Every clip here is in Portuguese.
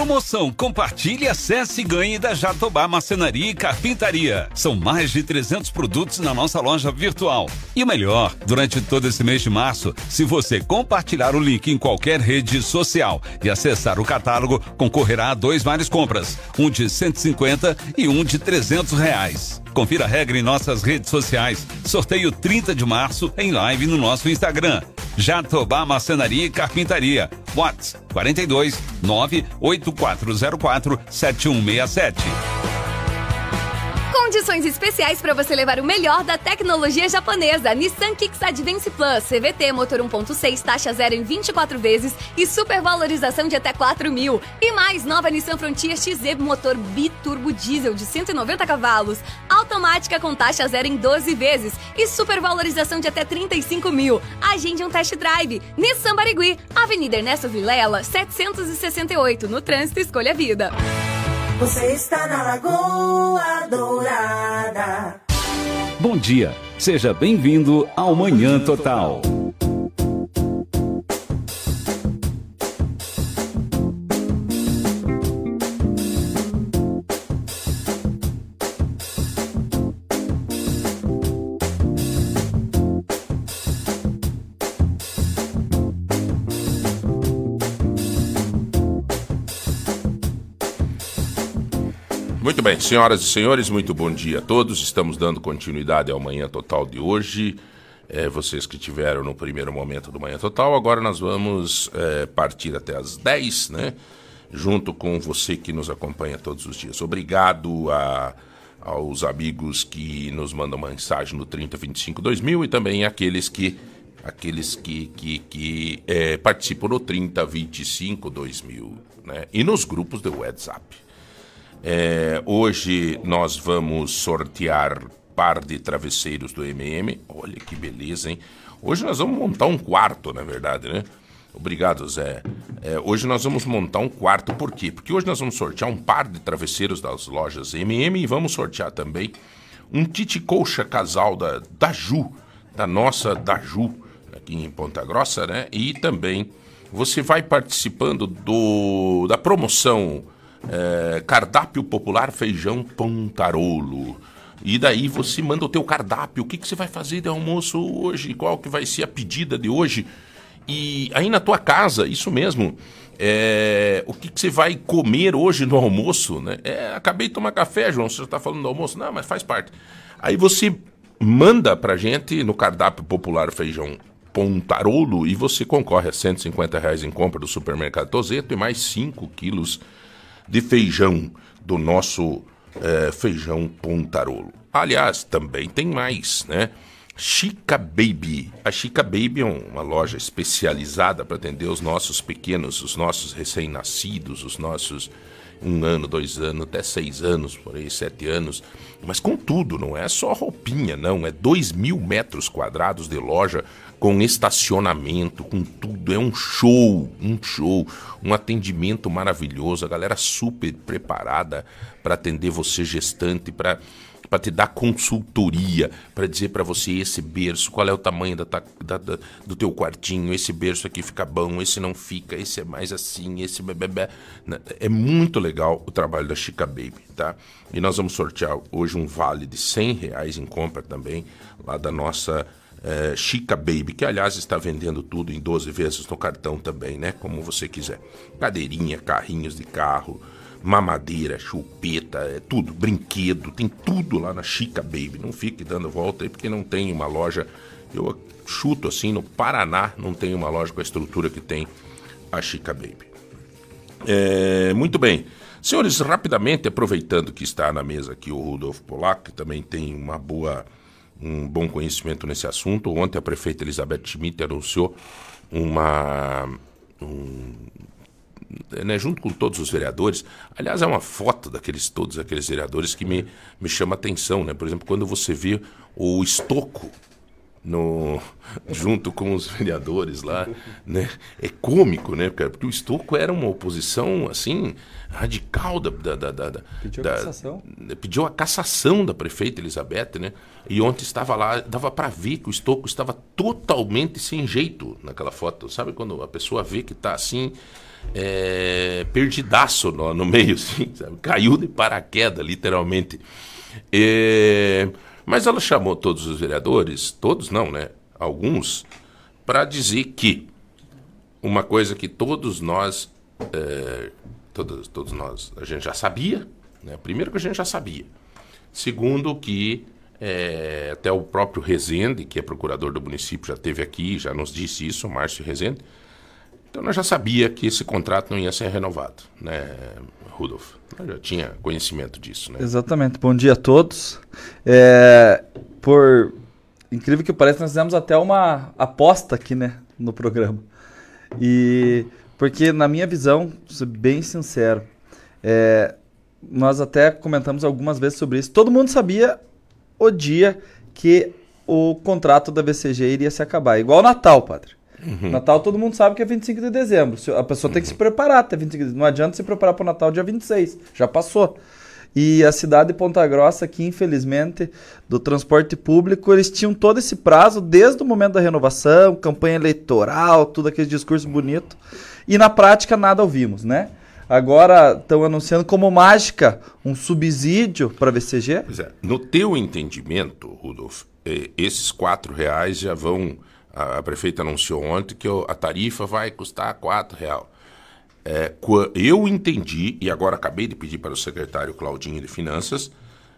Promoção Compartilhe, acesse e ganhe da Jatobá Marcenaria e Carpintaria. São mais de 300 produtos na nossa loja virtual. E o melhor, durante todo esse mês de março, se você compartilhar o link em qualquer rede social e acessar o catálogo, concorrerá a dois vales compras, um de 150 e um de 300 reais. Confira a regra em nossas redes sociais. Sorteio 30 de março em live no nosso Instagram. Jatobá Marcenaria e Carpintaria. WhatsApp 42 98404 7167. Condições especiais para você levar o melhor da tecnologia japonesa. Nissan Kicks Advance Plus, CVT, motor 1.6, taxa zero em 24 vezes e supervalorização de até 4 mil. E mais, nova Nissan Frontier XZ, motor biturbo diesel de 190 cavalos, automática com taxa zero em 12 vezes e supervalorização de até 35 mil. Agende um test drive. Nissan Barigui, Avenida Ernesto Vilela, 768, no trânsito Escolha Vida. Você está na Lagoa Dourada. Bom dia, seja bem-vindo ao Manhã Total. Muito bem, senhoras e senhores, muito bom dia a todos. Estamos dando continuidade ao Manhã Total de hoje. É, vocês que tiveram no primeiro momento do Manhã Total, agora nós vamos é, partir até as 10, né? Junto com você que nos acompanha todos os dias. Obrigado a, aos amigos que nos mandam mensagem no 3025 2000 e também aqueles que aqueles que, que, que é, participam no 3025 2000, né? E nos grupos do WhatsApp. É, hoje nós vamos sortear par de travesseiros do MM. Olha que beleza, hein? Hoje nós vamos montar um quarto, na verdade, né? Obrigado, Zé. É, hoje nós vamos montar um quarto, por quê? Porque hoje nós vamos sortear um par de travesseiros das lojas MM e vamos sortear também um Tite Colcha casal da, da Ju, da nossa da Ju, aqui em Ponta Grossa, né? E também você vai participando do, da promoção é, cardápio popular feijão pontarolo. E daí você manda o teu cardápio, o que, que você vai fazer de almoço hoje, qual que vai ser a pedida de hoje. E aí na tua casa, isso mesmo, é, o que, que, você vai comer hoje no almoço, né? É, acabei de tomar café, João, você está falando do almoço? Não, mas faz parte. Aí você manda pra gente no cardápio popular feijão pontarolo e você concorre a 150 reais em compra do supermercado Tozeto e mais 5 quilos de feijão do nosso é, feijão pontarolo. Aliás, também tem mais, né? Chica Baby. A Chica Baby é uma loja especializada para atender os nossos pequenos, os nossos recém-nascidos, os nossos um ano, dois anos, até seis anos, por aí, sete anos. Mas com tudo, não é só roupinha, não. É dois mil metros quadrados de loja com estacionamento, com tudo. É um show, um show, um atendimento maravilhoso. A galera super preparada para atender você gestante, para para te dar consultoria, para dizer para você esse berço, qual é o tamanho da, da, da, do teu quartinho, esse berço aqui fica bom, esse não fica, esse é mais assim, esse bebê. É muito legal o trabalho da Chica Baby, tá? E nós vamos sortear hoje um vale de 100 reais em compra também, lá da nossa é, Chica Baby, que aliás está vendendo tudo em 12 vezes no cartão também, né? Como você quiser. Cadeirinha, carrinhos de carro, mamadeira, chupeta, é tudo, brinquedo, tem tudo lá na Chica Baby. Não fique dando volta aí porque não tem uma loja. Eu chuto assim, no Paraná não tem uma loja com a estrutura que tem a Chica Baby. É, muito bem. Senhores, rapidamente, aproveitando que está na mesa aqui o Rudolf Polak, que também tem uma boa, um bom conhecimento nesse assunto. Ontem a prefeita Elizabeth Schmidt anunciou uma, um, né, junto com todos os vereadores. Aliás, é uma foto daqueles todos aqueles vereadores que me, me chama a atenção, né? Por exemplo, quando você vê o estoco no junto com os vereadores lá, né? É cômico, né, Porque o Estocco era uma oposição assim radical da, da, da, da pediu da, a cassação, pediu a cassação da prefeita Elizabeth, né? E ontem estava lá, dava para ver que o Estocco estava totalmente sem jeito naquela foto, sabe quando a pessoa vê que está assim é, perdidaço no, no meio, assim, sabe? Caiu de paraquedas, literalmente. É, mas ela chamou todos os vereadores, todos não, né? Alguns, para dizer que uma coisa que todos nós, é, todos, todos nós, a gente já sabia, né? Primeiro que a gente já sabia. Segundo que é, até o próprio Rezende, que é procurador do município, já teve aqui, já nos disse isso, o Márcio Rezende. Então nós já sabia que esse contrato não ia ser renovado, né, Rudolf? Nós já tinha conhecimento disso, né? Exatamente. Bom dia a todos. É, por incrível que pareça, nós fizemos até uma aposta aqui, né, no programa. E porque na minha visão, ser bem sincero, é, nós até comentamos algumas vezes sobre isso. Todo mundo sabia o dia que o contrato da VCG iria se acabar. Igual Natal, padre. Uhum. Natal todo mundo sabe que é 25 de dezembro. A pessoa uhum. tem que se preparar até 25 de dezembro. Não adianta se preparar para o Natal dia 26. Já passou. E a cidade de Ponta Grossa, aqui, infelizmente, do transporte público, eles tinham todo esse prazo desde o momento da renovação, campanha eleitoral, tudo aquele discurso bonito. E na prática nada ouvimos, né? Agora estão anunciando como mágica um subsídio para a VCG? Pois é. No teu entendimento, Rudolf, eh, esses quatro reais já vão. A, a prefeita anunciou ontem que a tarifa vai custar quatro reais. É, eu entendi, e agora acabei de pedir para o secretário Claudinho de Finanças,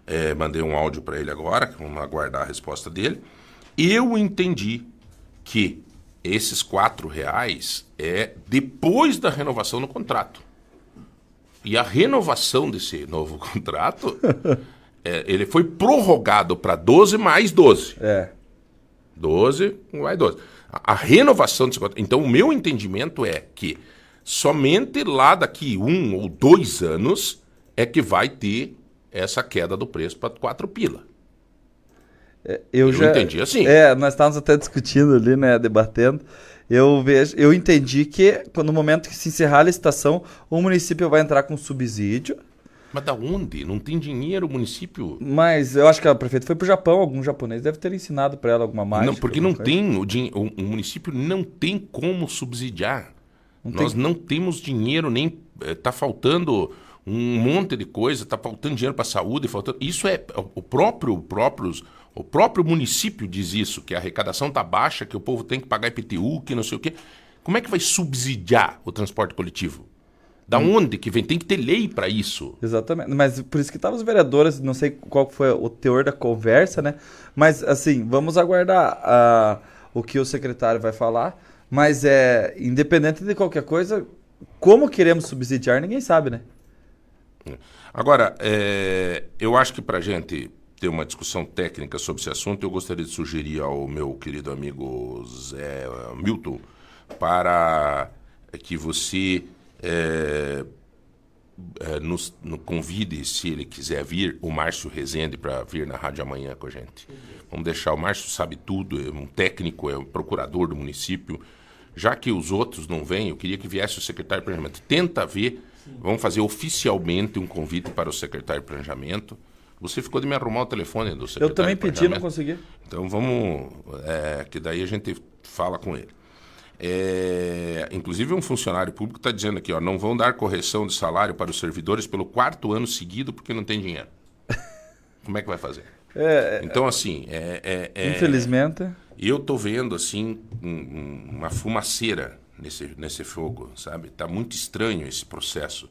é, mandei um áudio para ele agora, vamos aguardar a resposta dele. Eu entendi que esses quatro reais é depois da renovação do contrato. E a renovação desse novo contrato, é, ele foi prorrogado para 12 mais 12. É. 12 mais 12. A, a renovação desse contrato. Então, o meu entendimento é que somente lá daqui um ou dois anos é que vai ter essa queda do preço para 4 pila. É, eu, eu já, entendi assim. É, nós estávamos até discutindo ali, né, debatendo eu vejo, eu entendi que no momento que se encerrar a licitação, o município vai entrar com subsídio. Mas da onde? Não tem dinheiro o município? Mas eu acho que a prefeita foi para o Japão, algum japonês deve ter ensinado para ela alguma mágica. Não, porque não tem, o, o, município não tem como subsidiar. Não Nós tem... não temos dinheiro, nem está eh, faltando um monte de coisa, está faltando dinheiro para a saúde, faltando... isso é o próprio, próprios o próprio município diz isso, que a arrecadação está baixa, que o povo tem que pagar IPTU, que não sei o quê. Como é que vai subsidiar o transporte coletivo? Da hum. onde que vem? Tem que ter lei para isso. Exatamente. Mas por isso que estavam os vereadores, não sei qual foi o teor da conversa, né? Mas assim, vamos aguardar uh, o que o secretário vai falar. Mas é independente de qualquer coisa, como queremos subsidiar, ninguém sabe, né? Agora, é, eu acho que para gente ter uma discussão técnica sobre esse assunto, eu gostaria de sugerir ao meu querido amigo Zé Milton para que você é, é, nos, nos, convide, se ele quiser vir, o Márcio Rezende para vir na rádio amanhã com a gente. Vamos deixar, o Márcio sabe tudo, é um técnico, é um procurador do município. Já que os outros não vêm, eu queria que viesse o secretário de Planejamento. Tenta ver, Sim. vamos fazer oficialmente um convite para o secretário de Planejamento você ficou de me arrumar o telefone do secretário. Eu também pedi, não consegui. Então vamos. É, que daí a gente fala com ele. É, inclusive, um funcionário público está dizendo aqui: ó, não vão dar correção de salário para os servidores pelo quarto ano seguido porque não tem dinheiro. Como é que vai fazer? É, é então, assim. É, é, é infelizmente. Eu estou vendo, assim, um, uma fumaceira nesse, nesse fogo, sabe? Está muito estranho esse processo.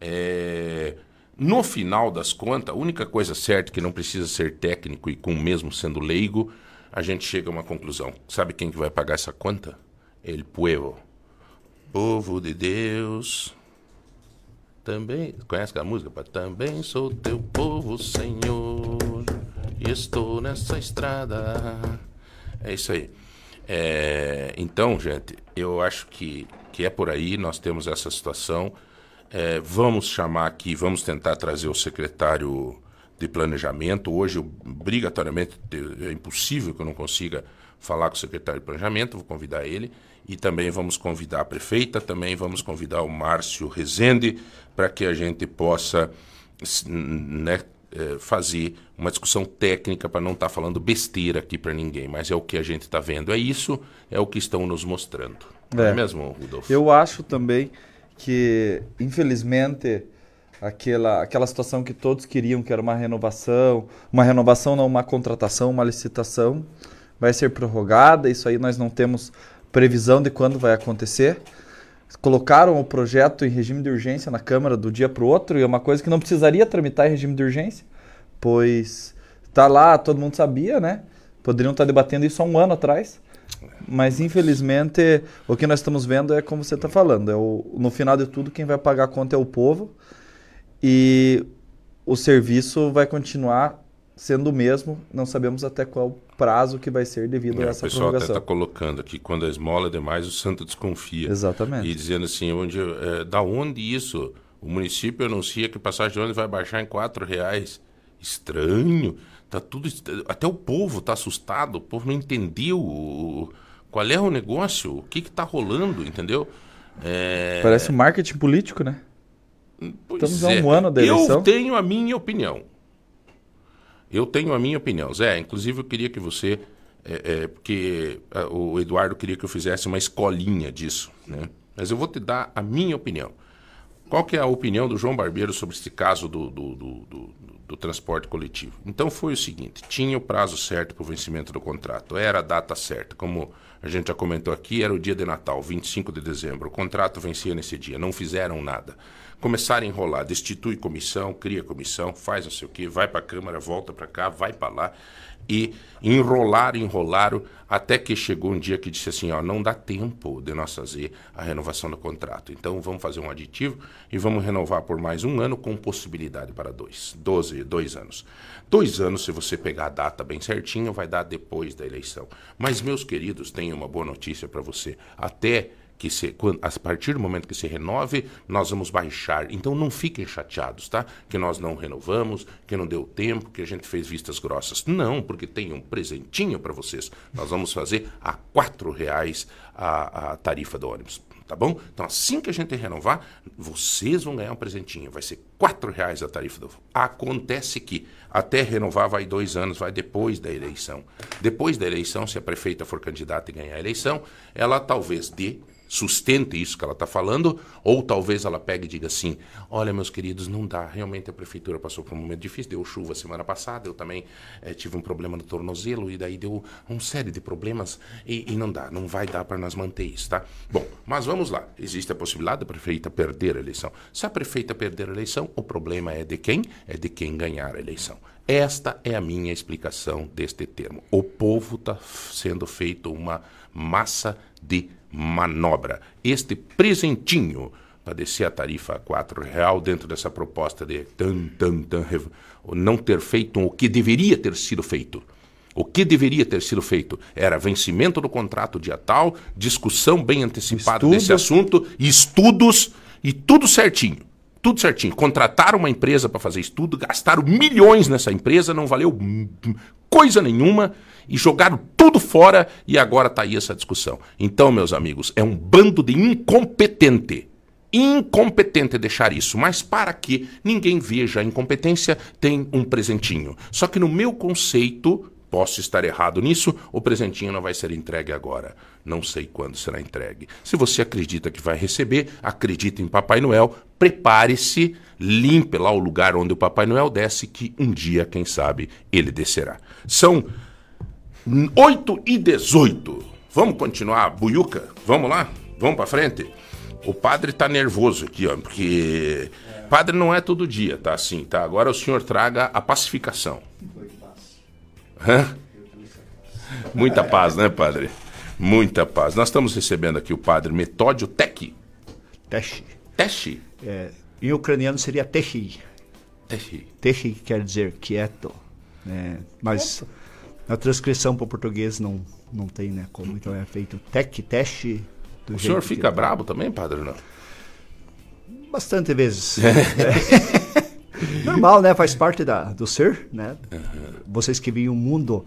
É no final das contas, a única coisa certa que não precisa ser técnico e com mesmo sendo leigo, a gente chega a uma conclusão. Sabe quem que vai pagar essa conta? El pueblo. Povo de Deus. Também, conhece aquela música? Também sou teu povo, Senhor. E estou nessa estrada. É isso aí. É, então, gente, eu acho que, que é por aí. Nós temos essa situação. É, vamos chamar aqui, vamos tentar trazer o secretário de planejamento. Hoje, obrigatoriamente, é impossível que eu não consiga falar com o secretário de planejamento, vou convidar ele. E também vamos convidar a prefeita, também vamos convidar o Márcio Rezende, para que a gente possa né, é, fazer uma discussão técnica para não estar tá falando besteira aqui para ninguém, mas é o que a gente está vendo. É isso, é o que estão nos mostrando. É, é mesmo, Rudolf? Eu acho também que, infelizmente, aquela, aquela situação que todos queriam, que era uma renovação, uma renovação não, uma contratação, uma licitação, vai ser prorrogada. Isso aí nós não temos previsão de quando vai acontecer. Colocaram o projeto em regime de urgência na Câmara do dia para o outro, e é uma coisa que não precisaria tramitar em regime de urgência, pois está lá, todo mundo sabia, né? Poderiam estar debatendo isso há um ano atrás. Mas infelizmente o que nós estamos vendo é como você está falando. É o, no final de tudo, quem vai pagar a conta é o povo. E o serviço vai continuar sendo o mesmo. Não sabemos até qual prazo que vai ser devido É, a o essa pessoal até prorrogação. está colocando aqui, quando a esmola é demais, o santo desconfia. Exatamente. E dizendo assim, onde, é, da onde isso? O município anuncia que passagem de ônibus vai baixar em quatro reais. Estranho. Tá tudo, até o povo está assustado, o povo não entendeu o- qual é o negócio, o que está rolando, entendeu? É, Parece um marketing político, né? Pois Estamos há um ano da Eu eleição. tenho a minha opinião. Eu tenho a minha opinião. Zé, inclusive eu queria que você. é, é, porque ah, o Eduardo queria que eu fizesse uma escolinha disso. Né? Mas eu vou te dar a minha opinião. Qual que é a opinião do João Barbeiro sobre esse caso do, do, do, do- do transporte coletivo? Então foi o seguinte: tinha o prazo certo para o vencimento do contrato, era a data certa. Como a gente já comentou aqui, era o dia de Natal, 25 de dezembro. O contrato vencia nesse dia, não fizeram nada. Começaram a enrolar, destitui comissão, cria comissão, faz não sei o quê, vai para a Câmara, volta para cá, vai para lá. E enrolaram, enrolaram, até que chegou um dia que disse assim: ó, não dá tempo de nós fazer a renovação do contrato. Então vamos fazer um aditivo e vamos renovar por mais um ano com possibilidade para dois. Doze, dois anos. Dois anos, se você pegar a data bem certinho, vai dar depois da eleição. Mas, meus queridos, tenho uma boa notícia para você. Até que se, quando, a partir do momento que se renove, nós vamos baixar. Então não fiquem chateados, tá? Que nós não renovamos, que não deu tempo, que a gente fez vistas grossas. Não, porque tem um presentinho para vocês. Nós vamos fazer a quatro reais a, a tarifa do ônibus. Tá bom? Então, assim que a gente renovar, vocês vão ganhar um presentinho. Vai ser quatro reais a tarifa do. Acontece que até renovar vai dois anos, vai depois da eleição. Depois da eleição, se a prefeita for candidata e ganhar a eleição, ela talvez dê sustente isso que ela está falando, ou talvez ela pegue e diga assim: olha, meus queridos, não dá. Realmente a prefeitura passou por um momento difícil, deu chuva semana passada, eu também eh, tive um problema no tornozelo, e daí deu uma série de problemas, e, e não dá, não vai dar para nós manter isso, tá? Bom, mas vamos lá. Existe a possibilidade da prefeita perder a eleição. Se a prefeita perder a eleição, o problema é de quem? É de quem ganhar a eleição. Esta é a minha explicação deste termo. O povo está sendo feito uma massa de manobra. Este presentinho para descer a tarifa a quatro real dentro dessa proposta de tan, tan, tan, não ter feito o que deveria ter sido feito. O que deveria ter sido feito era vencimento do contrato dia tal, discussão bem antecipada Estudo. desse assunto, estudos e tudo certinho. Tudo certinho. Contrataram uma empresa para fazer estudo, gastaram milhões nessa empresa, não valeu coisa nenhuma e jogaram tudo fora e agora está aí essa discussão. Então, meus amigos, é um bando de incompetente. Incompetente deixar isso, mas para que ninguém veja a incompetência, tem um presentinho. Só que no meu conceito, posso estar errado nisso, o presentinho não vai ser entregue agora. Não sei quando será entregue. Se você acredita que vai receber, acredita em Papai Noel, prepare-se, limpe lá o lugar onde o Papai Noel desce, que um dia, quem sabe, ele descerá. São 8 e 18. Vamos continuar buiuca? Vamos lá? Vamos para frente? O padre tá nervoso aqui, ó, porque padre não é todo dia, tá assim, tá? Agora o senhor traga a pacificação. Hã? Muita paz, né, padre? Muita paz. Nós estamos recebendo aqui o padre Metódio Tech. Teshi. Teshi. É, em ucraniano seria Teshi. Teshi. Teshi quer dizer quieto. né? Mas na transcrição para o português não, não tem, né? Como então é feito Tech, Teshi. do O senhor que- fica brabo também, padre, não? Bastante vezes. Normal, né? Faz parte da, do ser, né? Vocês que vêm um mundo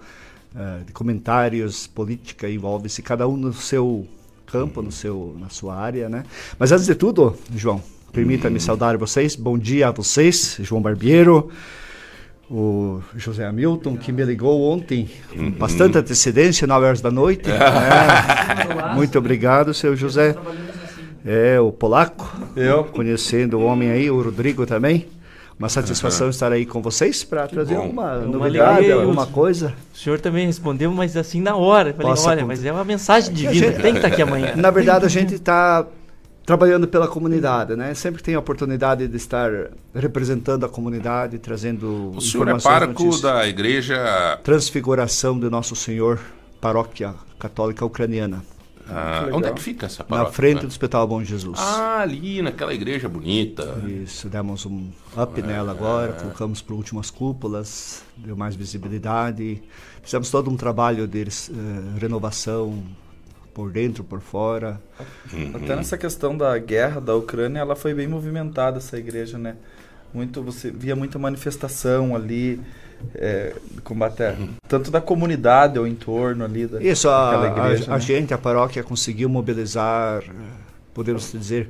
eh, de comentários, política, envolve-se cada um no seu campo, no seu, na sua área, né? Mas antes de tudo, João, permita-me saudar vocês. Bom dia a vocês, João Barbiero, o José Hamilton, que me ligou ontem com bastante antecedência, 9 horas da noite. né? Muito obrigado, seu José. É, o polaco. Eu. Conhecendo o homem aí, o Rodrigo também. Uma satisfação estar aí com vocês para trazer bom. alguma Uma novidade, alegria, alguma coisa. O senhor também respondeu, mas assim na hora. Eu Falei, Posso olha, mas é uma mensagem divina, gente- tem que estar aqui amanhã. Na verdade, a gente está trabalhando pela comunidade, né? Sempre tem a oportunidade de estar representando a comunidade, trazendo O senhor é notícias. da igreja. Transfiguração de Nosso Senhor, paróquia católica ucraniana, ah, onde é que fica essa na paróquia? frente do Hospital Bom Jesus. Ah, ali, naquela igreja bonita. Isso, demos um up nela agora, colocamos por últimas cúpulas, deu mais visibilidade. Fizemos todo um trabalho de eh, renovação por dentro, por fora. Até nessa questão da guerra da Ucrânia, ela foi bem movimentada essa igreja, né? Muito, você via muita manifestação ali, é, combate a- tanto da comunidade ao entorno ali da, Isso, a, igreja, a, a né? gente, a paróquia, conseguiu mobilizar, podemos dizer,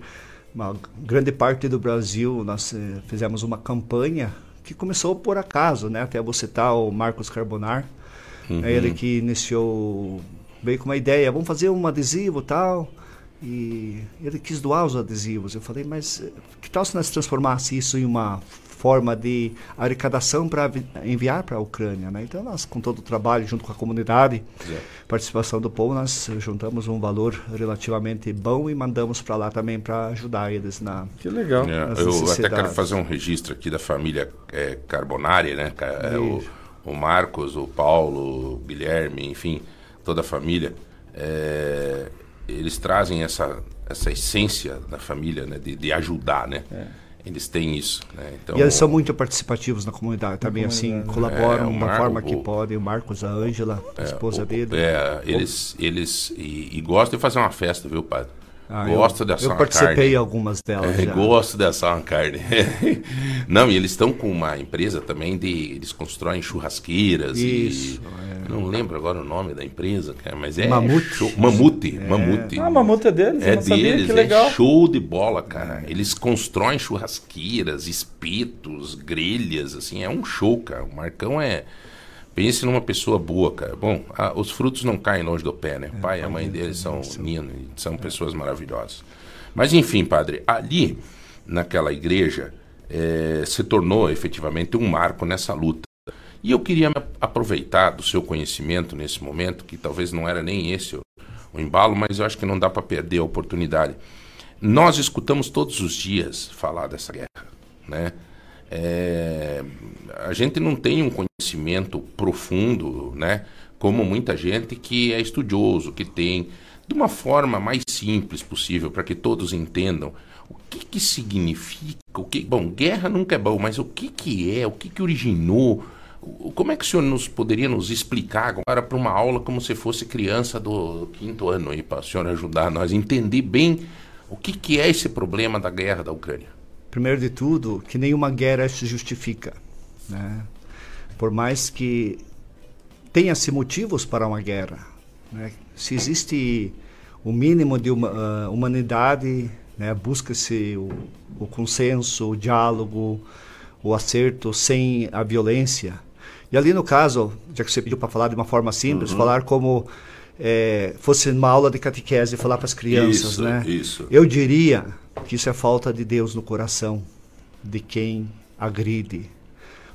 uma grande parte do Brasil. Nós eh, fizemos uma campanha que começou por acaso, né? Até vou citar o Marcos Carbonar, é ele que iniciou, veio com uma ideia, vamos fazer um adesivo tal. E ele quis doar os adesivos. Eu falei, mas eh, que tal se nós transformasse isso em uma forma de arrecadação para enviar para a Ucrânia, né? Então nós, com todo o trabalho junto com a comunidade, participação do povo, nós juntamos um valor relativamente bom e mandamos para lá também para ajudar eles na. Que legal. É, eu até quero fazer um registro aqui da família é, Carbonari, né? É, o, o Marcos, o Paulo, o Guilherme, enfim, toda a família. É, eles trazem essa, essa essência da família, né? De, de ajudar, né? Eles têm isso, né? Então, E eles são muito participativos na comunidade, também assim colaboram É, o da forma o- que podem. O Marcos, a Ângela, a esposa o- dele. É, eles, eles e, e gostam de fazer uma festa, viu, padre? Ah, eu- Gosta de assar Eu participei carne. em algumas delas. É, já. gosto de assar uma carne. Não, e eles estão com uma empresa também de. Eles constroem churrasqueiras Isso, e. Não lembro agora o nome da empresa, cara, mas é. Mamute. show- Mamute. Mamute. Ah, a mamuta é deles? Eu É sabia, deles, que legal. é show de bola, cara. Eles constroem churrasqueiras, espetos, grelhas, assim, é um show, cara. O Marcão é. Pense numa pessoa boa, cara. Bom, ah, os frutos não caem longe do pé, né? O pai e a mãe deles são Nino, e são pessoas maravilhosas. Mas enfim, padre, ali naquela igreja eh, se tornou efetivamente um marco nessa luta. E eu queria aproveitar do seu conhecimento nesse momento, que talvez não era nem esse o, o embalo, mas eu acho que não dá para perder a oportunidade. Nós escutamos todos os dias falar dessa guerra, né? É, a gente não tem um conhecimento profundo, né? Como muita gente que é estudioso, que tem de uma forma mais simples possível para que todos entendam o que que significa, o que, bom, guerra nunca é bom, mas o que que é, o que que originou, como é que o senhor nos poderia nos explicar agora para uma aula como se fosse criança do quinto ano aí para o senhor ajudar nós a entender bem o que que é esse problema da guerra da Ucrânia? Primeiro de tudo, que nenhuma guerra se justifica. Né? Por mais que tenha-se motivos para uma guerra, né? se existe o mínimo de uma, ah, humanidade, né? busca-se o, o consenso, o diálogo, o acerto sem a violência. E ali no caso, já que você pediu para falar de uma forma simples, falar como eh, fosse uma aula de catequese, falar para as crianças, Isso, né? isso. Eu diria que isso é falta de Deus no coração de quem agride.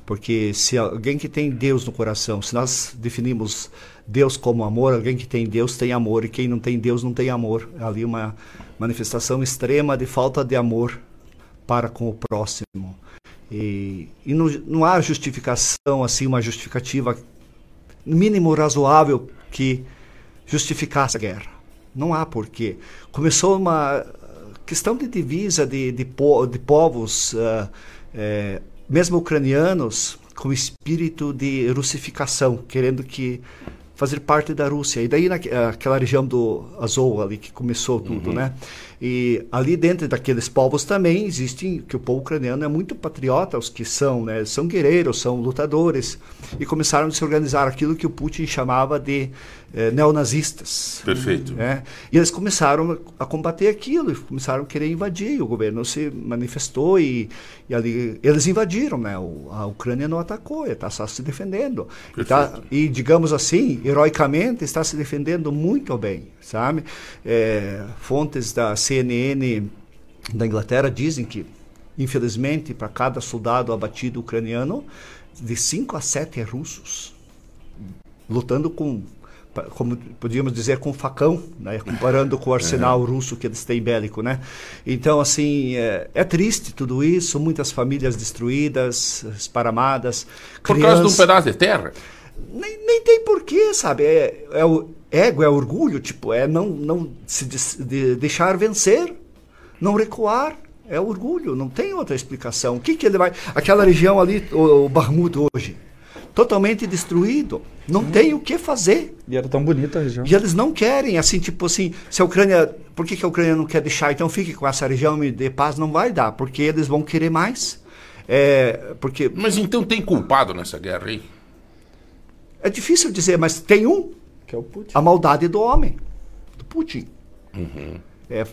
Porque se alguém que tem Deus no coração, se nós definimos Deus como amor, alguém que tem Deus tem amor, e quem não tem Deus não tem amor. É Ali uma manifestação extrema de falta de amor para com o próximo. E, e não, não há justificação, assim, uma justificativa mínimo razoável que justificasse a guerra. Não há porquê. Começou uma questão de divisa de, de, po de povos, ah, eh, mesmo ucranianos, com espírito de russificação, querendo que fazer parte da Rússia. E daí naquela região do Azov ali que começou tudo, né? E ali dentro daqueles povos também existem que o povo ucraniano é muito patriota, os que são, né? São guerreiros, são lutadores e começaram a se organizar aquilo que o Putin chamava de eh, neonazistas. Perfeito. né? E eles começaram a combater aquilo, começaram a querer invadir. E o governo se manifestou e, e ali eles invadiram, né? O, a Ucrânia não atacou, está só se defendendo. E, tá- e, digamos assim, heroicamente está se defendendo muito bem, sabe? É, fontes da CNN da Inglaterra dizem que, infelizmente, para cada soldado abatido ucraniano, de 5 a 7 é russos, lutando com, como podíamos dizer, com facão, né? comparando com o arsenal russo que eles têm bélico. Né? Então, assim, é, é triste tudo isso, muitas famílias destruídas, esparamadas. Por causa de um pedaço de terra? nem, nem tem porquê, sabe? É, é o ego, é orgulho, tipo, é não, não se des- de- deixar vencer, não recuar. É orgulho, não tem outra explicação. O que, que ele vai. Aquela região ali, o, o Barmut hoje, totalmente destruído. Não tem o que fazer. E era tão bonita a região. E eles não querem, assim, tipo assim, se a Ucrânia. Por que, que a Ucrânia não quer deixar? Então fique com essa região e de paz, não vai dar, porque eles vão querer mais. É, porque Mas então tem culpado nessa guerra aí? é difícil dizer, mas tem um Que é o Putin. a maldade do homem, do Putin. É,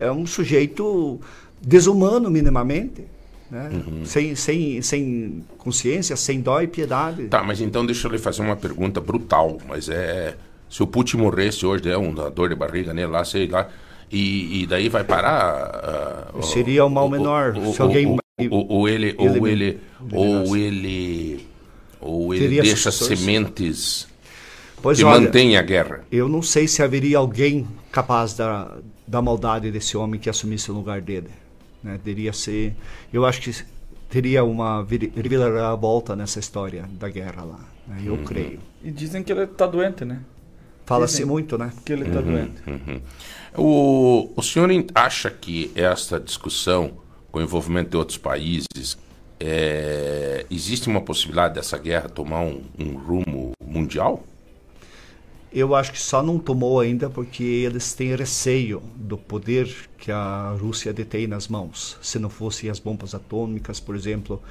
é um sujeito desumano minimamente, né? sem, sem, sem consciência, sem dó e piedade. Tá, mas então deixa eu lhe fazer uma pergunta brutal, mas é... Se o Putin morresse hoje, é uma dor de barriga nele lá, sei lá, e, e daí vai parar... o- Seria o mal o- menor, o- se alguém- Ou ele... Ou ele-. Ou ele... Ou ele Teria deixa sementes Pois que olha, mantêm a guerra. eu não sei se haveria alguém capaz da, da maldade desse homem que assumisse o lugar dele. Né? Teria ser, eu acho que teria uma reviravolta nessa história da guerra lá. né? Eu creio. E dizem que ele tá doente, né? Fala-se muito, né? Que ele tá doente. O, o senhor en- acha que esta discussão, com o envolvimento de outros países, é, existe uma possibilidade dessa guerra tomar um, um rumo mundial? Eu acho que só não tomou ainda porque eles têm receio do poder que a Rússia detém nas mãos. Se não fossem as bombas atômicas, por exemplo,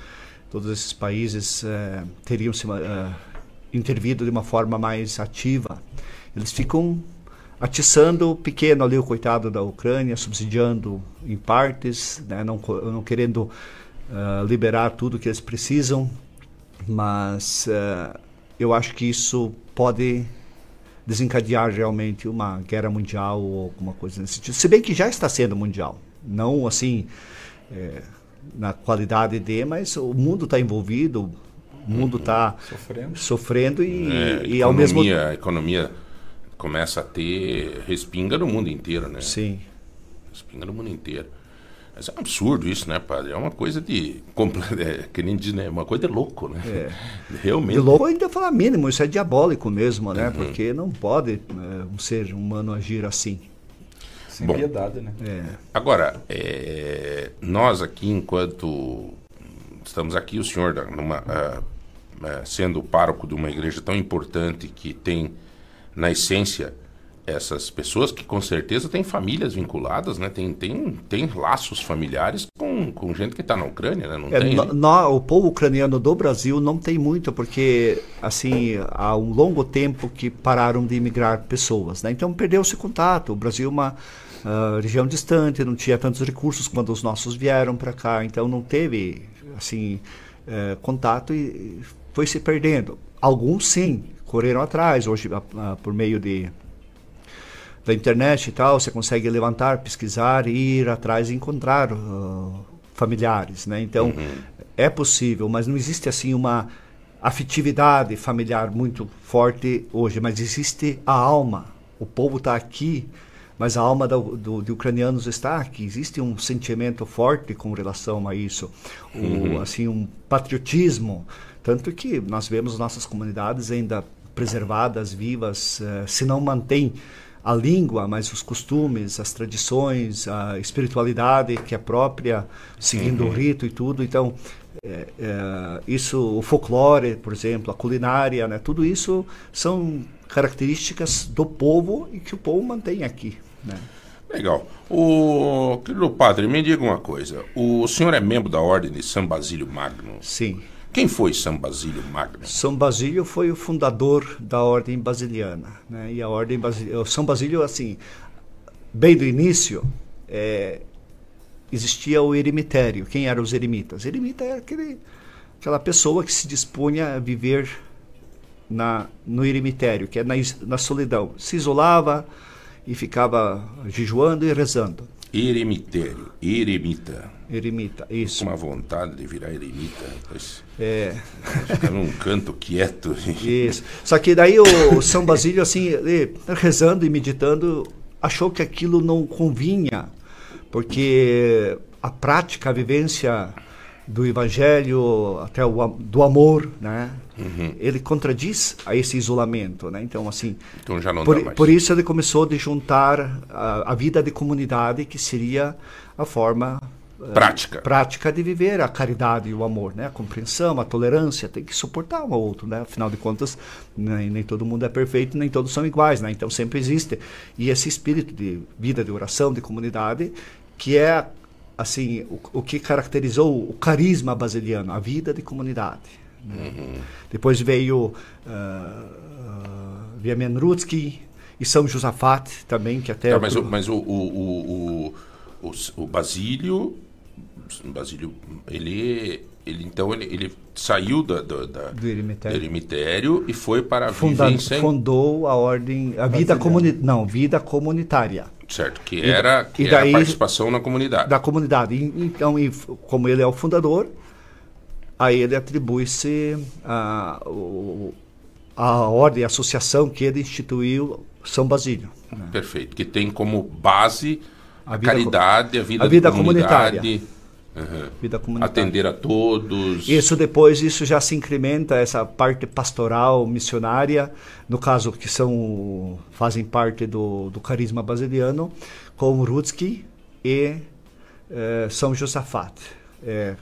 todos esses países eh, teriam se, eh, intervido de uma forma mais ativa. Eles ficam atiçando o pequeno ali, o coitado da Ucrânia, subsidiando em partes, né, não, não querendo ah, liberar tudo que eles precisam. Mas eh, eu acho que isso pode desencadear realmente uma guerra mundial ou alguma coisa nesse sentido. Se bem que já está sendo mundial. Não assim é, na qualidade de, mas o mundo está envolvido, o mundo está Sofrendo. sofrendo e, É, e ao mesmo economia- A economia começa a ter. respinga no mundo inteiro, né? Sim. Respinga no mundo inteiro. Mas é um absurdo isso, né, padre? É uma coisa de. É, que nem diz, né? Uma coisa de louco, né? É. Realmente. De louco ainda falar mínimo, isso é diabólico mesmo, Uhum. né? Porque não pode é, um ser humano agir assim. Sem Bom. piedade, né? É. Agora, é, nós aqui, enquanto estamos aqui, o senhor numa, ah, sendo pároco de uma igreja tão importante que tem na essência essas pessoas que com certeza têm famílias vinculadas, né? Tem, tem, tem laços familiares com, com gente que está na Ucrânia, né? Não É, tem? né? nó- o povo ucraniano do Brasil não tem muito, porque assim há um longo tempo que pararam de imigrar pessoas, né? então perdeu-se contato. O Brasil é uma ah, região distante, não tinha tantos recursos quando os nossos vieram para cá, então não teve assim eh, contato e foi se perdendo. Alguns sim correram atrás hoje ah, por meio de da internet e tal, você consegue levantar, pesquisar, ir atrás e encontrar ah, familiares, né? Então é possível, mas não existe assim uma afetividade familiar muito forte hoje, mas existe a alma. O povo está aqui, mas a alma do, do, de ucranianos está aqui. Existe um sentimento forte com relação a isso, o, assim um patriotismo, tanto que nós vemos nossas comunidades ainda preservadas, vivas, eh, se não mantém a língua, mas os costumes, as tradições, a espiritualidade que é própria, seguindo o rito e tudo. Então, é, é, isso, o folclore, por exemplo, a culinária, né, tudo isso são características do povo e que o povo mantém aqui. Né? Legal. O querido padre, me diga uma coisa. O senhor é membro da ordem de São Basílio Magno. Sim. Quem foi São Basílio Magno? São Basílio foi o fundador da ordem basiliana, né? E a ordem São Basílio, assim, bem do início, é, existia o eremitério. Quem eram os eremitas? Eremita é aquele, aquela pessoa que se dispunha a viver na, no eremitério, que é na, na solidão. Se isolava e ficava jejuando e rezando. Eremitério, eremita. Eremita, isso. Uma vontade de virar eremita, rapaz. É, Ficar num canto quieto. isso. Só que daí o São Basílio, assim, rezando e meditando, achou que aquilo não convinha, porque a prática, a vivência do Evangelho, até o, do amor, né? Ele contradiz a esse isolamento, né? Então, assim, Então já não por, dá mais. por isso ele começou a juntar a, a vida de comunidade, que seria a forma Prática. prática de viver a caridade e o amor, né? A compreensão, a tolerância, tem que suportar um ao outro, né? Afinal de contas, nem, nem todo mundo é perfeito, nem todos são iguais, né? Então sempre existe. E esse espírito de vida de oração, de comunidade, que é assim o, o que caracterizou o carisma basiliano, a vida de comunidade. né? Depois veio uh, uh, e São Josafate também, que até Tá, mas o, mas o, o, o, o, o, Basílio, Basílio, ele, ele então ele, ele saiu da, da, da- Do eremitério. do eremitério e foi para a funda- vivência, fundou a ordem, a vida comuni não, vida comunitária certo? Que E- era, que e era daí- a participação na comunidade. da comunidade. E, Então, e como ele é o fundador, a ele atribui-se a, a ordem, a associação que ele instituiu, São Basílio. né? Perfeito. Que tem como base a, vida caridade, a vida, a vida comunitária. aham. Vida comunitária. atender a todos. Isso depois, isso já se incrementa, essa parte pastoral, missionária, no caso que são, fazem parte do, do carisma basiliano, com Rutsky e eh, São Josafat. É,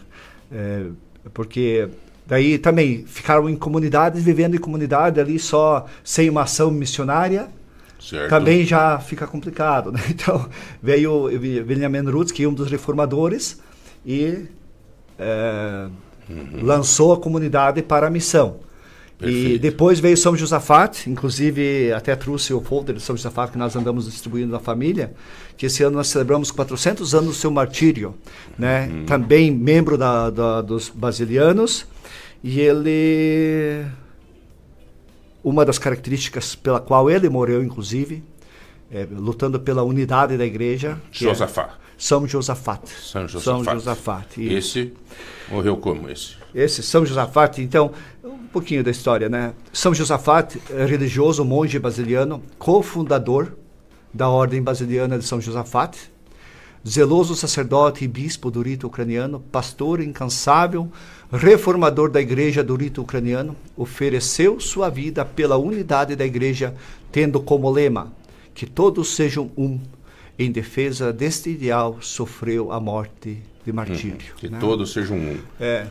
é, porque daí também ficaram em comunidades, vivendo em comunidade ali só, sem uma ação missionária, certo? também já fica complicado, né? Então, veio Benjamin Rutsky, um dos reformadores, e eh, lançou a comunidade para a missão. E Perfeito. depois veio São Josafat, inclusive até trouxe o folder de São Josafat que nós andamos distribuindo na família, que esse ano nós celebramos 400 anos do seu martírio, né? Também membro da, da- dos basilianos, e ele uma das características pela qual ele morreu, inclusive, é, lutando pela unidade da igreja, é Josafá. São Josafat. São Josafá. São Josafat. E Esse morreu como esse? esse São Josafat, então, um pouquinho da história, né? São Josafat, é religioso, monge basiliano, cofundador da Ordem Basiliana de São Josafat, zeloso sacerdote e bispo do rito ucraniano, pastor incansável, reformador da igreja do rito ucraniano, ofereceu sua vida pela unidade da igreja, tendo como lema que todos sejam um. Em defesa deste ideal, sofreu a morte de martírio. Que né? todos sejam um. É,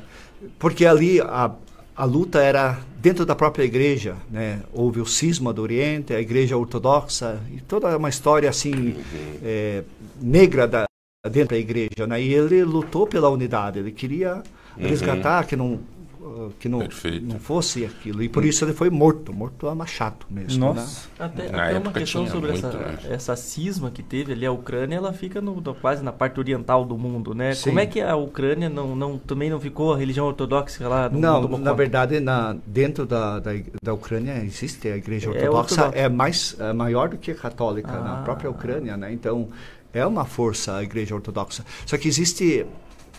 porque ali a, a luta era dentro da própria igreja, né? Houve o cisma do Oriente, a igreja ortodoxa e toda uma história assim é, negra da, dentro da igreja, né? E ele lutou pela unidade, ele queria resgatar que não uh, que não, Perfeito. não fosse aquilo e por isso ele foi morto, morto a machado mesmo. Né? Nossa. Até, Na até uma questão sobre essa, né? essa cisma que teve ali, a Ucrânia, ela fica no, no- quase na parte oriental do mundo, né? Sim. Como é que a Ucrânia não, não, também não ficou a religião ortodoxa lá? Não, Não, na conta? verdade, na, dentro da, da, da Ucrânia existe a igreja É ortodoxa, é, ortodoxa. mais é maior do que a católica na Ah. própria Ucrânia, né? Então, é uma força a igreja ortodoxa. Só que existe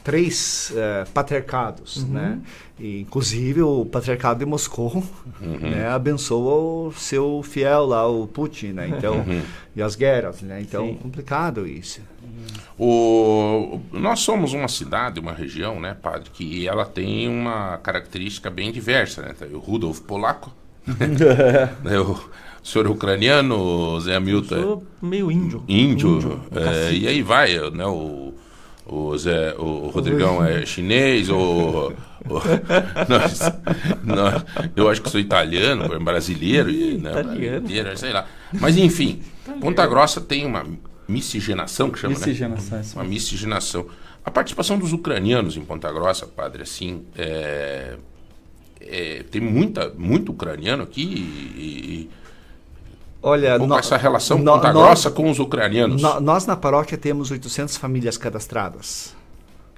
três eh, patriarcados, Uhum. né? E, inclusive o patriarcado de Moscou, Uhum. né? Abençoa o seu fiel lá, o Putin, né? Então, Uhum. e as guerras, né? Então, Sim. complicado isso. O, nós somos uma cidade, uma região, né, padre, que ela tem uma característica bem diversa, né? O Rudolf polaco, né, o senhor ucraniano, Zé Eu Hamilton sou meio índio. índio, é, cacique. e aí vai, né, o, o, Zé, o Rodrigão é chinês, o, o- nós- nós- eu acho que sou italiano, é brasileiro, e, né, Italiano. brasileiro, sei lá. Mas enfim, Ponta Grossa tem uma miscigenação que chama, né? Miscigenação, isso Uma miscigenação. A participação dos ucranianos em Ponta Grossa, padre, assim, é, é, tem muita, muito ucraniano aqui e, e Olha, como nó- essa relação nó- Ponta nós- Grossa com os ucranianos. nó- nós na paróquia temos 800 famílias cadastradas,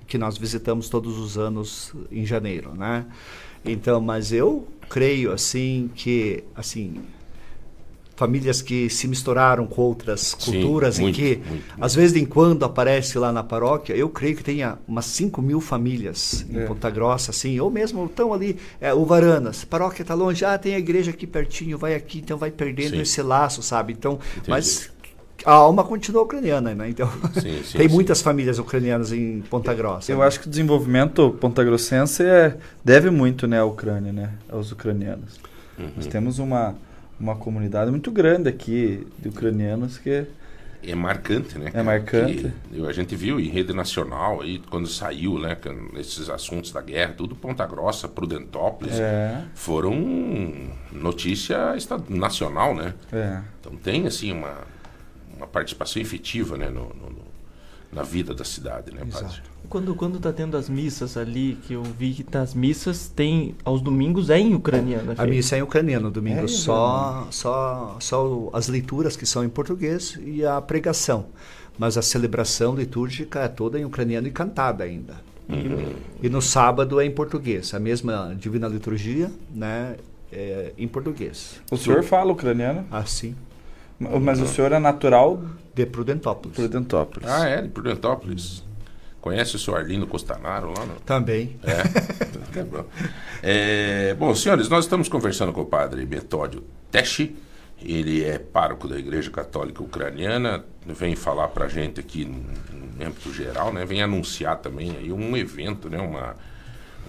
que nós visitamos todos os anos em janeiro, né? Então, mas eu creio assim que assim famílias que se misturaram com outras Sim, culturas muito, e que, muito, muito. às vezes, em quando aparece lá na paróquia, eu creio que tenha umas 5 mil famílias em É. Ponta Grossa, assim, ou mesmo estão ali, é, o Varanas, a paróquia está longe, ah, tem a igreja aqui pertinho, vai aqui, então vai perdendo Sim. esse laço, sabe? Então, Entendi. mas a alma continua ucraniana, né? Então, Sim, sim, tem sim. muitas famílias ucranianas em Ponta Grossa. Eu né? acho que o desenvolvimento pontagrossense é, deve muito né, à Ucrânia, né, aos ucranianos. Uhum. Nós temos uma, uma comunidade muito grande aqui de ucranianos que É marcante, né? cara? marcante. Que a gente viu em rede nacional aí, quando saiu, né? Esses assuntos da guerra, tudo Ponta Grossa, Prudentópolis, é, foram notícia nacional, né? é, Então tem, assim, uma, uma participação efetiva, né? No, no- no- na vida da cidade, né, padre? Quando, quando tá tendo as missas ali, que eu vi que nas missas tem, aos domingos é em ucraniano. A feito. missa é em ucraniano, domingo É, só, só, só as leituras que são em português e a pregação. Mas a celebração litúrgica é toda em ucraniano e cantada ainda. E no sábado é em português, a mesma Divina Liturgia, né, é em português. O senhor fala ucraniano, Assim, ma- mas o senhor é natural de Prudentópolis. de Prudentópolis. Ah, é, de Prudentópolis. Conhece o senhor Arlindo Costanaro lá? Não? Também. É, bom. É, bom, senhores, nós estamos conversando com o padre Metódio Teshi. Ele é pároco da Igreja Católica Ucraniana. Vem falar para a gente aqui no âmbito geral, né? Vem anunciar também aí um evento, né? Uma,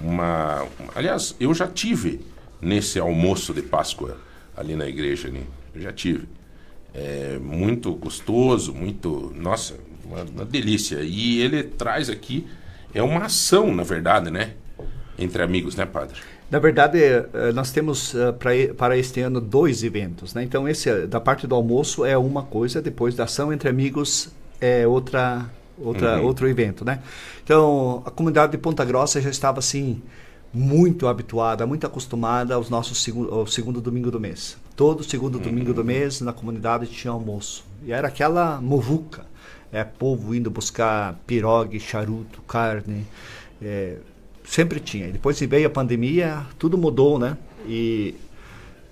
uma, aliás, eu já tive nesse almoço de Páscoa ali na igreja, né? Eu já tive. É muito gostoso, muito, nossa, uma, uma delícia. E ele traz aqui é uma ação, na verdade, né? Entre amigos, né, padre? Na verdade, eh, nós temos eh, para este ano dois eventos. Né? Então, esse eh, da parte do almoço é uma coisa, depois da ação entre amigos é outra, outra Uhum. outro evento. Né? Então, a comunidade de Ponta Grossa já estava assim muito habituada, muito acostumada aos nossos segu ao segundo domingo do mês. Todo segundo domingo do mês na comunidade tinha almoço. E era aquela movuca. É, povo indo buscar pirogue, charuto, carne. é, sempre tinha. Depois veio a pandemia, tudo mudou, né? E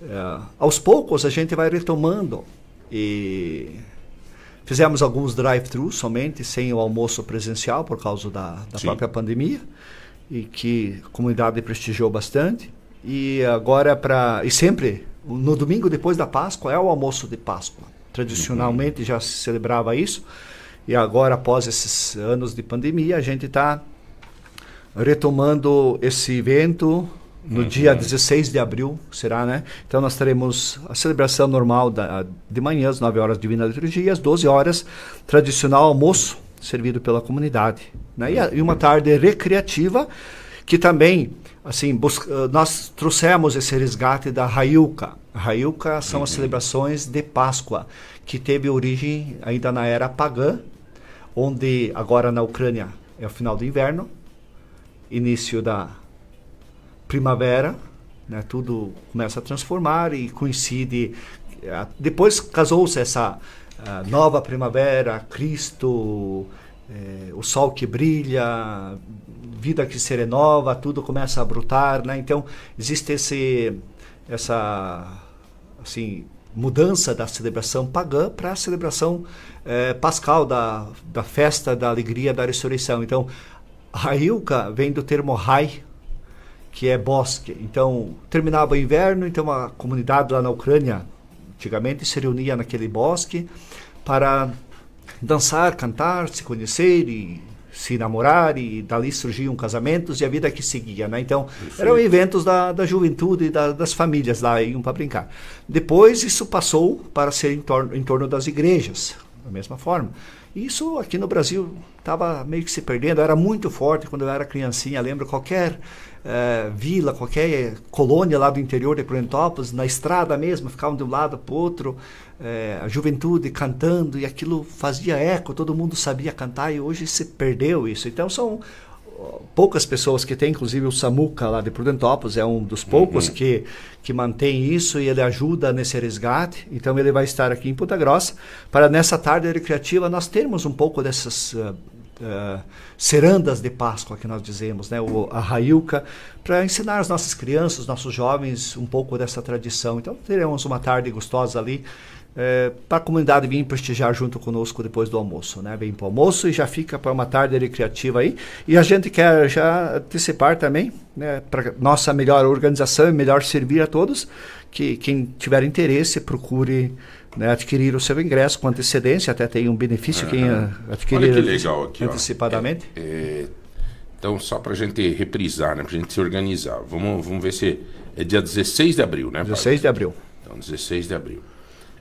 é, aos poucos a gente vai retomando. E fizemos alguns drive-thrus somente, sem o almoço presencial, por causa da, da própria pandemia. E que a comunidade prestigiou bastante. E agora para. E sempre, no domingo depois da Páscoa, é o almoço de Páscoa. Tradicionalmente já se celebrava isso. E agora, após esses anos de pandemia, a gente está retomando esse evento no dia 16 de abril, será, né? Então nós teremos a celebração normal da, de manhã, às 9 horas, Divina Liturgia, às 12 horas, tradicional almoço, servido pela comunidade. Né? E, a- e uma tarde recreativa, que também, assim, bus- eh, nós trouxemos esse resgate da Raiuca. Raiuca são as celebrações de Páscoa, que teve origem ainda na era pagã, onde agora na Ucrânia é o final do inverno, início da primavera, né, tudo começa a transformar e coincide. eh, Depois casou-se essa ah, nova primavera, Cristo, eh, o sol que brilha, vida que se renova, tudo começa a brotar, né? Então existe esse essa assim mudança da celebração pagã para a celebração eh, pascal da, da festa da alegria da ressurreição. Então Railka vem do termo rai, que é bosque. Então, terminava o inverno, então a comunidade lá na Ucrânia, antigamente, se reunia naquele bosque para dançar, cantar, se conhecer e se namorar, e dali surgiam casamentos e a vida que seguia, né? Então, eram eventos da, da juventude e da, das famílias lá, iam para brincar. Depois, isso passou para ser em torno, em torno das igrejas, da mesma forma. Isso aqui no Brasil estava meio que se perdendo, era muito forte quando eu era criancinha, lembro qualquer eh, vila, qualquer colônia lá do interior de Prudentópolis, na estrada mesmo, ficavam de um lado para o outro, eh, a juventude cantando e aquilo fazia eco, todo mundo sabia cantar e hoje se perdeu isso. Então são poucas pessoas que tem, inclusive o Samuca lá de Prudentópolis é um dos poucos que, que mantém isso e ele ajuda nesse resgate. Então ele vai estar aqui em Ponta Grossa para nessa tarde recreativa nós termos um pouco dessas ah, eh, cerandas de Páscoa que nós dizemos, né? O, a Railca, para ensinar as nossas crianças, os nossos jovens um pouco dessa tradição. Então teremos uma tarde gostosa ali para a comunidade vir prestigiar junto conosco depois do almoço, né? Vem para o almoço e já fica para uma tarde recreativa aí. E a gente quer já antecipar também, né? Para nossa melhor organização e melhor servir a todos, que quem tiver interesse procure né, adquirir o seu ingresso com antecedência, até tem um benefício quem adquirir aqui, antecipadamente. É, é, então, só para a gente reprisar, né, para a gente se organizar. Vamos, vamos ver se é dia 16 de abril, né? 16 de abril. Então, 16 de abril.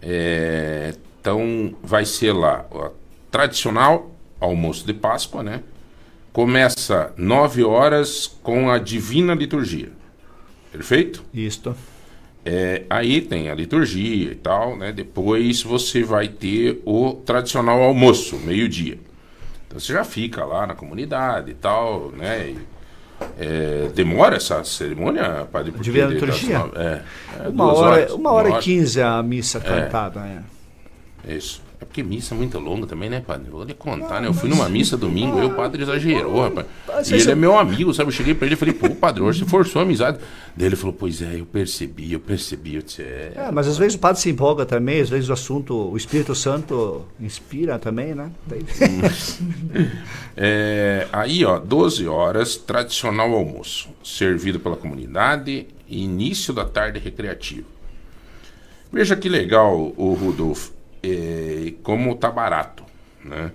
É, então, vai ser lá o tradicional almoço de Páscoa, né? Começa 9 horas com a divina liturgia. Perfeito? Isto. É, aí tem a liturgia e tal, né? Depois você vai ter o tradicional almoço, meio-dia. Então você já fica lá na comunidade e tal, né? E, é, demora essa cerimônia, padre? Porque Divina liturgia? É, é, uma, hora, horas, uma hora e quinze a missa cantada. É. Isso. É porque missa é muito longa também, né, padre? Vou lhe contar, né? Eu fui numa missa domingo, aí o padre exagerou, rapaz. E ele é meu amigo, sabe? Eu cheguei pra ele e falei, pô, padre, hoje você forçou a amizade. Daí ele falou, pois é, eu percebi, eu percebi. Eu disse, é... é, mas às vezes o padre se empolga também, às vezes o assunto, o Espírito Santo inspira também, né? é, aí, ó, 12 horas, tradicional almoço, servido pela comunidade, início da tarde recreativa. Veja que legal, o Rudolfo é, como está barato. Né?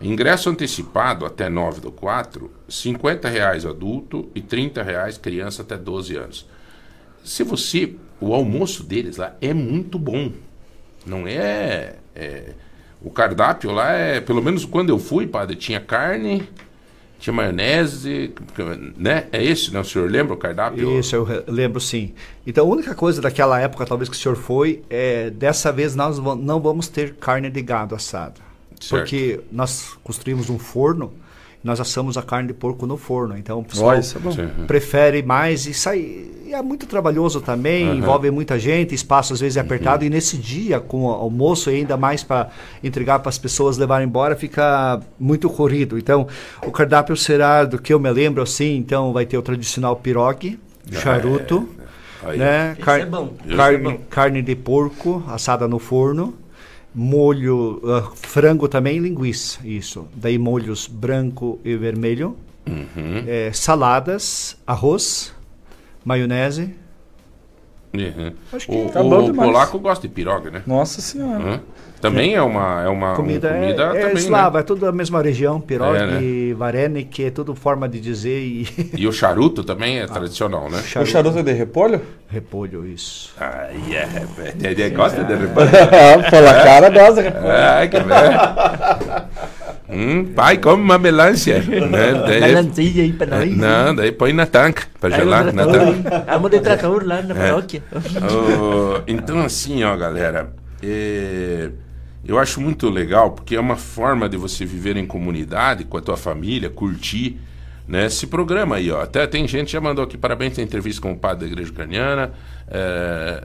Ingresso antecipado até 9 do 4, 50 reais adulto e 30 reais criança até 12 anos. Se você. O almoço deles lá é muito bom. Não é, é. o cardápio lá é. Pelo menos quando eu fui, padre, tinha carne, tinha maionese, né? É esse, né? O senhor lembra o cardápio? Isso, eu lembro sim. Então, a única coisa daquela época, talvez, que o senhor foi, é dessa vez nós não vamos ter carne de gado assada. Certo. Porque nós construímos um forno nós assamos a carne de porco no forno. Então o pessoal é prefere mais e sai. E é muito trabalhoso também, uhum. envolve muita gente, espaço às vezes é apertado. Uhum. E nesse dia, com o almoço e ainda mais para entregar para as pessoas levarem embora, fica muito corrido. Então, o cardápio será, do que eu me lembro assim, então vai ter o tradicional pirogue, ah, charuto, é. né? Car é carne, carne de porco assada no forno molho, uh, frango também linguiça, isso. Daí molhos branco e vermelho, uhum. é, saladas, arroz, maionese. Uhum. Acho que o, tá o, o polaco gosta de piroga, né? Nossa senhora. Uhum. Também é uma, é uma comida, um, comida é, também, é eslava, né? é tudo da mesma região, pirogue, é, né? varenik, é tudo forma de dizer. E, e o charuto também é ah, tradicional, né? Charuto. O charuto é de repolho? Repolho, isso. Ah, yeah, é, ele gosta de repolho. Pela cara gosta de repolho. Ah, que Hum, pai, come uma melancia. Né? Daí, Melancia aí para nós. Não, daí põe na tanca, para gelar. Na tanca. Vamos de trator lá na paróquia. Oh, então, assim, ó, galera. É... Eu acho muito legal porque é uma forma de você viver em comunidade com a tua família, curtir né, esse programa aí. Ó. Até tem gente que já mandou aqui parabéns tem entrevista com o padre da Igreja Ucraniana, é,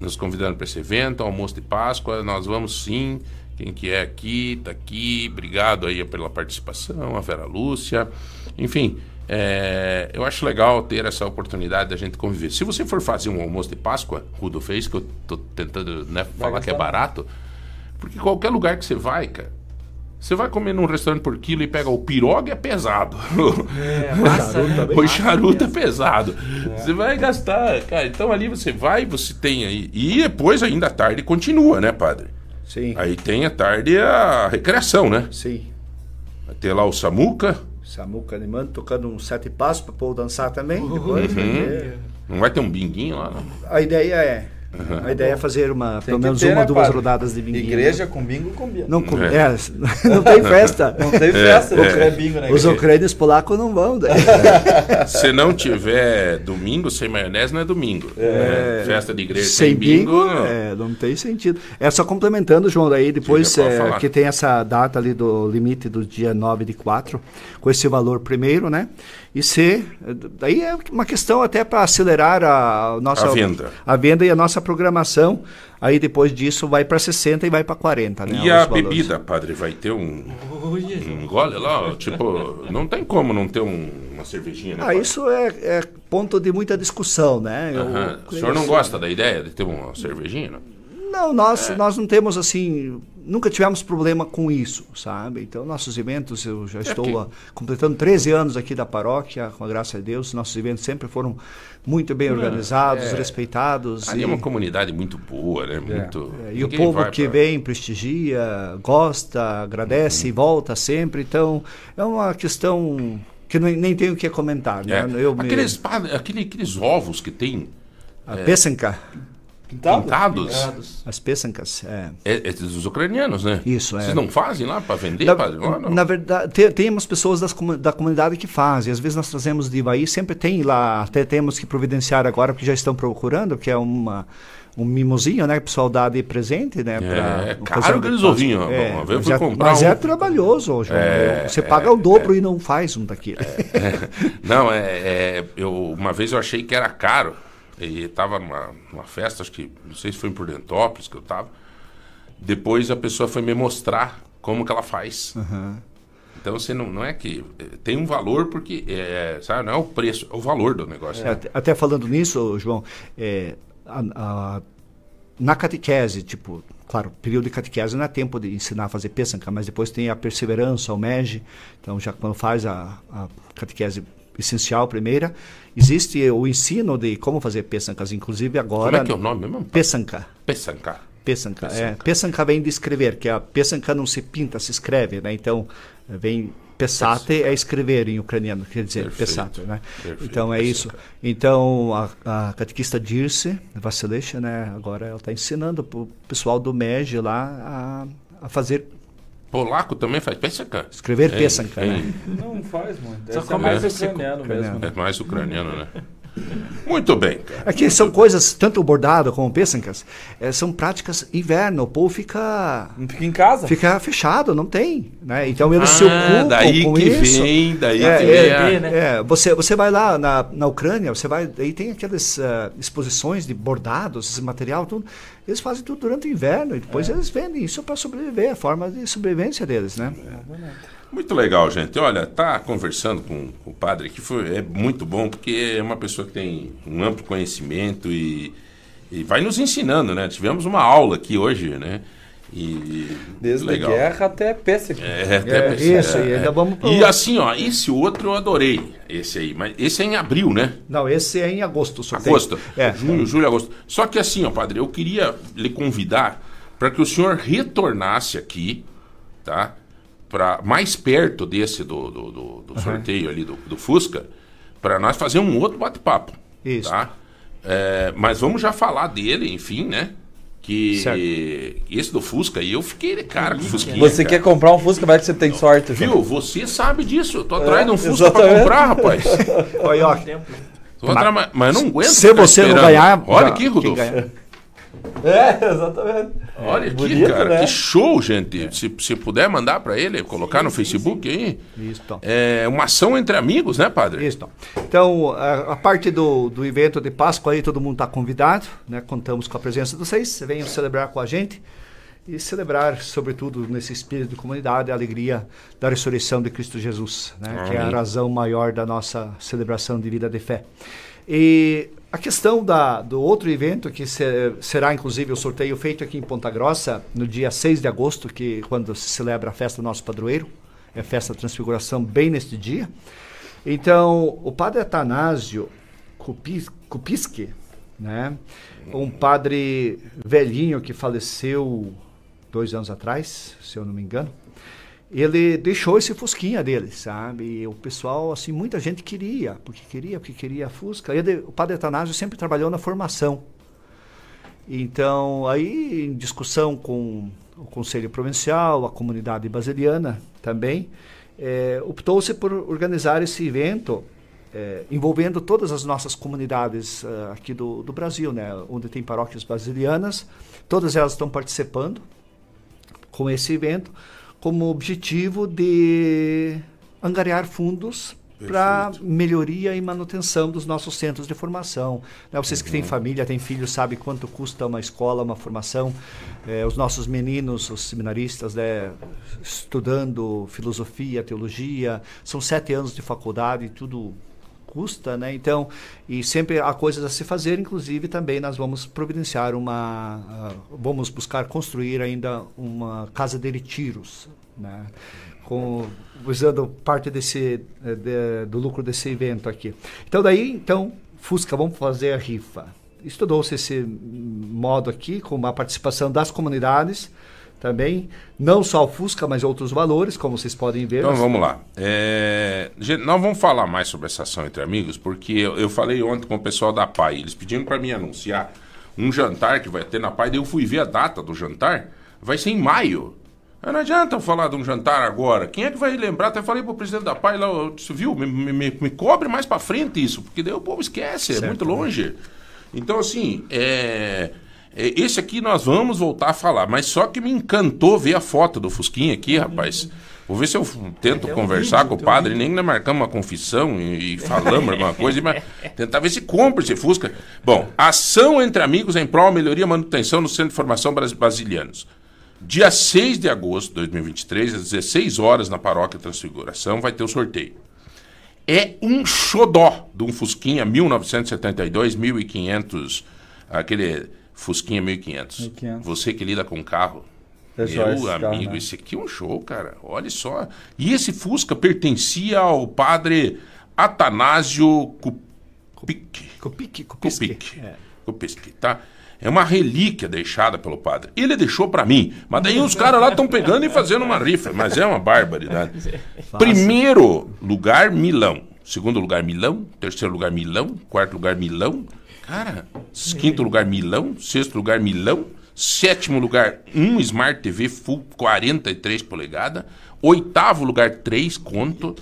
nos convidando para esse evento, almoço de Páscoa. Nós vamos sim. Quem que é aqui, tá aqui. Obrigado aí pela participação, a Vera Lúcia. Enfim, é, eu acho legal ter essa oportunidade da gente conviver. Se você for fazer um almoço de Páscoa, Rudo fez, que eu tô tentando né, falar que é barato, porque qualquer lugar que você vai, cara, você vai comer num restaurante por quilo e pega o pirogue é pesado. É, o charuto é pesado. É. Você vai gastar, cara. Então ali você vai, você tem aí. E depois ainda a tarde continua, né, padre? Sim. Aí tem a tarde a recreação, né? Sim. Vai ter lá o Samuca. Samuca animando, tocando um sete passos para pôr dançar também. Uhum. Depois, uhum. Não vai ter um binguinho lá, não? A ideia é Uhum. A ideia é fazer uma, pelo menos ter, uma, né, duas rodadas de bingo. Igreja com bingo combina. Não, com, é. É, não tem festa. Não tem festa, é, não é. bingo Os ucranianos polacos não vão. Daí. Se não tiver domingo sem maionese, não é domingo. É. Festa de igreja sem, sem bingo, bingo não. É, não tem sentido. É só complementando, João, daí depois é, que tem essa data ali do limite do dia 9 de 4, com esse valor primeiro, né? E C, daí é uma questão até para acelerar a, nossa A venda. a venda e a nossa programação. Aí depois disso vai para 60 e vai para 40, né? E a valores. bebida, padre, vai ter um, um gole lá? Tipo, não tem como não ter um- uma cervejinha, né? Ah, padre? isso é, é ponto de muita discussão, né? Eu Aham. O creio senhor não gosta da ideia de ter uma cervejinha? Não? Não, nós, É. nós não temos assim, nunca tivemos problema com isso, sabe? Então, nossos eventos, eu já estou É ah, completando 13 anos aqui da paróquia, com a graça de Deus, nossos eventos sempre foram muito bem organizados, respeitados. é. Ali e, é uma comunidade muito boa, né? Muito, é, e o povo que pra- vem prestigia, gosta, agradece e volta sempre. Então, é uma questão que nem, nem tenho o que comentar, É. né? Eu me- Aqueles, aquele- aqueles ovos que tem a pesanca, pintados, Dados. as pesancas, é. é, é dos ucranianos, né? Isso, é. Vocês não fazem lá para vender, Na, padre? Lá, não. na verdade, tem, tem umas pessoas das da comunidade que fazem. Às vezes nós trazemos de Ivaí, sempre tem lá, até temos que providenciar agora, porque já estão procurando, que é uma, um mimosinho, né? Que o pessoal dá de presente, né? É, é pra caro aqueles Páscoa. ovinhos, ó. É, Uma vez eu mas fui é, comprar mas um. é trabalhoso, João. É, Você paga o dobro e não faz um daquele. Não, é, é, eu, uma vez eu achei que era caro. E tava numa, numa festa, acho que, não sei se foi em Prudentópolis que eu tava. Depois a pessoa foi me mostrar como que ela faz. Então você não, não é que. eh, Tem um valor porque. É, sabe, não é o preço, é o valor do negócio. É, até- Até falando nisso, João, é, a- a- na catequese, tipo, claro, período de catequese não é tempo de ensinar a fazer pesanca, mas depois tem a perseverança, o MEG, então já quando faz a, a catequese essencial primeira, existe o ensino de como fazer pesancas, inclusive agora... Como é que é o nome mesmo? Pesanca. Pesanca. Pesanca, é. Pesanca vem de escrever, que a pesanca não se pinta, se escreve, né? Então, vem pesate é escrever em ucraniano, quer dizer, Perfeito. pesate, né? Perfeito, Então é isso. Então a, a catequista Dirce Vasilesha, né? Agora ela está ensinando para o pessoal do MEG lá a, a fazer Polaco também faz pesanca. escrever Hein, pesanca, hein? né? Não faz muito. Só é mais ucraniano mesmo. É mais ucraniano, né? Muito bem, cara. Aqui são coisas, tanto o bordado como pesancas, eh, são práticas inverno. O povo fica Não fica em casa? fica fechado, não tem, né? Então eles se Ah, ocupam daí com que isso. vem, daí É, que é, vem. é, né? É, você, você vai lá na, na Ucrânia, você vai, aí tem aquelas ah, exposições de bordados, esse material, tudo. Eles fazem tudo durante o inverno e depois eles vendem isso para sobreviver, a forma de sobrevivência deles, né? Muito legal, gente. Olha, tá conversando com, com o padre que foi é muito bom porque é uma pessoa que tem um amplo conhecimento e, e vai nos ensinando, né? Tivemos uma aula aqui hoje, né? E Desde legal. guerra até pêssego. É, até É, isso, e ainda vamos pro- E assim, ó, esse outro eu adorei, esse aí, mas esse é em abril, né? Não, esse é em agosto, sorteio. Agosto. É. Junho, julho, agosto. Só que assim, ó, padre, eu queria lhe convidar para que o senhor retornasse aqui, tá? Para mais perto desse do, do, do- do sorteio ali do, do Fusca, para nós fazer um outro bate-papo. Isso. Tá? É, mas vamos já falar dele, enfim, né? Que Certo. esse do Fusca aí, eu fiquei de cara com o Fusquinha. Você cara. quer comprar um Fusca, vai que você tem sorte. João. Viu? Você sabe disso. Eu tô atrás de um Fusca pra exatamente. comprar, rapaz. Olha, ó, mas, mas eu não aguento. se você não ganhar, Olha já- aqui, quem Rodolfo. É, exatamente. Olha aqui, bonito, cara, né? que show, gente. Se, se puder mandar pra ele, colocar no Facebook aí. Isso, então. É uma ação entre amigos, né, padre? Isso, então. Então, a, a parte do, do evento de Páscoa aí, todo mundo está convidado, né? Contamos com a presença de vocês, venham celebrar com a gente e celebrar, sobretudo, nesse espírito de comunidade, a alegria da ressurreição de Cristo Jesus, né? Que é a razão maior da nossa celebração de vida de fé. E a questão da, do outro evento, que se- será inclusive o sorteio feito aqui em Ponta Grossa, no dia 6 de agosto, que quando se celebra a festa do nosso padroeiro, é a festa da transfiguração bem neste dia. Então, o padre Atanásio Kupis- Kupiski, né, um padre velhinho que faleceu dois anos atrás, se eu não me engano, ele deixou esse Fusquinha dele, sabe? E o pessoal, assim, muita gente queria, porque queria, porque queria a Fusca. Ele, o padre Atanásio sempre trabalhou na formação. Então, aí, em discussão com o Conselho Provincial, a comunidade basiliana também, eh, optou-se por organizar esse evento eh, envolvendo todas as nossas comunidades ah, aqui do, do Brasil, né? Onde tem paróquias basilianas, todas elas estão participando com esse evento, como objetivo de angariar fundos para melhoria e manutenção dos nossos centros de formação. Né, Vocês que têm Uhum. família, têm filhos, sabem quanto custa uma escola, uma formação. Eh, os nossos meninos, os seminaristas, né, estudando filosofia, teologia, são sete anos de faculdade, tudo custa, né? Então, e sempre há coisas a se fazer, inclusive também nós vamos providenciar uma, ah, vamos buscar construir ainda uma casa de retiros, né? Com, usando parte desse eh, de- do lucro desse evento aqui. Então daí, então, Fusca, vamos fazer a rifa. Estudou-se esse modo aqui com a participação das comunidades também, não só o Fusca, mas outros valores, como vocês podem ver. Então Nós- vamos lá. É, nós vamos falar mais sobre essa ação entre amigos, porque eu, eu falei ontem com o pessoal da PAI. Eles pediram para mim anunciar um jantar que vai ter na PAI. Daí eu fui ver a data do jantar. Vai ser em maio. Não adianta eu falar de um jantar agora. Quem é que vai lembrar? Até falei pro presidente da PAI lá, eu disse, viu? Me, me, me- cobre mais para frente isso, porque daí o povo esquece, é muito longe. Então, assim, é, esse aqui nós vamos voltar a falar, mas só que me encantou ver a foto do Fusquinha aqui, rapaz. Vou ver se eu tento conversar com o padre, nem nós marcamos uma confissão e, e falamos alguma coisa, mas tentar ver se compra esse Fusca. Bom, ação entre amigos em prol melhoria e manutenção no Centro de Formação Bras- Basilianos. Dia 6 de agosto de 2023, às 16 horas, na Paróquia Transfiguração, vai ter o sorteio. É um xodó de um Fusquinha 1972, 1500, aquele Fusquinha 1500. 1500. Você que lida com carro. É só esse Meu carro, amigo, né? esse aqui é um show, cara. Olha só. E esse Fusca pertencia ao padre Atanásio Kupik. Kupic, Kupiski. Kupik. Kupik, tá? É uma relíquia deixada pelo padre. Ele deixou pra mim, mas daí os caras lá estão pegando e fazendo uma rifa, mas é uma barbaridade. Primeiro lugar, Milão. Segundo lugar, Milão. Terceiro lugar, Milão. Quarto lugar, Milão. Cara, quinto lugar, Milão. Sexto lugar, Milão. Sétimo lugar, um Smart TV Full 43 polegadas. Oitavo lugar, 3 conto.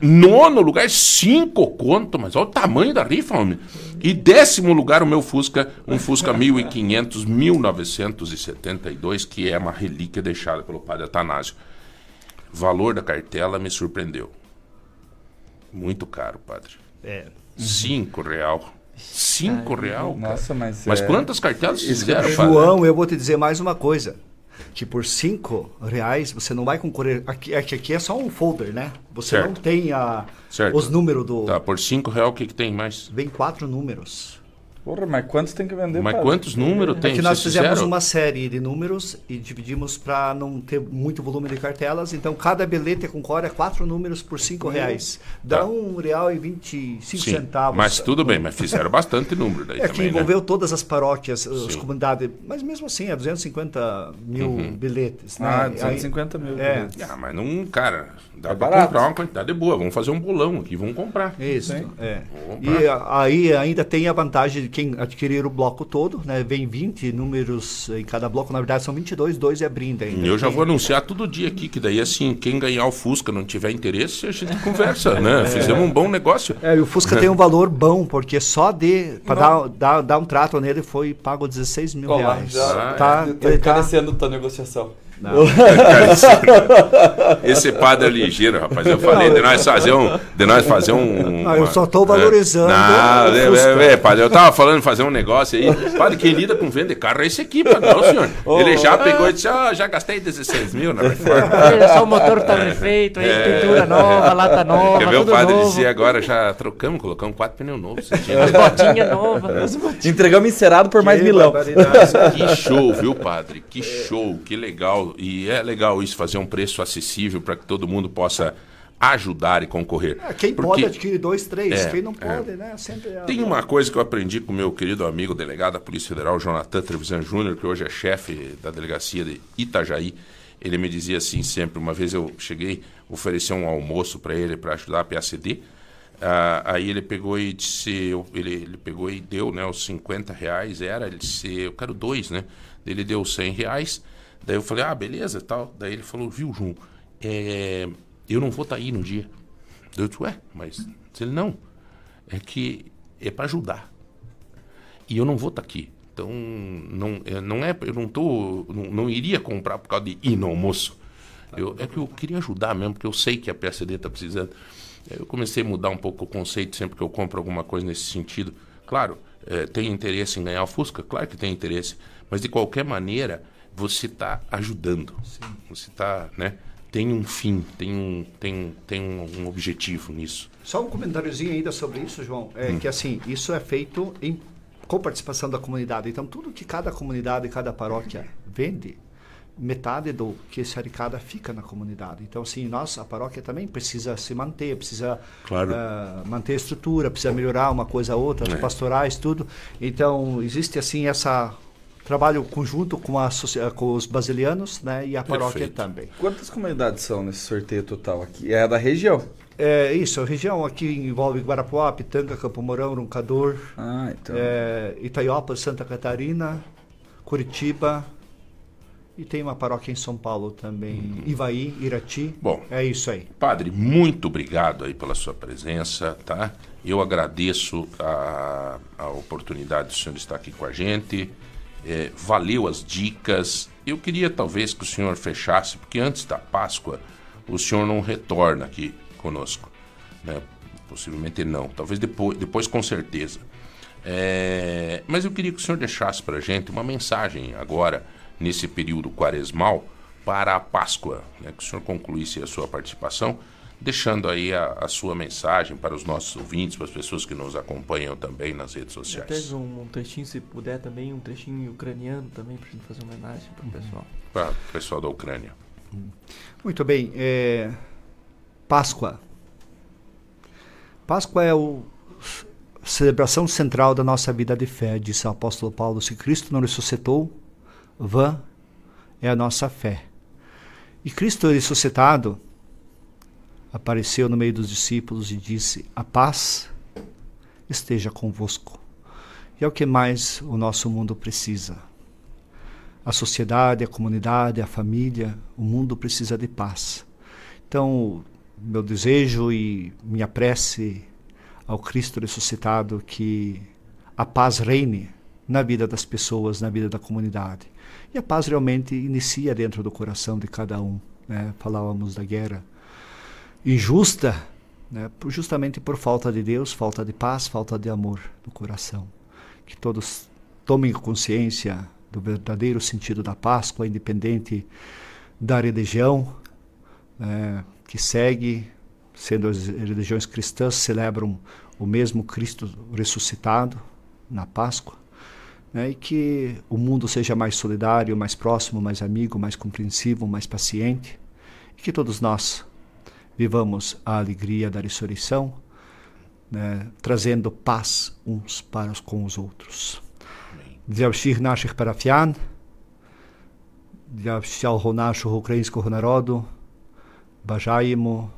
Nono lugar, 5 conto. Mas olha o tamanho da rifa, homem. E décimo lugar, o meu Fusca, um Fusca 1500, 1972, que é uma relíquia deixada pelo padre Atanásio. Valor da cartela me surpreendeu. Muito caro, padre. É. Cinco real. Cinco real? cara. Nossa, mas. Mas é... quantas cartelas fizeram? João, eu vou te dizer mais uma coisa. Que por cinco reais você não vai concorrer. Aqui, aqui, aqui é só um folder, né? Você Certo. não tem a, Certo. os números do. Tá, por cinco real o que, que tem mais? Vem quatro números. Porra, mas quantos tem que vender? Mas padre? quantos números tem? É que nós Vocês fizemos fizeram? uma série de números e dividimos para não ter muito volume de cartelas. Então cada bilhete concorre a quatro números por cinco reais. Dá Tá. um real e vinte e cinco centavos. Mas tudo bem, mas fizeram bastante número daí É que também, né? envolveu todas as paróquias, as Sim. comunidades, mas mesmo assim é 250 mil Uhum. bilhetes. Né? Ah, Aí- 250 mil. É. bilhetes. Ah, mas não, cara, dá É barato. comprar uma quantidade boa. Vamos fazer um bolão aqui, vamos comprar. Isso, Sim. é. Vou E comprar. a- aí ainda tem a vantagem de quem adquirir o bloco todo, né? Vem 20 números em cada bloco, na verdade são 22, dois é brinde ainda. Eu já vou anunciar todo dia aqui, que daí assim, quem ganhar o Fusca não tiver interesse, a gente conversa, né? Fizemos um bom negócio. É, e o Fusca tem um valor bom, porque só de. para dar, dar, dar um trato nele foi pago 16 mil Olha lá, reais. já tá, tá ele tá, encarecendo tua negociação. Esse padre é ligeiro, rapaz. Eu falei de nós fazer um. De nós fazer um. Não, eu só tô valorizando Não, o é, é, é, padre, eu tava falando de fazer um negócio aí. Padre, quem lida com venda de carro é esse aqui, padre. Não, senhor. Ele já pegou e disse: Ó, já gastei 16 mil na reforma. Olha só o motor tá refeito, aí, pintura nova, lata nova, Quer ver o padre novo. dizer agora? Já trocamos, colocamos quatro pneus novos. esse. As botinhas novas. Entregamos encerado por mais Que milão. barbaridade. Que show, viu, padre? Que show, que legal. E é legal isso, fazer um preço acessível para que todo mundo possa ajudar e concorrer. É, Quem Porque pode adquirir dois, três. É, Quem não é. pode, né? Sempre é- Tem uma coisa que eu aprendi com o meu querido amigo delegado da Polícia Federal, Jonathan Trevisan Júnior, que hoje é chefe da delegacia de Itajaí. Ele me dizia assim sempre, uma vez eu cheguei, ofereci um almoço para ele para ajudar a PACD. Ah, aí ele pegou e disse, eu- ele, ele pegou e deu, né, os 50 reais, era, ele disse, eu quero dois, né? Ele deu 100 reais, daí eu falei, ah, beleza, tal. Daí ele falou, viu, João, é, eu não vou estar aí no dia. Eu disse, ué, mas ele não, é que é para ajudar. E eu não vou estar aqui. Então, não, é, não é, eu não tô, não, não iria comprar por causa de ir no almoço. Eu, é que eu queria ajudar mesmo, porque eu sei que a PSD está precisando. Eu comecei a mudar um pouco o conceito sempre que eu compro alguma coisa nesse sentido. Claro, eh, tem interesse em ganhar o Fusca? Claro que tem interesse. Mas de qualquer maneira, você está ajudando. Você está, né? Tem um fim, tem um, tem, tem um objetivo nisso. Só um comentáriozinho ainda sobre isso, João. É que assim, isso é feito em, com participação da comunidade. Então, tudo que cada comunidade, cada paróquia vende, metade do que esse arrecada fica na comunidade. Então, assim, nós, a paróquia também precisa se manter, precisa Claro. ah, manter a estrutura, precisa melhorar uma coisa ou outra, É. pastorais, tudo. Então, existe, assim, essa trabalho conjunto com, a, com os basilianos né, e a paróquia Perfeito. também. Quantas comunidades são nesse sorteio total aqui? É da região. É isso, a região aqui envolve Guarapuá, Pitanga, Campo Mourão, Roncador, Ah, então. é, Itaiópolis, Santa Catarina, Curitiba e tem uma paróquia em São Paulo também, Ivaí, Irati. Bom. é isso aí. Padre, muito obrigado aí pela sua presença, tá? Eu agradeço a, a oportunidade do senhor estar aqui com a gente. É, valeu as dicas. Eu queria talvez que o senhor fechasse, porque antes da Páscoa o senhor não retorna aqui conosco, né? Possivelmente não. Talvez depois, depois com certeza. É, mas eu queria que o senhor deixasse para a gente uma mensagem agora, nesse período quaresmal, para a Páscoa. Né? Que o senhor concluísse a sua participação, deixando aí a, a sua mensagem para os nossos ouvintes, para as pessoas que nos acompanham também nas redes Até sociais. um, um trechinho, se puder também, um trechinho ucraniano também, pra gente fazer uma homenagem pro pessoal. Para o pessoal da Ucrânia. Muito bem. é, Páscoa. Páscoa é o celebração central da nossa vida de fé, disse o apóstolo Paulo. Se Cristo não ressuscitou, vã é a nossa fé. E Cristo ressuscitado apareceu no meio dos discípulos e disse: A paz esteja convosco. E é o que mais o nosso mundo precisa. A sociedade, a comunidade, a família, o mundo precisa de paz. Então, meu desejo e minha prece ao Cristo ressuscitado que a paz reine na vida das pessoas, na vida da comunidade. E a paz realmente inicia dentro do coração de cada um. Né? Falávamos da guerra injusta, né? justamente por falta de Deus, falta de paz, falta de amor no coração. Que todos tomem consciência do verdadeiro sentido da Páscoa, independente da religião né, que segue, sendo as religiões cristãs, celebram o mesmo Cristo ressuscitado na Páscoa, né, e que o mundo seja mais solidário, mais próximo, mais amigo, mais compreensivo, mais paciente, e que todos nós vivamos a alegria da ressurreição, né, trazendo paz uns para os com os outros. Для всіх наших парафіян, для всього нашого українського народу бажаємо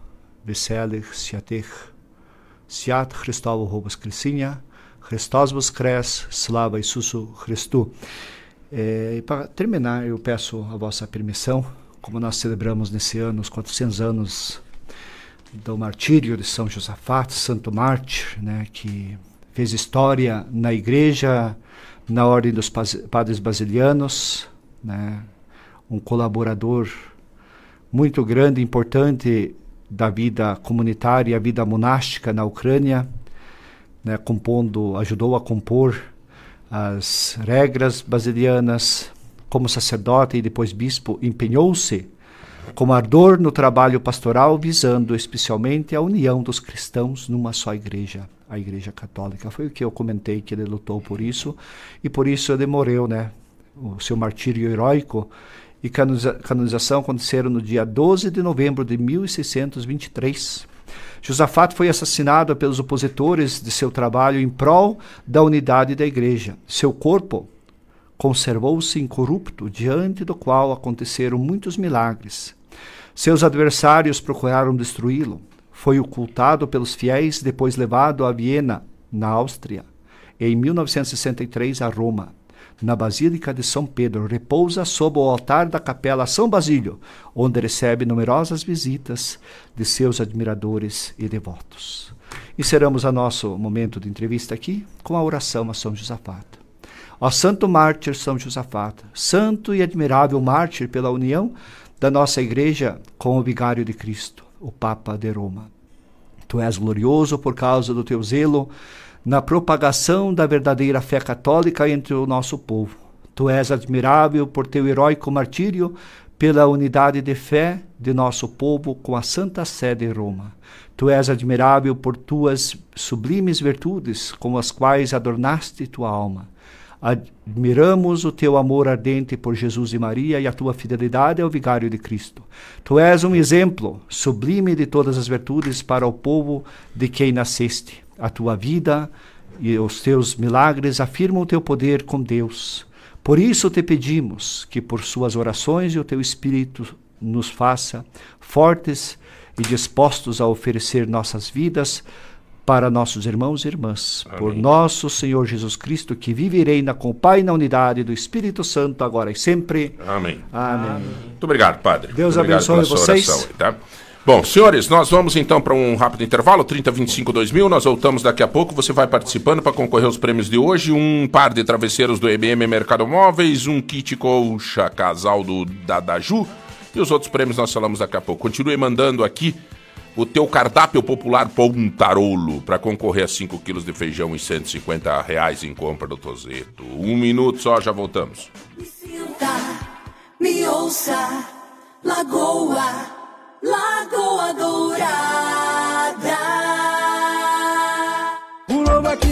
веселих, святих свят Христового Воскресіння. Христос Воскрес, слава Ісусу Христу. É, e para terminar, eu peço a vossa permissão, como nós celebramos nesse ano os 400 anos do martírio de São Josafá, santo mártir, né, que fez história na igreja, na ordem dos padres basilianos, né, um colaborador muito grande, importante da vida comunitária e a vida monástica na Ucrânia, né, compondo, ajudou a compor as regras basilianas, como sacerdote e depois bispo, empenhou-se com ardor no trabalho pastoral, visando especialmente a união dos cristãos numa só igreja, a Igreja Católica. Foi o que eu comentei que ele lutou por isso e por isso ele morreu, né? O seu martírio heróico e canoniza- canonização aconteceram no dia 12 de novembro de 1623. Josafat foi assassinado pelos opositores de seu trabalho em prol da unidade da igreja. Seu corpo conservou-se incorrupto, diante do qual aconteceram muitos milagres. Seus adversários procuraram destruí-lo. Foi ocultado pelos fiéis, depois levado a Viena, na Áustria. Em 1963, a Roma. Na Basílica de São Pedro, repousa sob o altar da Capela São Basílio, onde recebe numerosas visitas de seus admiradores e devotos. Encerramos a nosso momento de entrevista aqui com a oração a São Josafata. Ó Santo Mártir São Josafata, santo e admirável mártir pela união da nossa Igreja com o Vigário de Cristo, o Papa de Roma. Tu Tu és glorioso por causa do teu zelo na propagação da verdadeira fé católica entre o nosso povo. Tu és admirável por teu heróico martírio pela unidade de fé de nosso povo com a Santa Sé de Roma. Tu és admirável por tuas sublimes virtudes, com as quais adornaste tua alma. Admiramos o teu amor ardente por Jesus e Maria e a tua fidelidade ao Vigário de Cristo. Tu és um exemplo sublime de todas as virtudes para o povo de quem nasceste. A tua vida e os teus milagres afirmam o teu poder com Deus. Por isso te pedimos que, por suas orações e o teu Espírito, nos faça fortes e dispostos a oferecer nossas vidas para nossos irmãos e irmãs. Amém. Por nosso Senhor Jesus Cristo, que vive e reina com o Pai na unidade do Espírito Santo, agora e sempre. Amém. Amém. Muito obrigado, padre. Deus obrigado abençoe pela sua vocês. oração tá? Bom, senhores, nós vamos então para um rápido intervalo, 3025 2000. Nós voltamos daqui a pouco. Você vai participando para concorrer aos prêmios de hoje: um par de travesseiros do EBM Mercado Móveis, um kit colcha casal do Dadaju e os outros prêmios nós falamos daqui a pouco. Continue mandando aqui o teu cardápio popular Pontarolo para concorrer a 5 quilos de feijão e 150 reais em compra do Tozeto. Um minuto só, já voltamos. Sinta, me ouça, Lagoa, Lagoa Dourada.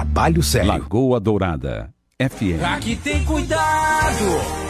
Trabalho sério. Lagoa Dourada. FM. Aqui tem cuidado.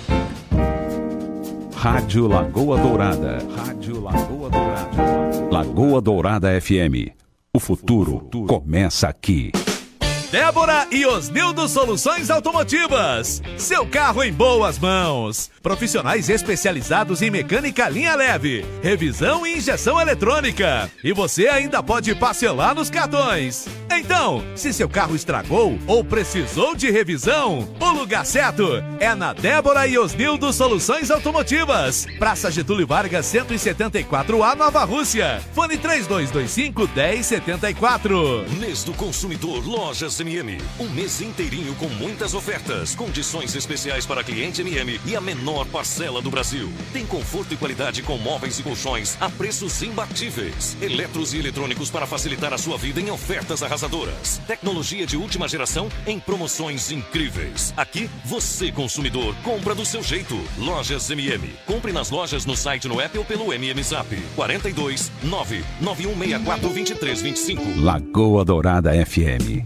Rádio Lagoa Dourada. Rádio Lagoa Dourada. Lagoa Dourada FM. O futuro começa aqui. Débora e Osnildo Soluções Automotivas. Seu carro em boas mãos. Profissionais especializados em mecânica linha leve, revisão e injeção eletrônica. E você ainda pode parcelar nos cartões. Então, se seu carro estragou ou precisou de revisão, o lugar certo é na Débora e Osnildo Soluções Automotivas. Praça Getúlio Vargas 174A Nova Rússia. Fone 3225 1074. Mês do Consumidor Lojas MM. Um mês inteirinho com muitas ofertas, condições especiais para cliente MM e a menor parcela do Brasil. Tem conforto e qualidade com móveis e colchões a preços imbatíveis. Eletros e eletrônicos para facilitar a sua vida em ofertas arrasadoras. Tecnologia de última geração em promoções incríveis. Aqui, você consumidor compra do seu jeito. Lojas MM. Compre nas lojas no site, no app ou pelo MM Zap. 42 99164 2325. Lagoa Dourada FM.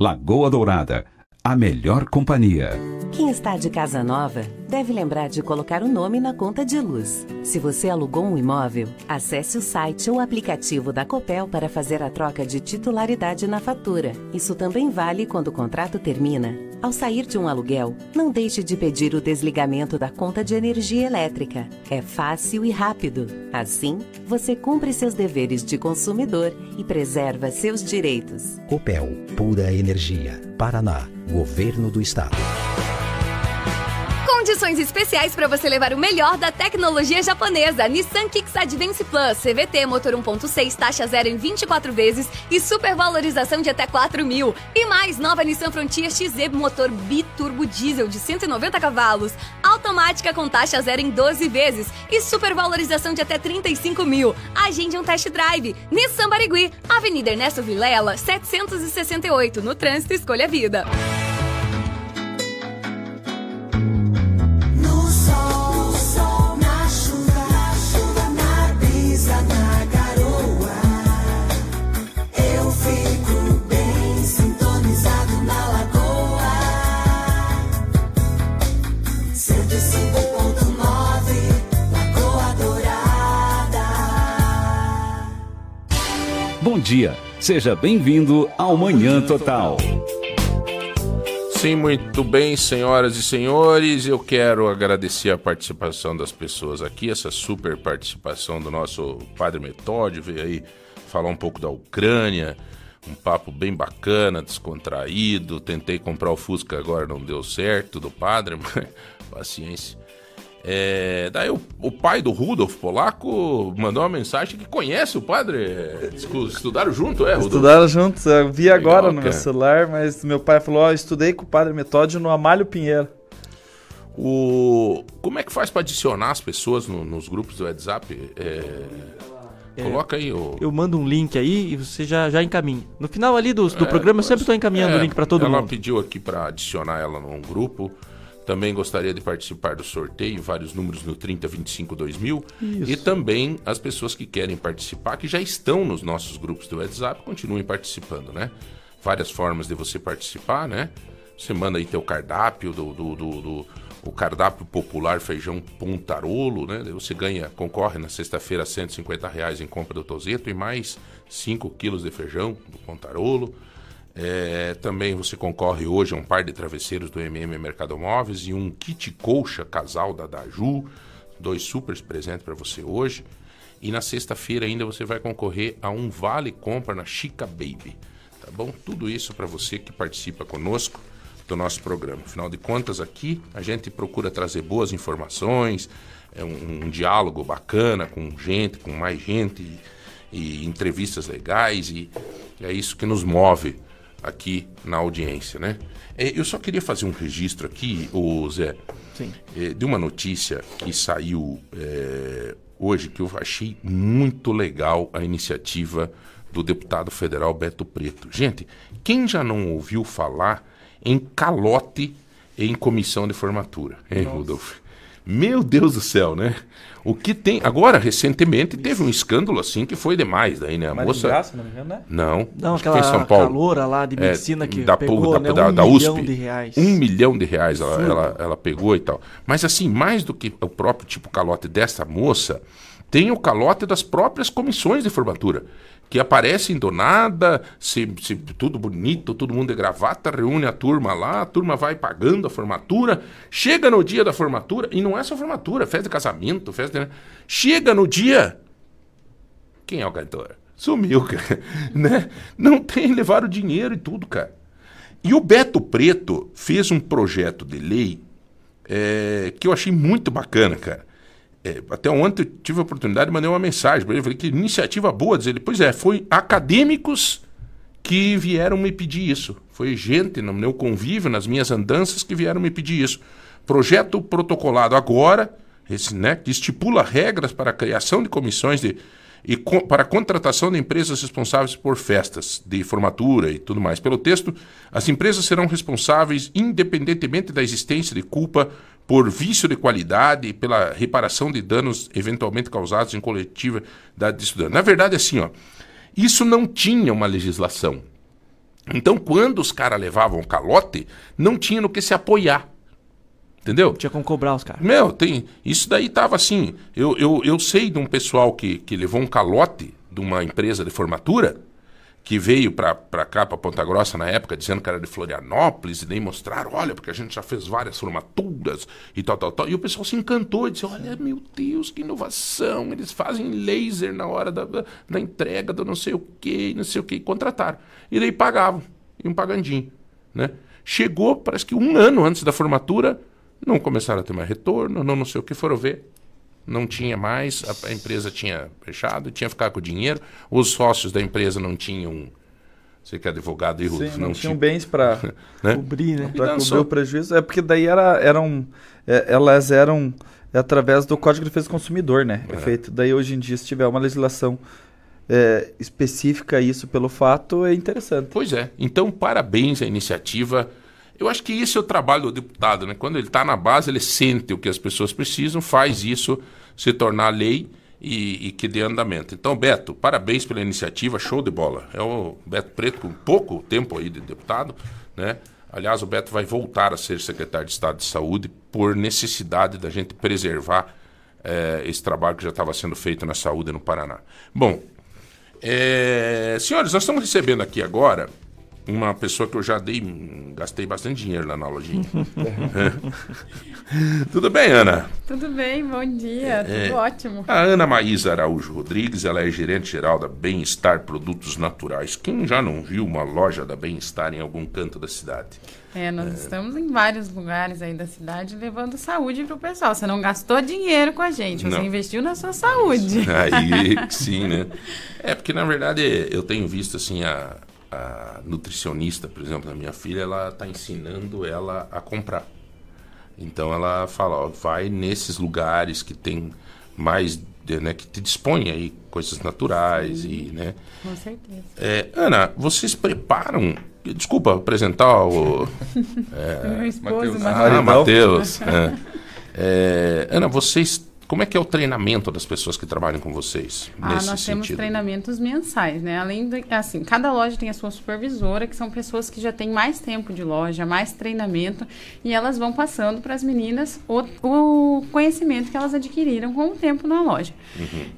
Lagoa Dourada, a melhor companhia. Quem está de casa nova deve lembrar de colocar o nome na conta de luz. Se você alugou um imóvel, acesse o site ou aplicativo da Copel para fazer a troca de titularidade na fatura. Isso também vale quando o contrato termina. Ao sair de um aluguel, não deixe de pedir o desligamento da conta de energia elétrica. É fácil e rápido. Assim, você cumpre seus deveres de consumidor e preserva seus direitos. Copel, pura energia. Paraná, Governo do Estado. Condições especiais para você levar o melhor da tecnologia japonesa. Nissan Kicks Advance Plus, CVT, motor 1.6, taxa zero em 24 vezes e supervalorização de até 4 mil. E mais, nova Nissan Frontier XZ, motor biturbo diesel de 190 cavalos, automática com taxa zero em 12 vezes e supervalorização de até 35 mil. Agende um test drive. Nissan Barigui, Avenida Ernesto Vilela, 768. No trânsito, escolha vida. Bom dia, seja bem-vindo ao Manhã Total. Sim, muito bem, senhoras e senhores. Eu quero agradecer a participação das pessoas aqui, essa super participação do nosso Padre Metódio, veio aí falar um pouco da Ucrânia, um papo bem bacana, descontraído. Tentei comprar o Fusca, agora não deu certo do Padre, mas paciência. É, daí o, o pai do Rudolf Polaco mandou uma mensagem que conhece o padre. é, Estudaram junto, é, Rudolf? Estudaram juntos, eu vi agora Legal, no meu cara. celular, mas meu pai falou, ó, estudei com o Padre Metódio no Amálio Pinheiro. O... Como é que faz para adicionar as pessoas no- nos grupos do WhatsApp? É, É, Coloca aí o. Eu mando um link aí e você já, já encaminha. No final ali do, do programa eu sempre estou encaminhando o É, link para todo ela mundo. pediu aqui para adicionar ela num grupo. Também gostaria de participar do sorteio, vários números no 3025 2000. Isso. E também as pessoas que querem participar, que já estão nos nossos grupos do WhatsApp, continuem participando, né? Várias formas de você participar, né? Você manda aí teu cardápio do, do, do- do- o cardápio popular feijão pontarolo, né? Você ganha, concorre na sexta-feira a 150 reais em compra do Tozeto e mais 5 quilos de feijão do pontarolo. É, também você concorre hoje a um par de travesseiros do MM Mercado Móveis e um kit colcha casal da Daju. Dois super presentes para você hoje. E na sexta-feira ainda você vai concorrer a um vale compra na Chica Baby. Tá bom? Tudo isso para você que participa conosco do nosso programa. Afinal de contas, aqui a gente procura trazer boas informações, é um, um diálogo bacana com gente, com mais gente, e, e entrevistas legais, e é isso que nos move aqui na audiência, né? É, eu só queria fazer um registro aqui, o Zé, Sim. é, de uma notícia que saiu é, hoje que eu achei muito legal a iniciativa do deputado federal Beto Preto. Gente, quem já não ouviu falar em calote em comissão de formatura, hein, Rudolf? Meu Deus do céu, né? O que tem. Agora, recentemente, teve um escândalo assim que foi demais daí, né? A moça. se não me engano, né? Não, Não, foi em aquela São Paulo. caloura lá de É, medicina que da, pegou, da, né, da, um da milhão USP. de reais. Um milhão de reais ela, ela, ela pegou e tal. Mas assim, mais do que o próprio tipo calote dessa moça, tem o calote das próprias comissões de formatura. Que aparecem do nada, se, se- tudo bonito, todo mundo de gravata, reúne a turma lá, a turma vai pagando a formatura, chega no dia da formatura, e não é só formatura, festa de casamento, festa de... Chega no dia, quem é o cantor? Sumiu, cara. Né? Não tem, levaram o dinheiro e tudo, cara. E o Beto Preto fez um projeto de lei é, que eu achei muito bacana, cara. É, até ontem eu tive a oportunidade de mandar uma mensagem para ele. Falei que iniciativa boa. Diz ele, pois é, foi acadêmicos que vieram me pedir isso. Foi gente no meu convívio, nas minhas andanças, que vieram me pedir isso. Projeto protocolado agora, esse, né, que estipula regras para a criação de comissões de, e co- para a contratação de empresas responsáveis por festas de formatura e tudo mais. Pelo texto, as empresas serão responsáveis independentemente da existência de culpa por vício de qualidade e pela reparação de danos eventualmente causados em coletiva de estudantes. Na verdade, assim, ó, isso não tinha uma legislação. Então, quando os caras levavam calote, não tinha no que se apoiar. Entendeu? Tinha como cobrar os caras. Meu, tem. Isso daí tava assim. Eu, eu, eu sei de um pessoal que, que levou um calote de uma empresa de formatura que veio pra cá, pra Ponta Grossa na época, dizendo que era de Florianópolis, e daí mostraram, olha, porque a gente já fez várias formaturas e tal, tal, tal. E o pessoal se encantou e disse, olha, meu Deus, que inovação, eles fazem laser na hora da, da, da entrega do não sei o que, não sei o que, e contrataram. E daí pagavam, e um pagandinho, né? Chegou, parece que um ano antes da formatura, não começaram a ter mais retorno, não não sei o que, foram ver. Não tinha mais, a, empresa tinha fechado, tinha que ficar com o dinheiro, os sócios da empresa não tinham. Você que é advogado e Sim, não, tinham bens para né? cobrir, né? Para cobrir o prejuízo. É porque daí era, eram, é, elas eram é, através do Código de Defesa do Consumidor, né? É. feito. Daí hoje em dia, se tiver uma legislação é, específica a isso pelo fato, é interessante. Pois é. Então, parabéns à iniciativa. Eu acho que esse é o trabalho do deputado, né? Quando ele está na base, ele sente o que as pessoas precisam, faz isso se tornar lei e, e que dê andamento. Então, Beto, parabéns pela iniciativa, show de bola. É o Beto Preto com pouco tempo aí de deputado, né? Aliás, o Beto vai voltar a ser secretário de Estado de Saúde por necessidade da gente preservar eh, esse trabalho que já estava sendo feito na saúde no Paraná. Bom, é, senhores, nós estamos recebendo aqui agora uma pessoa que eu já dei, gastei bastante dinheiro lá na lojinha. Tudo bem, Ana? Tudo bem, bom dia, tudo É, ótimo. A Ana Maísa Araújo Rodrigues, ela é gerente geral da Bem-Estar Produtos Naturais. Quem já não viu uma loja da Bem-Estar em algum canto da cidade? É, nós estamos em vários lugares aí da cidade levando saúde pro pessoal. Você não gastou dinheiro com a gente, você Não. investiu na sua saúde. Aí sim, né? É porque na verdade eu tenho visto assim a, a nutricionista, por exemplo, da minha filha, ela está ensinando ela a comprar. Então ela fala, ó, vai nesses lugares que tem mais, de- né, que te dispõe aí coisas naturais e, né? Com certeza. É, Ana, vocês preparam? Desculpa apresentar o. Meu esposo, Mateus. Matheus. Ah, Matheus. é. É, Ana, vocês. Como é que é o treinamento das pessoas que trabalham com vocês? Ah, nesse nós temos sentido? treinamentos mensais, né? Além de, assim, cada loja tem a sua supervisora, que são pessoas que já têm mais tempo de loja, mais treinamento, e elas vão passando para as meninas o, o conhecimento que elas adquiriram com o tempo na loja.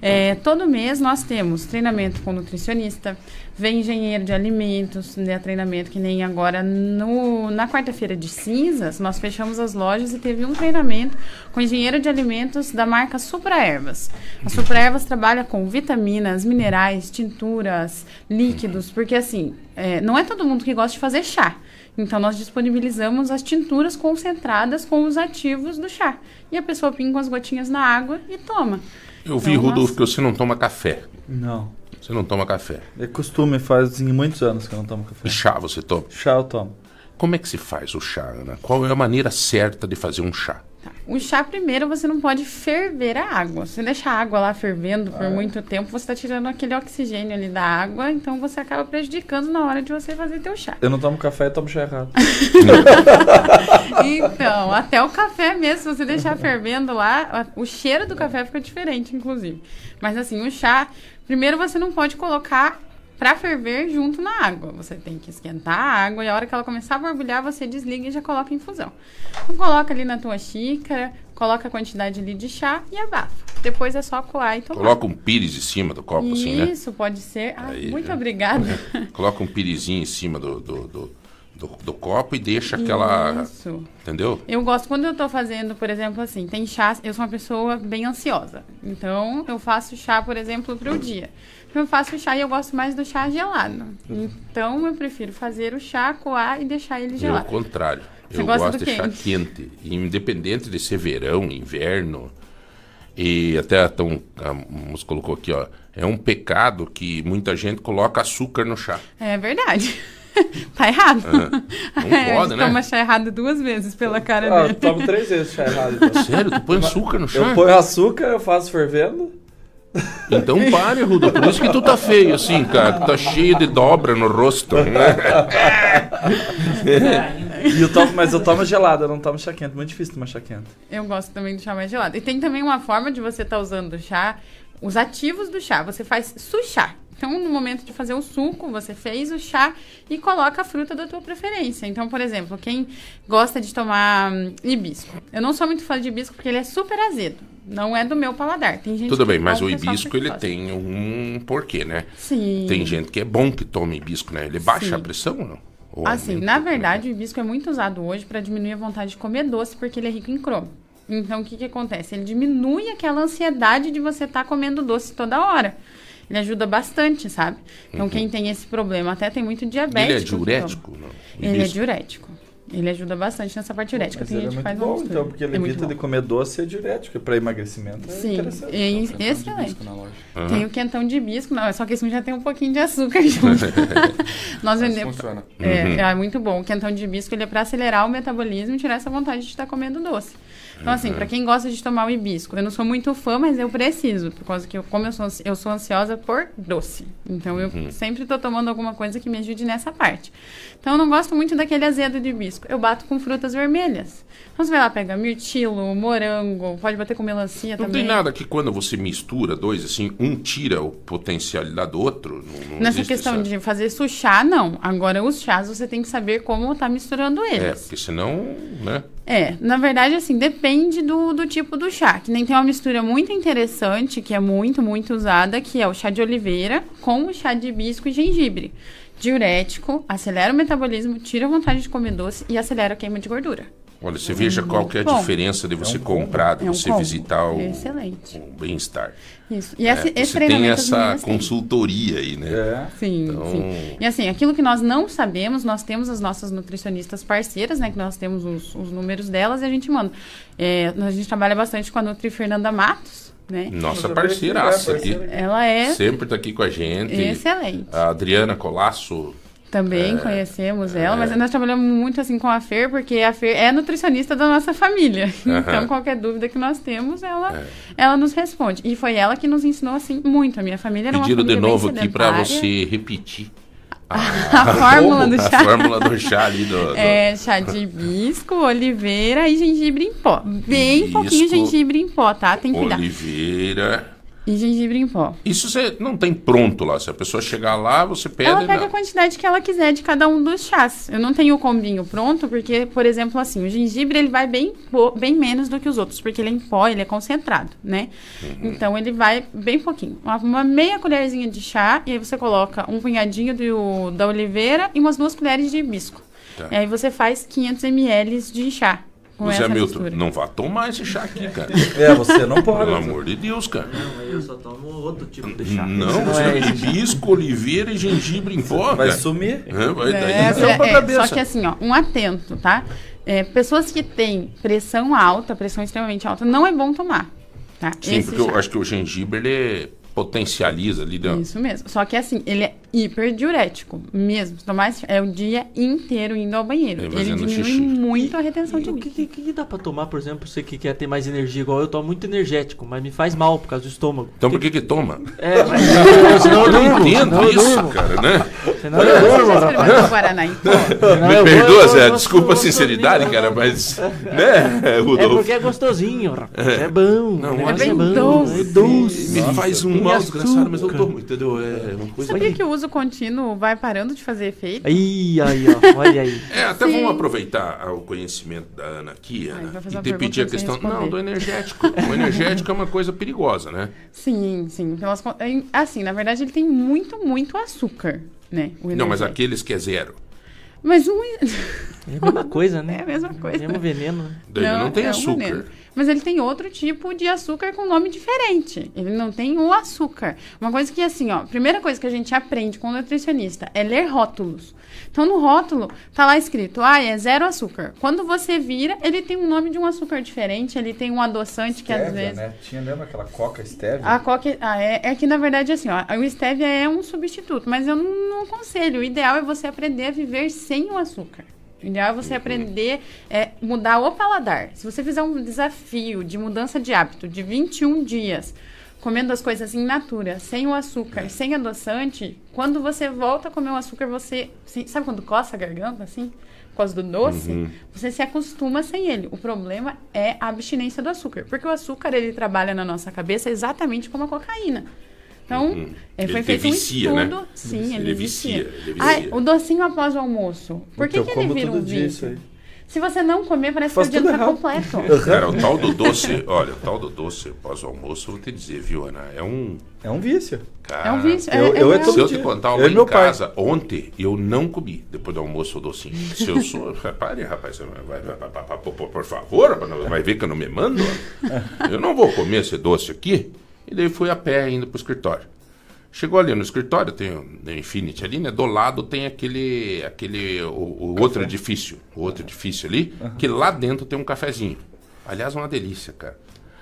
É, todo mês nós temos treinamento com nutricionista, vem engenheiro de alimentos, né, treinamento que nem agora no, na quarta-feira de cinzas, nós fechamos as lojas e teve um treinamento com engenheiro de alimentos da marca Supra Ervas. A Supra Ervas trabalha com vitaminas, minerais, tinturas, líquidos, porque assim, é, não é todo mundo que gosta de fazer chá. Então, nós disponibilizamos as tinturas concentradas com os ativos do chá. E a pessoa pinga as gotinhas na água e toma. Eu vi, Então, Rodolfo, nós- que você não toma café. Não. Você não toma café. É costume, faz em muitos anos que eu não tomo café. E chá você toma? Chá eu tomo. Como é que se faz o chá, Ana? Qual é a maneira certa de fazer um chá? O chá, primeiro, você não pode ferver a água. Se você deixar a água lá fervendo por muito tempo, você está tirando aquele oxigênio ali da água, então você acaba prejudicando na hora de você fazer teu chá. Eu não tomo café, eu tomo chá errado. Então, até o café mesmo, se você deixar fervendo lá, o cheiro do café fica diferente, inclusive. Mas assim, o chá, primeiro você não pode colocar pra ferver junto na água. Você tem que esquentar a água e a hora que ela começar a borbulhar, você desliga e já coloca em infusão. Então, coloca ali na tua xícara, coloca a quantidade ali de chá e abafa. Depois é só coar e tomar. Coloca um pires em cima do copo, assim, né? Isso, pode ser. Ah, Aí, muito né? obrigada. Coloca um pirizinho em cima do, do, do, do- do copo e deixa aquela. Isso. Entendeu? Eu gosto quando eu tô fazendo, por exemplo, assim, tem chá, eu sou uma pessoa bem ansiosa. Então, eu faço chá, por exemplo, pro dia. Eu faço chá e eu gosto mais do chá gelado. Então, eu prefiro fazer o chá, coar e deixar ele Eu, ao gelado. contrário. Você eu gosta gosto do de chá quente? quente. E Independente de ser verão, inverno. E até tão, a moça colocou aqui, ó. É um pecado que muita gente coloca açúcar no chá. É verdade. tá errado. É, não É, pode, né? toma chá errado duas vezes pela cara Ah, dele. eu tomo três vezes chá errado. Então. Sério? Tu põe açúcar no chá? Eu ponho açúcar, eu faço fervendo. Então pare, Ruda. Por isso que tu tá feio assim, cara. Tu tá cheio de dobra no rosto. E eu tomo, mas eu tomo gelado, eu não tomo chá quente. Muito difícil tomar chá quente. Eu gosto também do chá mais gelado. E tem também uma forma de você estar usando o chá, os ativos do chá. Você faz suchá. Então, no momento de fazer o suco, você fez o chá e coloca a fruta da tua preferência. Então, por exemplo, quem gosta de tomar hum, hibisco. Eu não sou muito fã de hibisco porque ele é super azedo. Não é do meu paladar. Tem gente Tudo bem, mas o pessoal hibisco ele tem um porquê, né? Sim. Tem gente que é bom que toma hibisco, né? Ele baixa Sim. a pressão ou não? Ou Assim, aumenta? na verdade, o hibisco é muito usado hoje para diminuir a vontade de comer doce, porque ele é rico em cromo. Então, o que, que acontece? Ele diminui aquela ansiedade de você estar comendo doce toda hora. Ele ajuda bastante, sabe? Então, quem tem esse problema, até tem muito diabetes. Ele é diurético? Não. Ele é diurético. Ele ajuda bastante nessa parte diurética. Mas é gente faz bom, então, porque ele É evita de comer doce e é diurético. Para emagrecimento é Sim, interessante. é tem excelente. loja. Tem o quentão de hibisco, não, é só que esse já tem um pouquinho de açúcar junto. Nós vendemos. funciona. É, Uhum. é muito bom. O quentão de hibisco ele é para acelerar o metabolismo e tirar essa vontade de estar comendo doce. Então, assim, Uhum. para quem gosta de tomar o hibisco, eu não sou muito fã, mas eu preciso, por causa que eu, como eu sou, eu sou ansiosa por doce. Então, eu Uhum. sempre tô tomando alguma coisa que me ajude nessa parte. Então, eu não gosto muito daquele azedo de hibisco. Eu bato com frutas vermelhas. Então, você vai lá, pega mirtilo, morango, pode bater com melancia Não também. tem nada que quando você mistura dois, assim, um tira o potencialidade do outro? Não, não Nessa questão essa- de fazer chá, não. Agora, os chás, você tem que saber como tá misturando É, eles. porque senão, né? É, na verdade, assim, depende do, do tipo do chá. Que nem tem uma mistura muito interessante, que é muito, muito usada, que é o chá de oliveira com o chá de hibisco e gengibre. Diurético, acelera o metabolismo, tira a vontade de comer doce e acelera a queima de gordura. Olha, você veja qual que é a Bom. diferença de você comprar, de É um você combo. visitar o, Excelente. o bem-estar. Isso. E esse- É, esse você tem essa é consultoria aí, né? Sim, Então- sim. E assim, aquilo que nós não sabemos, nós temos as nossas nutricionistas parceiras, né? Que nós temos os, os números delas e a gente manda. É, a gente trabalha bastante com a Nutri Fernanda Matos, né? Nossa parceiraça aqui. Ela é Sempre tá aqui com a gente. Excelente. A Adriana Colasso. Também É, conhecemos ela, mas nós trabalhamos muito assim com a Fer, porque a Fer é nutricionista da nossa família. Aham. Então, qualquer dúvida que nós temos, ela, É. ela nos responde. E foi ela que nos ensinou assim muito. A minha família era uma Pediram de família bem novo aqui pra sedentária. você repetir. A fórmula do chá. A fórmula do chá ali do. do- É chá de hibisco, oliveira e gengibre em pó. Bem Hibisco, pouquinho gengibre em pó, tá? Tem que cuidar. Oliveira. E gengibre em pó. Isso você não tem pronto lá. Se a pessoa chegar lá, você pede. Ela pega não. a quantidade que ela quiser de cada um dos chás. Eu não tenho o combinho pronto, porque, por exemplo, assim, o gengibre ele vai bem, bem menos do que os outros, porque ele é em pó, ele é concentrado, né? Uhum. Então ele vai bem pouquinho. Uma, uma meia colherzinha de chá, e aí você coloca um punhadinho do, da oliveira e umas duas colheres de hibisco. Tá. E aí você faz 500 ml de chá. Com Você, essa Milton, mistura. não vá tomar esse chá aqui, cara. É, você não pode. Pelo amor de Deus, cara. Não, eu só tomo outro tipo de chá. Não, você é esse chá. hibisco, oliveira e gengibre em pó. Vai sumir. É, vai, daí É, não é, pra é, cabeça. só que assim, ó, um atento, tá? É, pessoas que têm pressão alta, pressão extremamente alta, não é bom tomar. Tá? Sim, Esse porque eu chá. acho que o gengibre ele potencializa ali dentro. Isso mesmo. Só que assim, ele é hiperdiurético mesmo. Se tomar esse- é o dia inteiro indo ao banheiro. É, ele fazendo diminui xixi. muito a retenção de O que, que, que dá pra tomar, por exemplo, você que quer ter mais energia igual eu tomo muito energético, mas me faz mal por causa do estômago. Então por que que toma? É, mas Eu não durmo, entendo isso, cara, né? Senão eu durmo, Você já rapaz. experimentou o Guaraná em pó? Não, Me perdoa, Zé, desculpa a sinceridade, cara, mas. Né, É Rudolfo? porque é gostosinho, rapaz. É, bom. Não, o negócio é é bem bom. doce. É doce. Me faz um Mal desgraçado, mas eu tomo, entendeu? É uma coisa. Sabia que eu uso contínuo vai parando de fazer efeito. Aí, aí, ó, olha aí. É, até Sim. vamos aproveitar o conhecimento da Ana aqui, Ana, e uma te pergunta pedir a questão. Não, do energético. O energético é uma coisa perigosa, né? Sim, sim. Pelas, con- em- assim, na verdade, ele tem muito, muito açúcar, né? o Não, mas aqueles que é zero. Mas um. É a mesma coisa, né? É a mesma coisa. Mesmo veneno, né? Daí ele não tem é um açúcar. veneno. Mas ele tem outro tipo de açúcar com nome diferente. Ele não tem o açúcar. Uma coisa que, assim, ó, primeira coisa que a gente aprende com o nutricionista é ler rótulos. Então, no rótulo, tá lá escrito, ah, é zero açúcar. Quando você vira, ele tem um nome de um açúcar diferente, ele tem um adoçante que às vezes. né? Tinha, lembra aquela coca stevia? A coca, ah, é, é que na verdade assim, ó, o stevia é um substituto, mas eu não, não aconselho. O ideal é você aprender a viver sem o açúcar. O ideal é você aprender é mudar o paladar. Se você fizer um desafio de mudança de hábito de 21 dias, comendo as coisas in natura, sem o açúcar, sem adoçante, quando você volta a comer o açúcar, você. Sabe quando coça a garganta, assim? Por causa do doce? Uhum. Você se acostuma sem ele. O problema é a abstinência do açúcar. Porque o açúcar, ele trabalha na nossa cabeça exatamente como a cocaína. Então, Uhum. é, foi Ele feito um vicia, né? estudo. Sim, Ele ele, vicia, vicia. ele Ah, o docinho após o almoço. Por que, eu que ele vira um vício? Se você não comer, parece Faz que o dia tá errado. completo. Cara, o tal do doce, olha, o tal do doce após o almoço, eu vou te dizer, viu, Ana? É um. É um vício. Cara, É um vício. Eu- é, eu é, Se eu te contar uma em meu pai. casa, ontem eu não comi depois do almoço o docinho. Se eu sou. Pare, rapaz, vai, vai, vai, por, favor, vai ver que eu não me mando. Eu não vou comer esse doce aqui. E daí fui a pé indo pro escritório. Chegou ali no escritório, tem o no Infinity ali, né? Do lado tem aquele. aquele o, o outro edifício. O outro edifício ali, que lá dentro tem um cafezinho. Aliás, uma delícia, cara.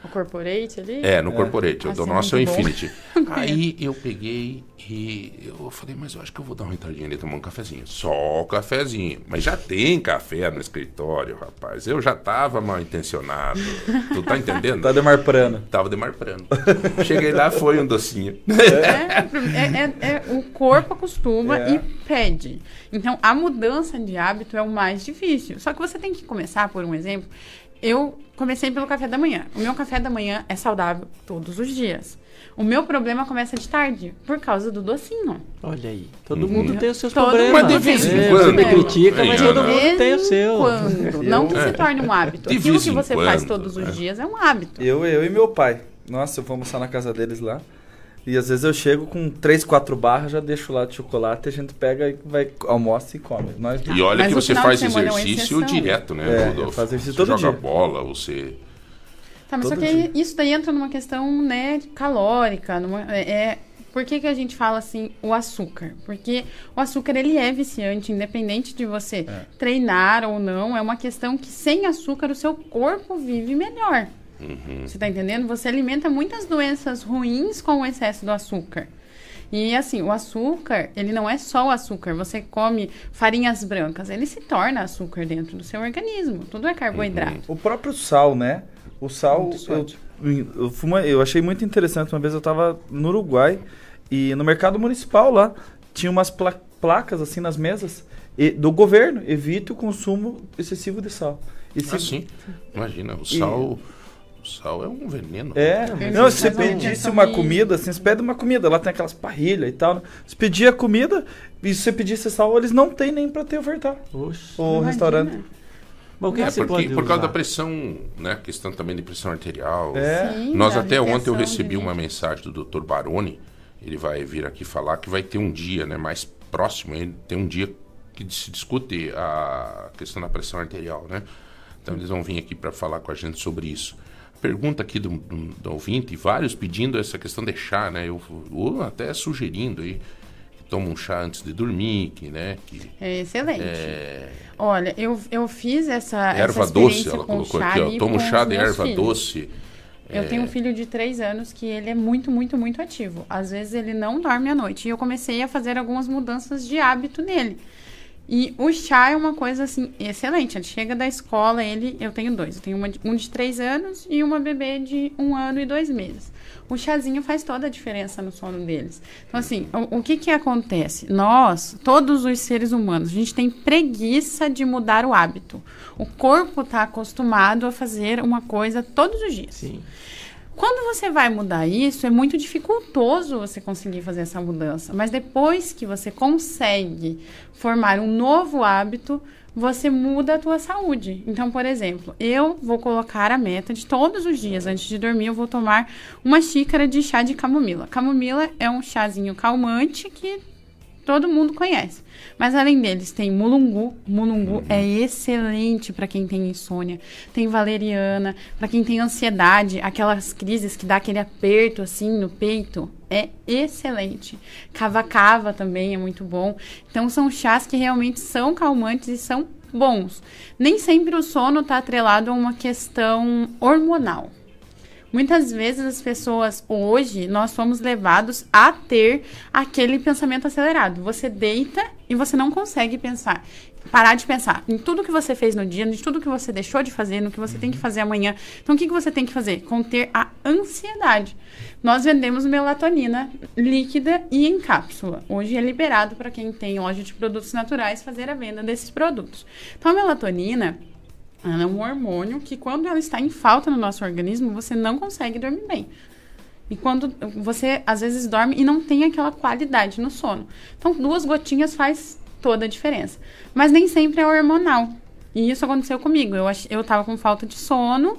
O corporate ali? É, no corporate. O Nossa, do é nosso é o. Infinity. Aí eu peguei e eu falei, mas eu acho que eu vou dar uma entradinha ali tomar um cafezinho. Só o cafezinho. Mas já tem café no escritório, rapaz. Eu já tava mal intencionado. Tu tá entendendo? Tá demarprando. Tava demarprando. Cheguei lá, foi um docinho. É, é- é- o corpo acostuma É. e pede. Então, a mudança de hábito é o mais difícil. Só que você tem que começar, por um exemplo. Eu comecei pelo café da manhã. O meu café da manhã é saudável todos os dias. O meu problema começa de tarde, por causa do docinho. Olha aí. Todo Uhum. mundo tem os seus Todo problemas. Mas de vez em É, quando, Você me critica, mas todo mundo tem o seu. Quando? Não que se torne um hábito. Aquilo que você faz todos os né? dias é um hábito. Eu, eu e meu pai. Nossa, eu vou almoçar na casa deles lá. E às vezes eu chego com três, quatro barras, já deixo lá de chocolate, a gente pega e vai, almoça e come. Nós E olha Mas que você faz é exercício exceção. direto, né, É, Rodolfo? faço exercício você todo joga dia. bola, você. Tá, mas Todo só que isso daí entra numa questão, né, calórica. Numa, é, é- por que, que a gente fala assim, o açúcar? Porque o açúcar, ele é viciante, independente de você É. treinar ou não. É uma questão que sem açúcar o seu corpo vive melhor. Uhum. Você tá entendendo? Você alimenta muitas doenças ruins com o excesso do açúcar. E assim, o açúcar, ele não é só o açúcar. Você come farinhas brancas, ele se torna açúcar dentro do seu organismo. Tudo é carboidrato. O próprio sal, né? O sal, eu, eu, eu achei muito interessante. Uma vez eu tava no Uruguai e no mercado municipal lá tinha umas pla- placas assim nas mesas e- do governo: evite o consumo excessivo de sal. E se- Ah, sim. Imagina, o E- sal. O sal é um veneno. É, né? não, se você uma pedisse uma comida, assim, você pede uma comida, lá tem aquelas parrilhas e tal. né? Você pedia comida, e se você pedisse sal, eles não tem nem pra te ofertar. Oxe. O Imagina. restaurante. Bom, o que, É, que você porque, pode por causa usar? da pressão, né? Questão também de pressão arterial. É. Sim, Nós até ontem eu recebi uma líquido. mensagem do Dr. Baroni. Ele vai vir aqui falar que vai ter um dia, né, mais próximo, ele tem um dia que se discute a questão da pressão arterial, né? Então eles vão vir aqui para falar com a gente sobre isso. Pergunta aqui do, do, do ouvinte, vários pedindo essa questão de chá, né? Eu, eu até sugerindo aí que toma um chá antes de dormir, que, né? Que, É excelente. é, Olha, eu, eu fiz essa, essa erva experiência doce, ela colocou aqui, ó. Toma um chá de erva filhos. doce. Eu é, tenho um filho de três anos que ele é muito, muito, muito ativo. Às vezes ele não dorme à noite. E eu comecei a fazer algumas mudanças de hábito nele. E o chá é uma coisa assim excelente. Ele chega da escola, ele, eu tenho dois. Eu tenho uma um de três anos e uma bebê de um ano e dois meses. O chazinho faz toda a diferença no sono deles. Então, assim, o, o que que acontece? Nós, todos os seres humanos, a gente tem preguiça de mudar o hábito. O corpo está acostumado a fazer uma coisa todos os dias. Sim. Quando você vai mudar isso, é muito dificultoso você conseguir fazer essa mudança. Mas depois que você consegue formar um novo hábito, você muda a tua saúde. Então, por exemplo, eu vou colocar a meta de todos os dias antes de dormir, eu vou tomar uma xícara de chá de camomila. Camomila é um chazinho calmante que todo mundo conhece. Mas além deles, tem mulungu. Mulungu é excelente para quem tem insônia. Tem valeriana, para quem tem ansiedade, aquelas crises que dá aquele aperto assim no peito. É excelente. Cava-cava também é muito bom. Então são chás que realmente são calmantes e são bons. Nem sempre o sono está atrelado a uma questão hormonal. Muitas vezes as pessoas hoje nós somos levados a ter aquele pensamento acelerado. Você deita e você não consegue pensar. Parar de pensar em tudo que você fez no dia, em tudo que você deixou de fazer, no que você tem que fazer amanhã. Então, o que, que você tem que fazer? Conter a ansiedade. Nós vendemos melatonina líquida e em cápsula. Hoje é liberado para quem tem loja de produtos naturais fazer a venda desses produtos. Então, a melatonina ela é um hormônio que, quando ela está em falta no nosso organismo, você não consegue dormir bem. E quando você, às vezes, dorme e não tem aquela qualidade no sono. Então, duas gotinhas faz toda a diferença. Mas nem sempre é hormonal. E isso aconteceu comigo. Eu, eu tava com falta de sono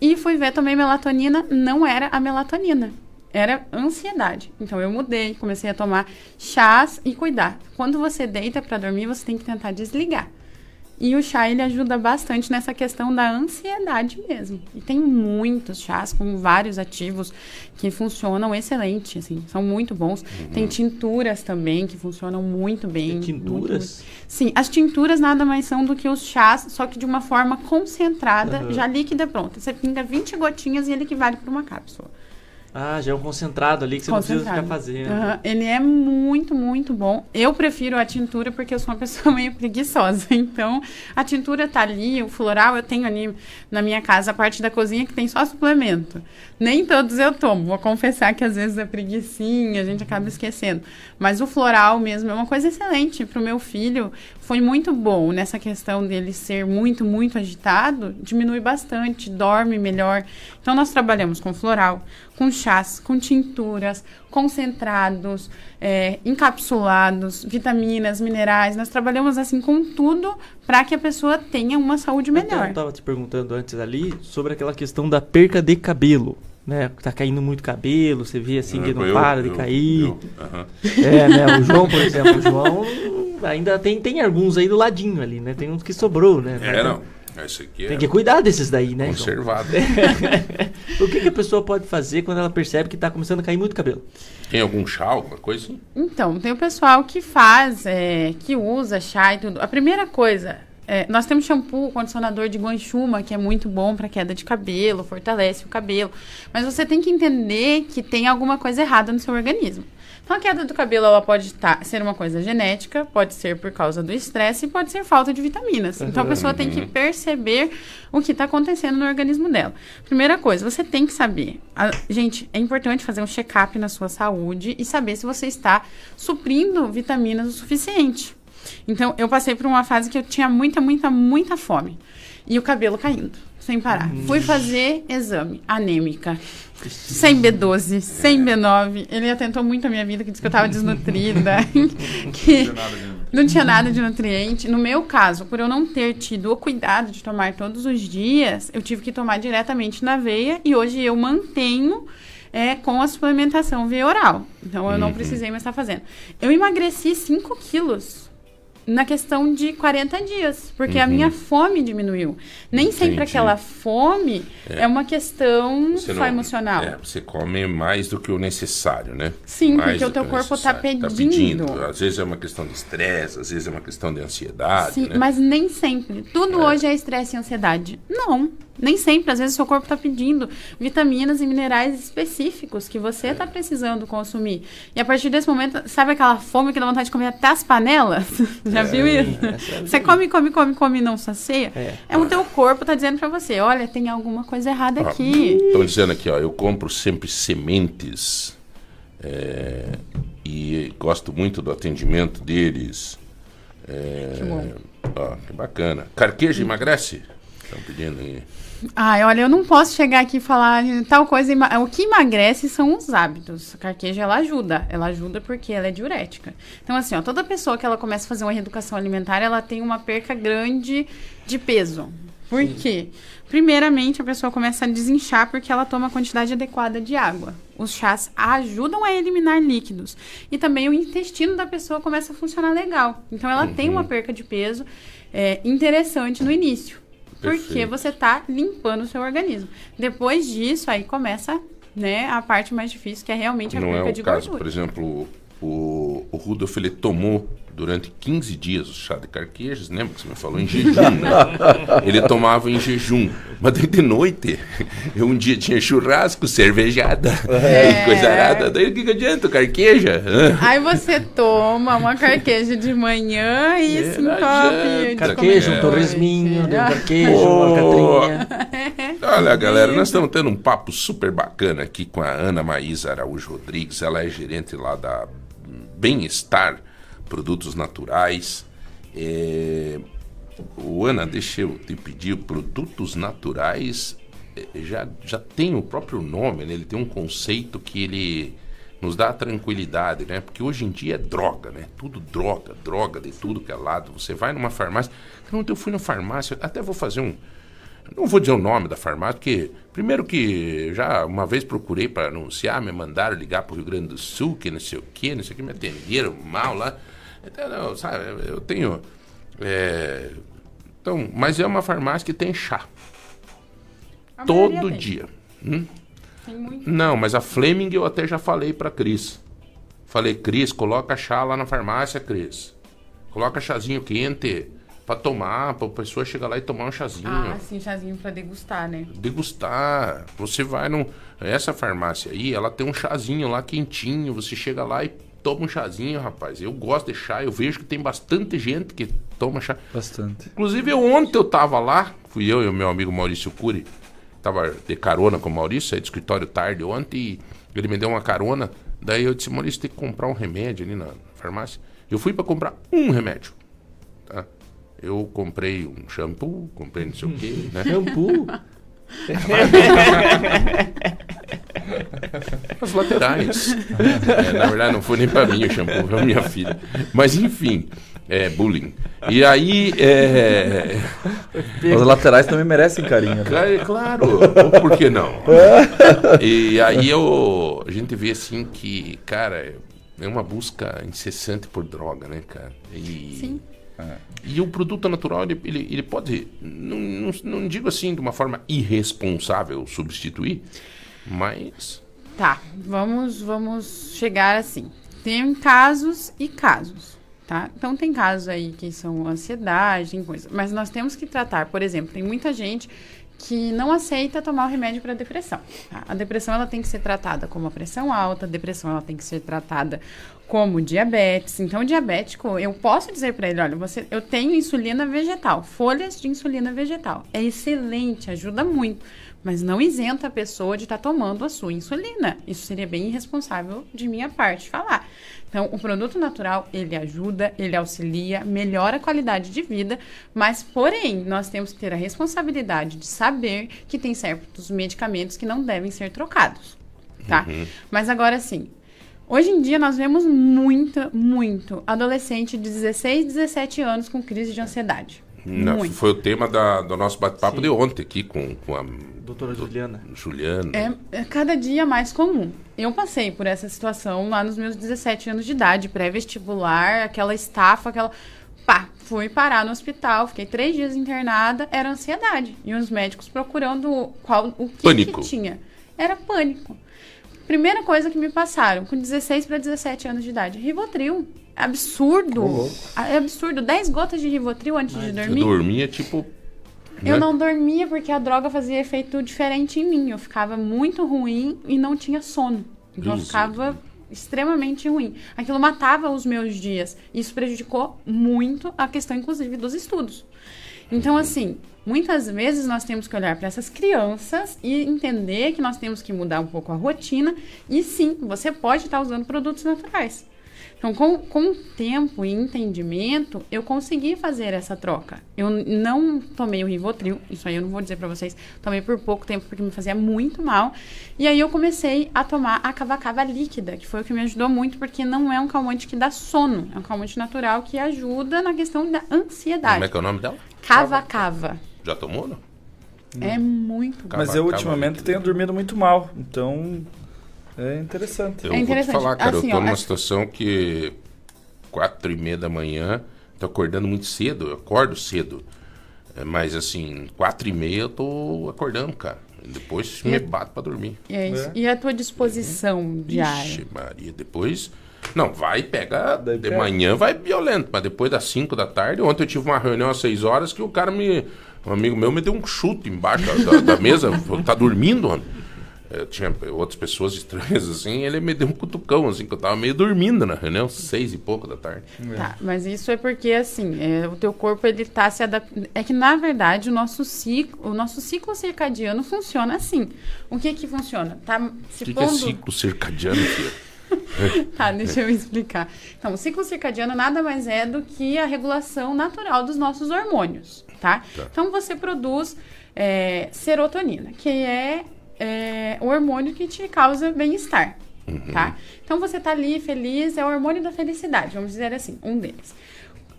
e fui ver também melatonina. Não era a melatonina. Era ansiedade. Então, eu mudei, comecei a tomar chás e cuidar. Quando você deita para dormir, você tem que tentar desligar. E o chá ele ajuda bastante nessa questão da ansiedade mesmo. E tem muitos chás com vários ativos que funcionam excelente, assim, são muito bons. Uhum. Tem tinturas também que funcionam muito bem. Tem tinturas? Muito... Sim, as tinturas nada mais são do que os chás, só que de uma forma concentrada, uhum. já líquida pronta. Você pinga 20 gotinhas e ele equivale para uma cápsula. Ah, já é um concentrado ali que você não precisa ficar fazendo. Uhum. Ele é muito, muito bom. Eu prefiro a tintura porque eu sou uma pessoa meio preguiçosa. Então, a tintura tá ali, o floral eu tenho ali na minha casa, a parte da cozinha que tem só suplemento. Nem todos eu tomo. Vou confessar que às vezes é preguiçinha, a gente acaba esquecendo. Mas o floral mesmo é uma coisa excelente para o meu filho. Foi muito bom nessa questão dele ser muito, muito agitado. Diminui bastante, dorme melhor. Então, nós trabalhamos com floral, com chás, com tinturas, concentrados, é, encapsulados, vitaminas, minerais. Nós trabalhamos assim com tudo para que a pessoa tenha uma saúde melhor. eu estava te perguntando antes ali sobre aquela questão da perca de cabelo né? Tá caindo muito cabelo, você vê assim que não eu, para de eu, cair. Eu, uh -huh. É, né? O João, por exemplo, o João ainda tem, tem alguns aí do ladinho ali, né? Tem uns que sobrou, né? É, não. Esse aqui tem é que cuidar desses daí, né? Conservado. o que, que, a pessoa pode fazer quando ela percebe que está começando a cair muito cabelo? Tem algum chá, alguma coisa assim? Então, tem o pessoal que faz, é, que usa chá e tudo. A primeira coisa, é, nós temos shampoo, condicionador de guanchuma, que é muito bom para queda de cabelo, fortalece o cabelo. Mas você tem que entender que tem alguma coisa errada no seu organismo. Então, a queda do cabelo ela pode tá, ser uma coisa genética, pode ser por causa do estresse e pode ser falta de vitaminas. Então, a pessoa tem que perceber o que está acontecendo no organismo dela. Primeira coisa, você tem que saber. A, gente, é importante fazer um check-up na sua saúde e saber se você está suprindo vitaminas o suficiente. Então, eu passei por uma fase que eu tinha muita, muita, muita fome. E o cabelo caindo, sem parar. Hum. Fui fazer exame, anêmica. Sem B12, sem B9. Ele atentou muito a minha vida, que disse que eu estava desnutrida. que não tinha nada de nutriente. No meu caso, por eu não ter tido o cuidado de tomar todos os dias, eu tive que tomar diretamente na veia. E hoje eu mantenho é, com a suplementação via oral. Então eu não uhum. precisei mais estar fazendo. Eu emagreci 5 quilos na questão de 40 dias, porque uhum. a minha fome diminuiu. Nem Entendi. sempre aquela fome é, é uma questão só não, emocional. É, você come mais do que o necessário, né? Sim, mais porque o teu corpo está pedindo. Tá pedindo. Às vezes é uma questão de estresse, às vezes é uma questão de ansiedade. Sim, né? mas nem sempre. Tudo é. hoje é estresse e ansiedade. Não. Nem sempre, às vezes, o seu corpo está pedindo vitaminas e minerais específicos que você está precisando consumir. E a partir desse momento, sabe aquela fome que dá vontade de comer até as panelas? Já é, viu isso? É você come, come, come, come e não sacia? É. é o teu corpo está dizendo para você, olha, tem alguma coisa errada aqui. Estão dizendo aqui, ó, eu compro sempre sementes é, e gosto muito do atendimento deles. É, que bom. Ó, que bacana. Carqueja emagrece? Estão pedindo aí. Ai, olha, eu não posso chegar aqui e falar tal coisa. O que emagrece são os hábitos. A carqueja, ela ajuda. Ela ajuda porque ela é diurética. Então, assim, ó, toda pessoa que ela começa a fazer uma reeducação alimentar, ela tem uma perca grande de peso. Por quê? Primeiramente, a pessoa começa a desinchar porque ela toma a quantidade adequada de água. Os chás ajudam a eliminar líquidos. E também o intestino da pessoa começa a funcionar legal. Então, ela tem uma perca de peso é, interessante no início. Porque você está limpando o seu organismo. Depois disso, aí começa né, a parte mais difícil, que é realmente a Não perca é o de caso, gordura. por exemplo, o, o Rudolf ele tomou durante 15 dias o chá de carquejas, lembra que você me falou? Em jejum. né? ele tomava em jejum. Mas daí de noite, eu um dia tinha churrasco, cervejada, É. coisa arada. Daí o que, que adianta? Carqueja? Aí você toma uma carqueja de manhã e É, não Carquejo, comer um torresminho, um carquejo, Oh. uma catrinha. Olha, galera, nós estamos tendo um papo super bacana aqui com a Ana Maísa Araújo Rodrigues. Ela é gerente lá da Bem-Estar Produtos Naturais. É... O Ana, deixa eu te pedir, produtos naturais eh, já, já tem o próprio nome, né? Ele tem um conceito que ele nos dá tranquilidade, né? Porque hoje em dia é droga, né? Tudo droga, droga de tudo que é lado. Você vai numa farmácia. Ontem eu fui na farmácia, até vou fazer um. Não vou dizer o nome da farmácia, porque primeiro que já uma vez procurei para anunciar, me mandaram ligar para o Rio Grande do Sul, que não sei o que, não sei o que, me atenderam mal lá. Então, sabe, eu tenho. é, então, mas é uma farmácia que tem chá. A Todo tem. dia. Hum? Tem muito. Não, mas a Fleming eu até já falei pra Cris. Falei, Cris, coloca chá lá na farmácia, Cris. Coloca chazinho quente pra tomar, pra pessoa chegar lá e tomar um chazinho. Ah, sim, chazinho pra degustar, né? Degustar. Você vai num. Essa farmácia aí, ela tem um chazinho lá quentinho. Você chega lá e toma um chazinho, rapaz. Eu gosto de chá, eu vejo que tem bastante gente que toma chá. Bastante. Inclusive, eu, ontem eu tava lá, fui eu e o meu amigo Maurício Cury, tava de carona com o Maurício, saí do escritório tarde ontem, e ele me deu uma carona. Daí eu disse, Maurício, tem que comprar um remédio ali na farmácia. Eu fui pra comprar um remédio, tá? Eu comprei um shampoo, comprei não sei o quê, né? Shampoo? As laterais. É, na verdade, não foi nem pra mim o shampoo, foi pra minha filha. Mas enfim, é bullying. E aí, é. Os laterais também merecem carinho. né? Claro, claro. Ou por que não? E aí eu, a gente vê assim que, cara, é uma busca incessante por droga, né, cara? E, Sim. E o produto natural, ele, ele, ele pode, não, não, não digo assim de uma forma irresponsável substituir, mas Tá, vamos, vamos chegar assim. Tem casos e casos, tá? Então tem casos aí que são ansiedade, tem coisa. Mas nós temos que tratar, por exemplo, tem muita gente que não aceita tomar o remédio para depressão. tá? A depressão ela tem que ser tratada como a pressão alta, a depressão ela tem que ser tratada como diabetes. Então, o diabético, eu posso dizer para ele, olha, você, eu tenho insulina vegetal, folhas de insulina vegetal. É excelente, ajuda muito, mas não isenta a pessoa de estar tomando a sua insulina. Isso seria bem irresponsável de minha parte falar. Então, o produto natural, ele ajuda, ele auxilia, melhora a qualidade de vida, mas, porém, nós temos que ter a responsabilidade de saber que tem certos medicamentos que não devem ser trocados, tá? Uhum. Mas agora, sim, hoje em dia nós vemos muito, muito adolescente de 16, 17 anos com crise de ansiedade. não, muito. foi o tema da, do nosso bate-papo de ontem aqui com, com a Doutora Juliana. Juliana. É, é cada dia mais comum. Eu passei por essa situação lá nos meus 17 anos de idade, pré-vestibular, aquela estafa, aquela. Pá, fui parar no hospital, fiquei três dias internada, era ansiedade. E os médicos procurando qual, o que, Pânico. que tinha. Era pânico. Primeira coisa que me passaram, com 16 para 17 anos de idade, Rivotril. Absurdo. É absurdo. 10 gotas de Rivotril antes de Você dormir. dormia tipo. Eu né? não dormia porque a droga fazia efeito diferente em mim. Eu ficava muito ruim e não tinha sono. Então eu Deus ficava extremamente ruim. Aquilo matava os meus dias. Isso prejudicou muito a questão, inclusive, dos estudos. Então, assim, muitas vezes nós temos que olhar para essas crianças e entender que nós temos que mudar um pouco a rotina. E sim, você pode estar usando produtos naturais. Então, com, com tempo e entendimento, eu consegui fazer essa troca. Eu não tomei o Rivotril, isso aí eu não vou dizer para vocês, tomei por pouco tempo porque me fazia muito mal. E aí eu comecei a tomar a cavacava líquida, que foi o que me ajudou muito, porque não é um calmante que dá sono, é um calmante natural que ajuda na questão da ansiedade. Como é que é o nome dela? Cavacava. Já tomou, não? É muito bom. Mas eu ultimamente tenho dormido muito mal, então é interessante. Eu É vou te interessante. falar, cara, Assim, eu tô ó, numa a- situação que quatro e meia da manhã, tô acordando muito cedo, eu acordo cedo. É, Mas assim, quatro e meia eu tô acordando, cara. Depois me E- bato pra dormir. E, é isso. e a tua disposição diária? Ixi, Maria, depois. Não, vai, pega. de pega. manhã vai violento, mas depois das 5 da tarde. Ontem eu tive uma reunião às 6 horas que o cara me. Um amigo meu me deu um chute embaixo da, da- mesa. tá dormindo, homem? Eu tinha outras pessoas estranhas assim, ele me deu um cutucão, assim, que eu tava meio dormindo na reunião, seis e pouco da tarde. Tá, mas isso é porque assim, é, o teu corpo ele tá se adaptando. É que na verdade o nosso ciclo, o nosso ciclo circadiano funciona assim. O que que funciona? Tá se O que, que é pondo- ciclo circadiano, filho? Tá, deixa eu explicar. Então, o ciclo circadiano nada mais é do que a regulação natural dos nossos hormônios, tá? Tá. Então, você produz é, serotonina, que é, é, o hormônio que te causa bem-estar, tá? Então, você tá ali feliz, é o hormônio da felicidade, vamos dizer assim, um deles.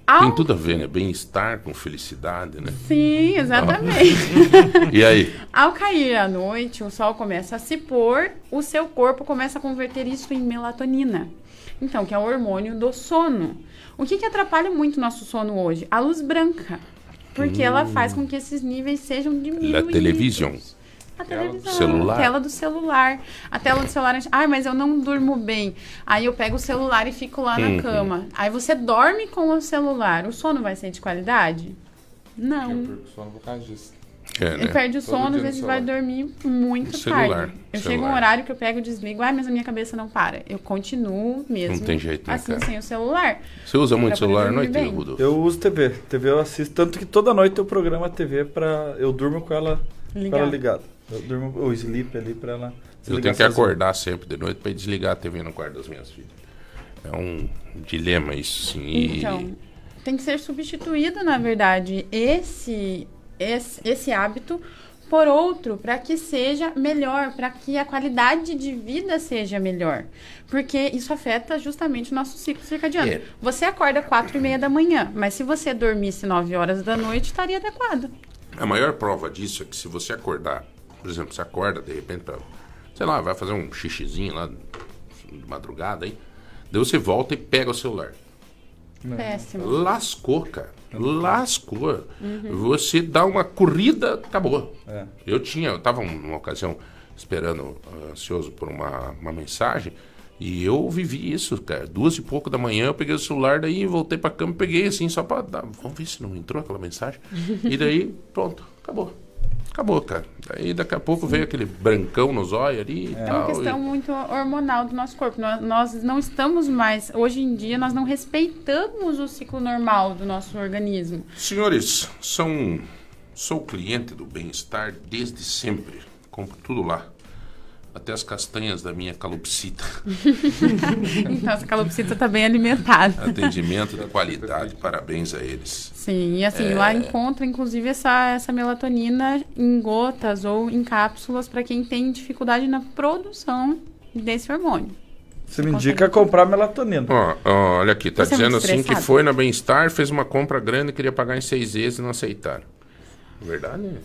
Ao- Tem tudo a ver, né? Bem-estar com felicidade, né? Sim, exatamente. E aí? Ao cair a noite, o sol começa a se pôr, o seu corpo começa a converter isso em melatonina. Então, que é o hormônio do sono. O que, que atrapalha muito o nosso sono hoje? A luz branca. Porque ela faz com que esses níveis sejam diminuídos. televisão. A televisão, celular. a tela do celular. A tela do celular, ah, mas eu não durmo bem. Aí eu pego o celular e fico lá Uhum. na cama. Aí você dorme com o celular. O sono vai ser de qualidade? Não. É, Ele né? perde o sono, às vezes vai dormir muito Celular, tarde. Eu chego um horário que eu pego e desligo, ah, mas a minha cabeça não para. Eu continuo mesmo Não tem jeito, né, assim, cara? sem o celular. Você usa muito Pra celular à noite. Rudolf? Eu uso TV. TV eu assisto, tanto que toda noite eu programo a TV pra. Eu durmo com ela com ela ligada. Eu durmo o sleep ali pra ela. Eu tenho que acordar sempre de noite para desligar a TV no quarto das minhas filhas. É um dilema isso, sim. E- Então, tem que ser substituído, na verdade, esse, esse, esse hábito por outro, para que seja melhor, para que a qualidade de vida seja melhor. Porque isso afeta justamente o nosso ciclo circadiano. É. Você acorda quatro e meia da manhã, mas se você dormisse 9 horas da noite, estaria adequado. A maior prova disso é que se você acordar, por exemplo, você acorda de repente pra, sei lá, vai fazer um xixizinho lá de madrugada aí, daí você volta e pega o celular. Péssimo. Lascou, cara. Lascou. Uhum. Você dá uma corrida, acabou. É. Eu tinha, eu tava numa ocasião esperando, ah, ansioso por uma, uma mensagem, e eu vivi isso, cara. Duas e pouco da manhã eu peguei o celular, daí voltei pra cama, peguei assim, só pra dar. Vamos ver se não entrou aquela mensagem. e daí, pronto, acabou. Acabou, cara. Daí daqui a pouco veio aquele brancão no zóio ali e É uma tal. questão muito hormonal do nosso corpo. Nós, nós não estamos mais, hoje em dia, nós não respeitamos o ciclo normal do nosso organismo. e- Senhores, são, sou cliente do bem-estar desde sempre. Compro tudo lá. Até as castanhas da minha calopsita. então, essa calopsita está bem alimentada. Atendimento de qualidade, parabéns a eles. Sim, e assim, É. lá encontra inclusive essa, essa melatonina em gotas ou em cápsulas para quem tem dificuldade na produção desse hormônio. Você me indica comprar melatonina. Ó, ó, olha aqui, tá Você é dizendo muito assim que foi na Bem-Estar, fez uma compra grande, queria pagar em seis vezes e não aceitaram. Verdade? Não.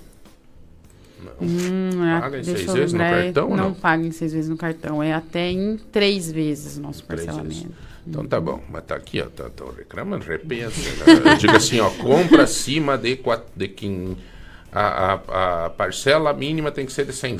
Hum, é, Paga em seis vezes no cartão não? não? paga em seis vezes no cartão, é até em três vezes o nosso parcelamento. Então tá bom, mas tá aqui, ó, tá, tá reclamando, repensa. Né? Eu digo assim, ó, compra acima de, quatro, de quem a, a, a parcela mínima tem que ser de 100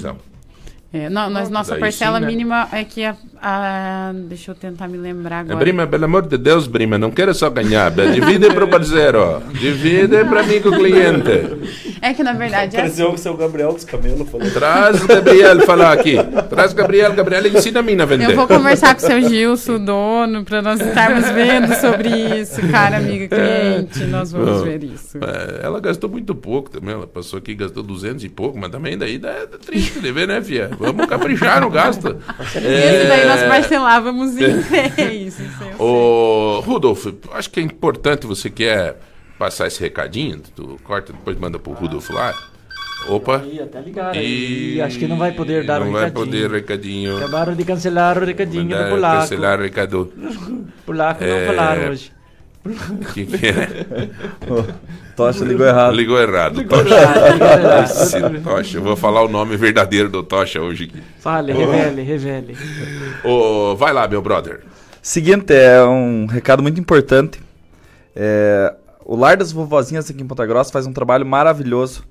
É, não, nós, nossa Daí parcela sim, né? mínima é que a, a- Deixa eu tentar me lembrar agora. Brima, pelo amor de Deus, Brima, não quero só ganhar, divide pro parceiro, ó. divide pra mim com o cliente. É que na verdade é Pareceu o seu Gabriel dos Camelos falando. Traz o Gabriel falar aqui. Traz o Gabriel, Gabriel ensina a mim a vender. Eu vou conversar com o seu Gilson, o dono, para nós estarmos vendo sobre isso, cara, amiga, cliente. Nós vamos Não, ver isso. é, ela gastou muito pouco também. Ela passou aqui e gastou 200 e pouco, mas também daí dá, dá triste de ver, né, Fia? Vamos caprichar no gasto. Esse daí nós parcelávamos em três. Ô, Rudolf, acho que é importante, você quer passar esse recadinho? Tu corta, depois manda pro Rudolf lá. Opa. Ih, até ligaram. E... acho que não vai poder dar não o vai recadinho. poder recadinho. Acabaram de cancelar o recadinho Mandar do polaco. Cancelar o recado. Polaco não É, falaram hoje. Que que é? Tocha ligou errado. Ligou errado. Ligou Tocha. errado, ligou errado. Esse Tocha. Eu vou falar o nome verdadeiro do Tocha hoje aqui. Fale, Ô, revele, revele. ô, vai lá, meu brother. Seguinte, é um recado muito importante. É, o Lar das Vovozinhas aqui em Ponta Grossa faz um trabalho maravilhoso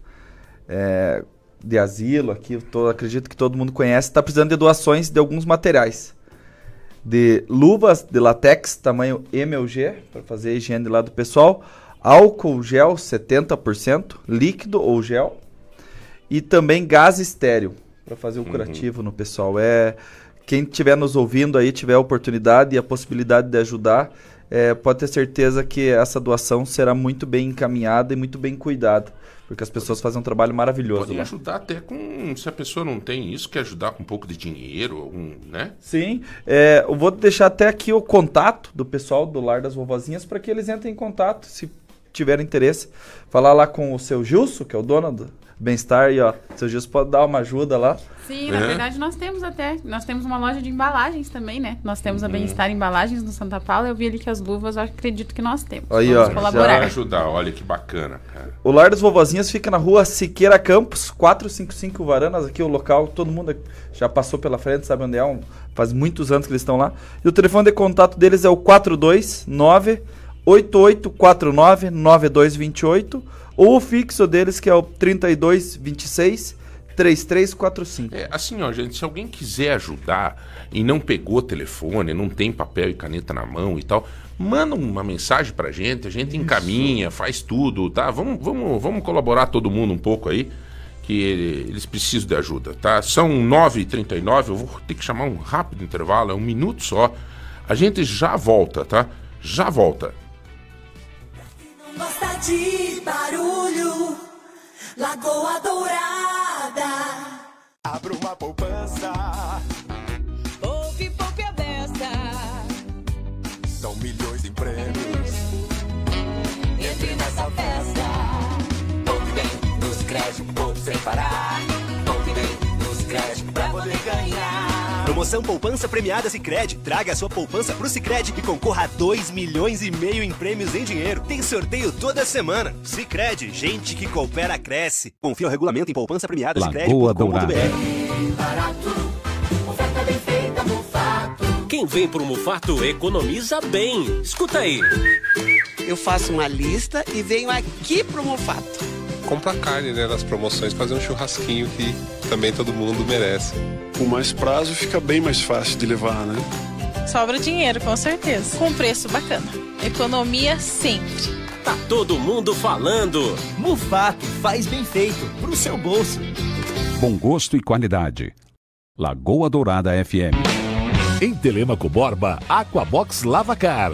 é, de asilo aqui. Eu tô- acredito que todo mundo conhece. Está precisando de doações de alguns materiais. De luvas de latex, tamanho M ou G, para fazer a higiene lá do pessoal. Álcool gel 70%, líquido ou gel. E também gás estéreo, para fazer o curativo no pessoal. É, quem estiver nos ouvindo aí, tiver a oportunidade e a possibilidade de ajudar, é, pode ter certeza que essa doação será muito bem encaminhada e muito bem cuidada, porque as pessoas fazem um trabalho maravilhoso. Pode lá. ajudar até com. Se a pessoa não tem isso, quer ajudar com um pouco de dinheiro, algum, né? Sim, é, eu vou deixar até aqui o contato do pessoal do Lar das Vovozinhas para que eles entrem em contato, se tiverem interesse. Falar lá com o seu Gilson, que é o dono do Bem-Estar, e ó, seu Gilson pode dar uma ajuda lá. Sim, na É. verdade nós temos até. Nós temos uma loja de embalagens também, né? Nós temos Uhum. a Bem-Estar Embalagens no Santa Paula. Eu vi ali que as luvas, eu acredito que nós temos. Aí, Vamos ó, colaborar. já- Ajudar, olha que bacana, cara. O Lar das Vovozinhas fica na rua Siqueira Campos, 455 Varanas, aqui o local, todo mundo já passou pela frente, sabe onde é, um- faz muitos anos que eles estão lá. E o telefone de contato deles é o 429 8849 9228 ou o fixo deles que é o 3226 3345. É, assim, ó, gente, se alguém quiser ajudar e não pegou telefone, não tem papel e caneta na mão e tal, manda uma mensagem pra gente, a gente encaminha, faz tudo, tá? Vamos, vamos, vamos colaborar todo mundo um pouco aí, que eles precisam de ajuda, tá? São 9h39, eu vou ter que chamar um rápido intervalo, é um minuto só. A gente já volta, tá? Já volta. Gosta de barulho, Lagoa Dourada. Abra uma poupança. Poupe, poupe a beça. São milhões em prêmios. Entre nessa festa. Poupe bem nos créditos, poupe sem parar. Poupe bem nos créditos pra poder. Promoção Poupança Premiada Sicredi. Traga a sua poupança pro Sicredi e concorra a 2 milhões e meio em prêmios em dinheiro. Tem sorteio toda semana. Sicredi, gente que coopera cresce. Confia o regulamento em poupança premiada Mufato. Quem vem pro Mufato economiza bem. Escuta aí. Eu faço uma lista e venho aqui pro Mufato. Compra carne, né, nas promoções, fazer um churrasquinho que também todo mundo merece. Com mais prazo fica bem mais fácil de levar, né? Sobra dinheiro, com certeza. Com preço bacana. Economia sempre. Tá todo mundo falando. Mufato faz bem feito pro seu bolso. Bom gosto e qualidade. Lagoa Dourada FM. Em Telemaco Borba, Aquabox Lavacar.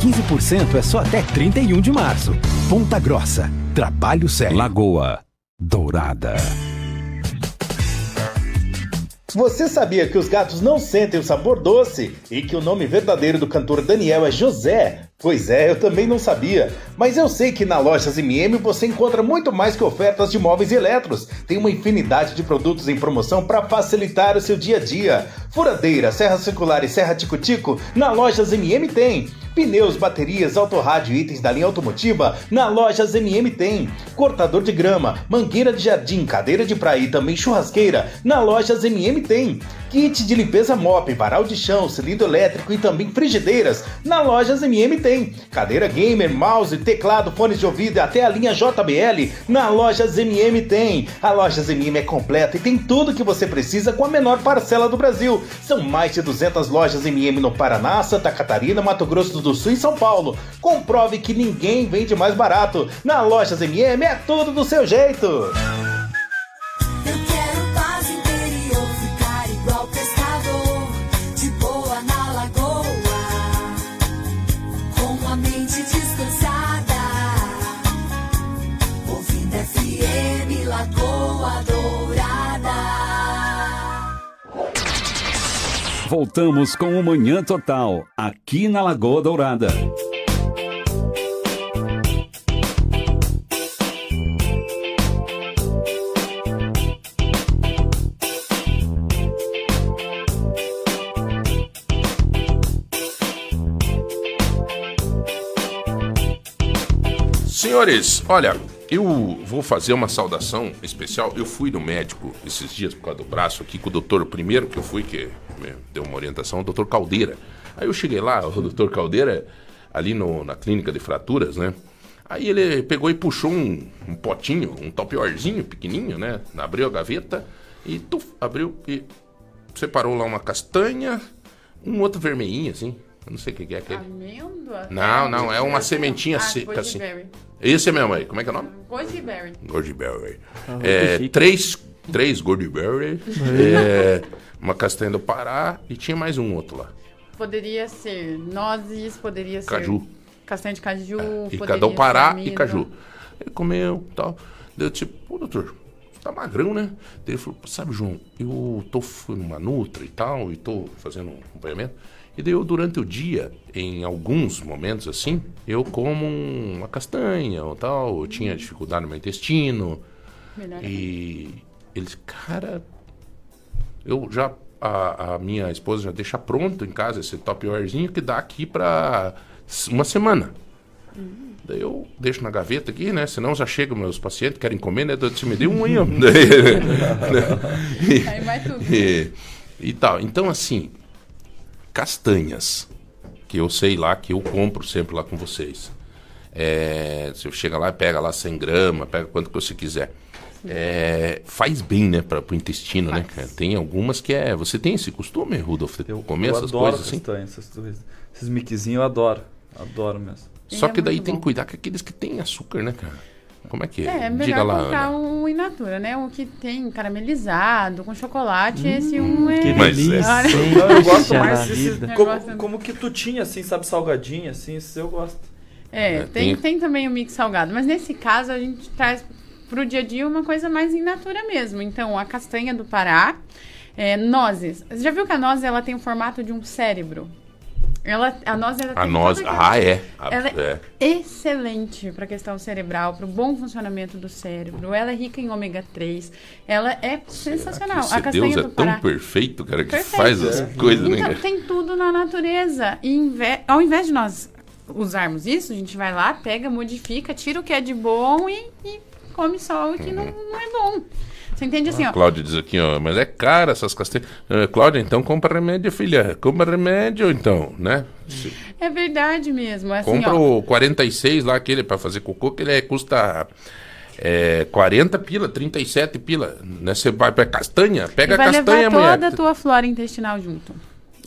15% é só até 31 de março. Ponta Grossa. Trabalho sério. Lagoa Dourada. Você sabia que os gatos não sentem o sabor doce e que o nome verdadeiro do cantor Daniel é José? Pois é, eu também não sabia. Mas eu sei que na Lojas MM você encontra muito mais que ofertas de móveis e eletros. Tem uma infinidade de produtos em promoção para facilitar o seu dia a dia. Furadeira, serra circular e serra tico-tico, na Lojas MM tem. Pneus, baterias, autorrádio e itens da linha automotiva, na Lojas MM tem. Cortador de grama, mangueira de jardim, cadeira de praia e também churrasqueira, na Lojas MM tem. Kit de limpeza mop, varal de chão, cilindro elétrico e também frigideiras, na Lojas MM tem. Cadeira gamer, mouse, teclado, fones de ouvido e até a linha JBL, na Lojas MM tem. A Lojas MM é completa e tem tudo que você precisa com a menor parcela do Brasil. São mais de 200 lojas MM no Paraná, Santa Catarina, Mato Grosso do Sul e São Paulo. Comprove que ninguém vende mais barato. Na Lojas MM é tudo do seu jeito. Eu Voltamos com o Manhã Total, aqui na Lagoa Dourada. Senhores, olha, eu vou fazer uma saudação especial. Eu fui no médico esses dias por causa do braço aqui com o doutor, o primeiro que eu fui, que deu uma orientação, o doutor Caldeira. Aí eu cheguei lá, o doutor Caldeira, ali no, na clínica de fraturas, né? Aí ele pegou e puxou um, um potinho, um topiorzinho pequenininho, né? Abriu a gaveta e tuf, abriu e separou lá uma castanha, um outro vermelhinho, assim. Eu não sei o que que é aquele. Amêndoa? Não, não, é uma sementinha ah, seca assim. Goji berry. Esse mesmo aí, como é que é o nome? Goji berry. Goldberry. Ah, É, três, três Goldberry, é, uma castanha do Pará e tinha mais um outro lá. Poderia ser nozes, poderia ser Caju. castanha de caju, E poderia cada um Pará e caju. Ele comeu e tal. Daí eu tipo, pô, doutor, você tá magrão, né? Daí ele falou, sabe, João, eu tô fui numa Nutra e tal, e tô fazendo um acompanhamento. E daí eu, durante o dia, em alguns momentos assim, eu como uma castanha ou tal, eu tinha dificuldade no meu intestino. Melhor E eles, cara, eu já. A, a minha esposa já deixa pronto em casa esse top wearzinho que dá aqui pra uma semana. Daí eu deixo na gaveta aqui, né? Senão já chegam meus pacientes, querem comer, né? Você me deu um aí, ó. Aí vai tudo. e, e tal. Então, assim, castanhas, que eu sei lá, que eu compro sempre lá com vocês. É, você chega lá e pega lá 100 gramas, pega quanto que você quiser. É, faz bem, né, para o intestino, né, cara? Tem algumas que é. Você tem esse costume, Rudolf, de comer eu essas adoro coisas assim? essas coisas. Esses miquezinhos eu adoro. Adoro mesmo. Só é que daí tem bom. que cuidar com aqueles que têm açúcar, né, cara? Como é que É, é Diga melhor lá, comprar Ana. o in natura, né? O que tem caramelizado, com chocolate, esse um é... Que delícia. Olha. Não, eu gosto da mais desses, vida. como, Negócio- como quitutinha, assim, sabe? Salgadinho, assim, esses eu gosto. É, É, tem, tem- tem também o mix salgado, mas nesse caso a gente traz pro dia a dia uma coisa mais in natura mesmo. Então, a castanha do Pará, é, nozes. Você já viu que a noz ela tem o formato de um cérebro? Ela, a noz ela A noz, ah, é. A- Ela é. é excelente para a questão cerebral, para o bom funcionamento do cérebro. Ela é rica em ômega 3. Ela é sensacional. A castanha Deus é do tão Pará. perfeito, cara, que Perfeito. faz as coisas, né, Então, cara? tem tudo na natureza. E inve- ao invés de nós usarmos isso, a gente vai lá, pega, modifica, tira o que é de bom e, e come só o que não, não é bom. Você entende assim, ó? Cláudia diz aqui, ó, mas é cara essas castanhas. Eh, Cláudia, então compra remédio, filha. Compra remédio, então, né? É verdade mesmo. Assim, compra ó, o 46 lá, aquele pra fazer cocô, que ele é, custa é, 40 pila, 37 pila. Né? Você vai pra castanha, pega e a vai castanha, levar mulher. toda a tua flora intestinal junto.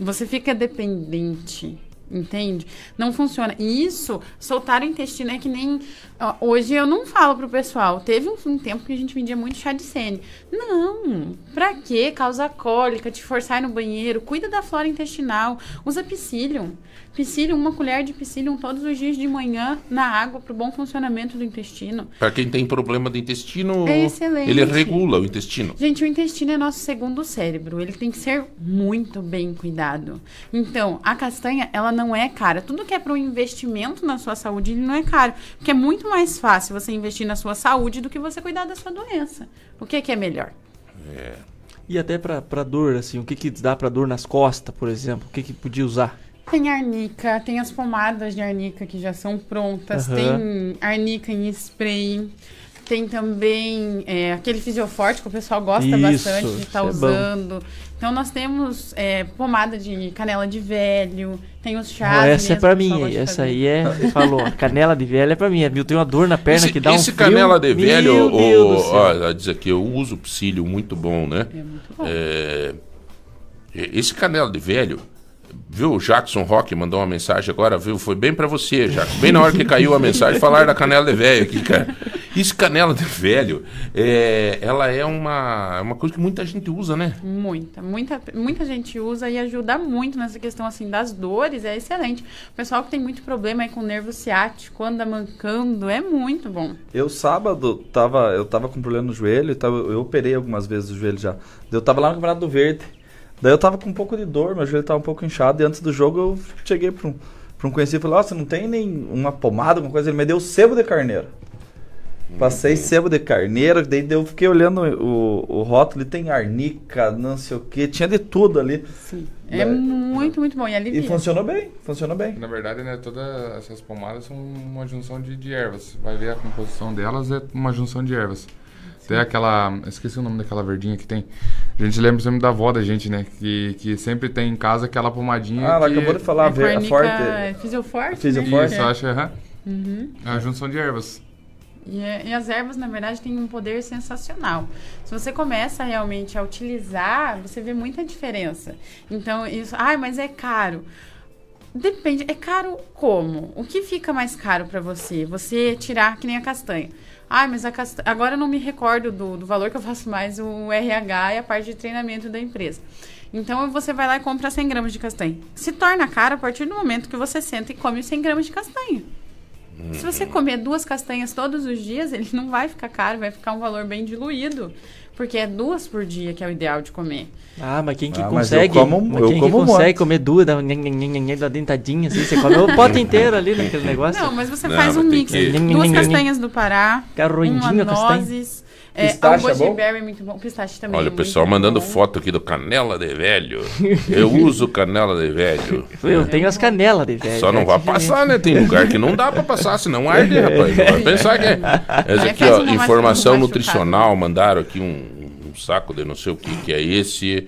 Você fica dependente. Entende? Não funciona. E isso, soltar o intestino é que nem. ó, hoje eu não falo pro pessoal. Teve um, um tempo que a gente vendia muito chá de sene. Não. Pra quê? Causa cólica, te forçar no banheiro. Cuida da flora intestinal. Usa psyllium. Psyllium, uma colher de psyllium todos os dias de manhã na água pro bom funcionamento do intestino. Pra quem tem problema de intestino, É excelente. ele regula o intestino. Gente, o intestino é nosso segundo cérebro. Ele tem que ser muito bem cuidado. Então, a castanha, ela não é cara. Tudo que é para um investimento na sua saúde, ele não é caro. Porque é muito mais fácil você investir na sua saúde do que você cuidar da sua doença. O que, que é melhor? É. E até pra dor, assim, o que que dá pra dor nas costas, por exemplo? O que que podia usar? Tem arnica, tem as pomadas de arnica que já são prontas, Aham. tem arnica em spray, tem também é, aquele fisioforte que o pessoal gosta Isso, bastante de estar isso é usando. Então nós temos é, pomada de canela de velho, tem os chás. Ó, essa é mesmo pra o pessoal mim, essa aí é, falou, a canela de velho é pra mim. Eu tenho uma dor na perna esse, que dá um esse canela de velho, Meu o, ó, diz aqui, eu uso psyllium muito bom, né? É muito bom. É, esse canela de velho, viu? O Jackson Rock mandou uma mensagem agora, viu? Foi bem pra você, Jackson. Bem na hora que caiu a mensagem, falar da canela de velho aqui, cara. Esse canela de velho, é, ela é uma, é uma coisa que muita gente usa, né? Muita, muita, muita gente usa e ajuda muito nessa questão assim das dores, é excelente. O pessoal que tem muito problema aí com nervo ciático, anda mancando, é muito bom. Eu sábado tava, eu tava com problema no joelho, e tava, eu operei algumas vezes o joelho já. Eu tava lá no Campeonato do Verde. Daí eu tava com um pouco de dor, meu joelho tava um pouco inchado e antes do jogo eu cheguei pra um, pra um conhecido e falei: "Ó, você não tem nem uma pomada, alguma coisa?" Ele me deu sebo de carneiro. Passei sebo de carneiro, daí eu fiquei olhando o, o rótulo, e tem arnica, não sei o que, tinha de tudo ali. Sim. É muito, muito bom. E alivia. E funcionou bem, funcionou bem. Na verdade, né, todas essas pomadas são uma junção de, de ervas. Vai ver a composição delas, é uma junção de ervas. Tem aquela. Esqueci o nome daquela verdinha que tem. A gente lembra sempre da avó da gente, né? Que, que sempre tem em casa aquela pomadinha. Ah, ela que... acabou de falar, É a ver- a forte. é fisioforte, Fisioforte. né? Isso, acho, aham. Uhum. É a junção de ervas. E, é- e as ervas, na verdade, têm um poder sensacional. Se você começa realmente a utilizar, você vê muita diferença. Então, isso. Ai, mas é caro. Depende. É caro como? O que fica mais caro para você? Você tirar que nem a castanha. Ai, mas a castanha. Agora eu não me recordo do, do valor que eu faço mais o RH e a parte de treinamento da empresa. Então você vai lá e compra 100 gramas de castanha. Se torna caro a partir do momento que você senta e come 100 gramas de castanha. Se você comer duas castanhas todos os dias, ele não vai ficar caro, vai ficar um valor bem diluído. Porque é duas por dia que é o ideal de comer. Ah, mas quem que Ah, mas eu consegue, como- mas eu quem como que consegue comer duas da, da dentadinha, assim, você come o pote inteiro ali naquele negócio. Não, mas você Não, faz um mas tem mix. que- Duas castanhas do Pará, uma a castanha. nozes, Pistache o é bom? berry é muito bom, pistache também Olha é o pessoal mandando bom. foto aqui do canela de velho. Eu uso canela de velho. Eu tenho as canelas de velho. Só não é vai passar, né? Tem lugar que não dá pra passar, senão arde, rapaz. Vai pensar que é. Essa aqui, ó, informação nutricional, mandaram aqui um, um saco de não sei o que que é esse.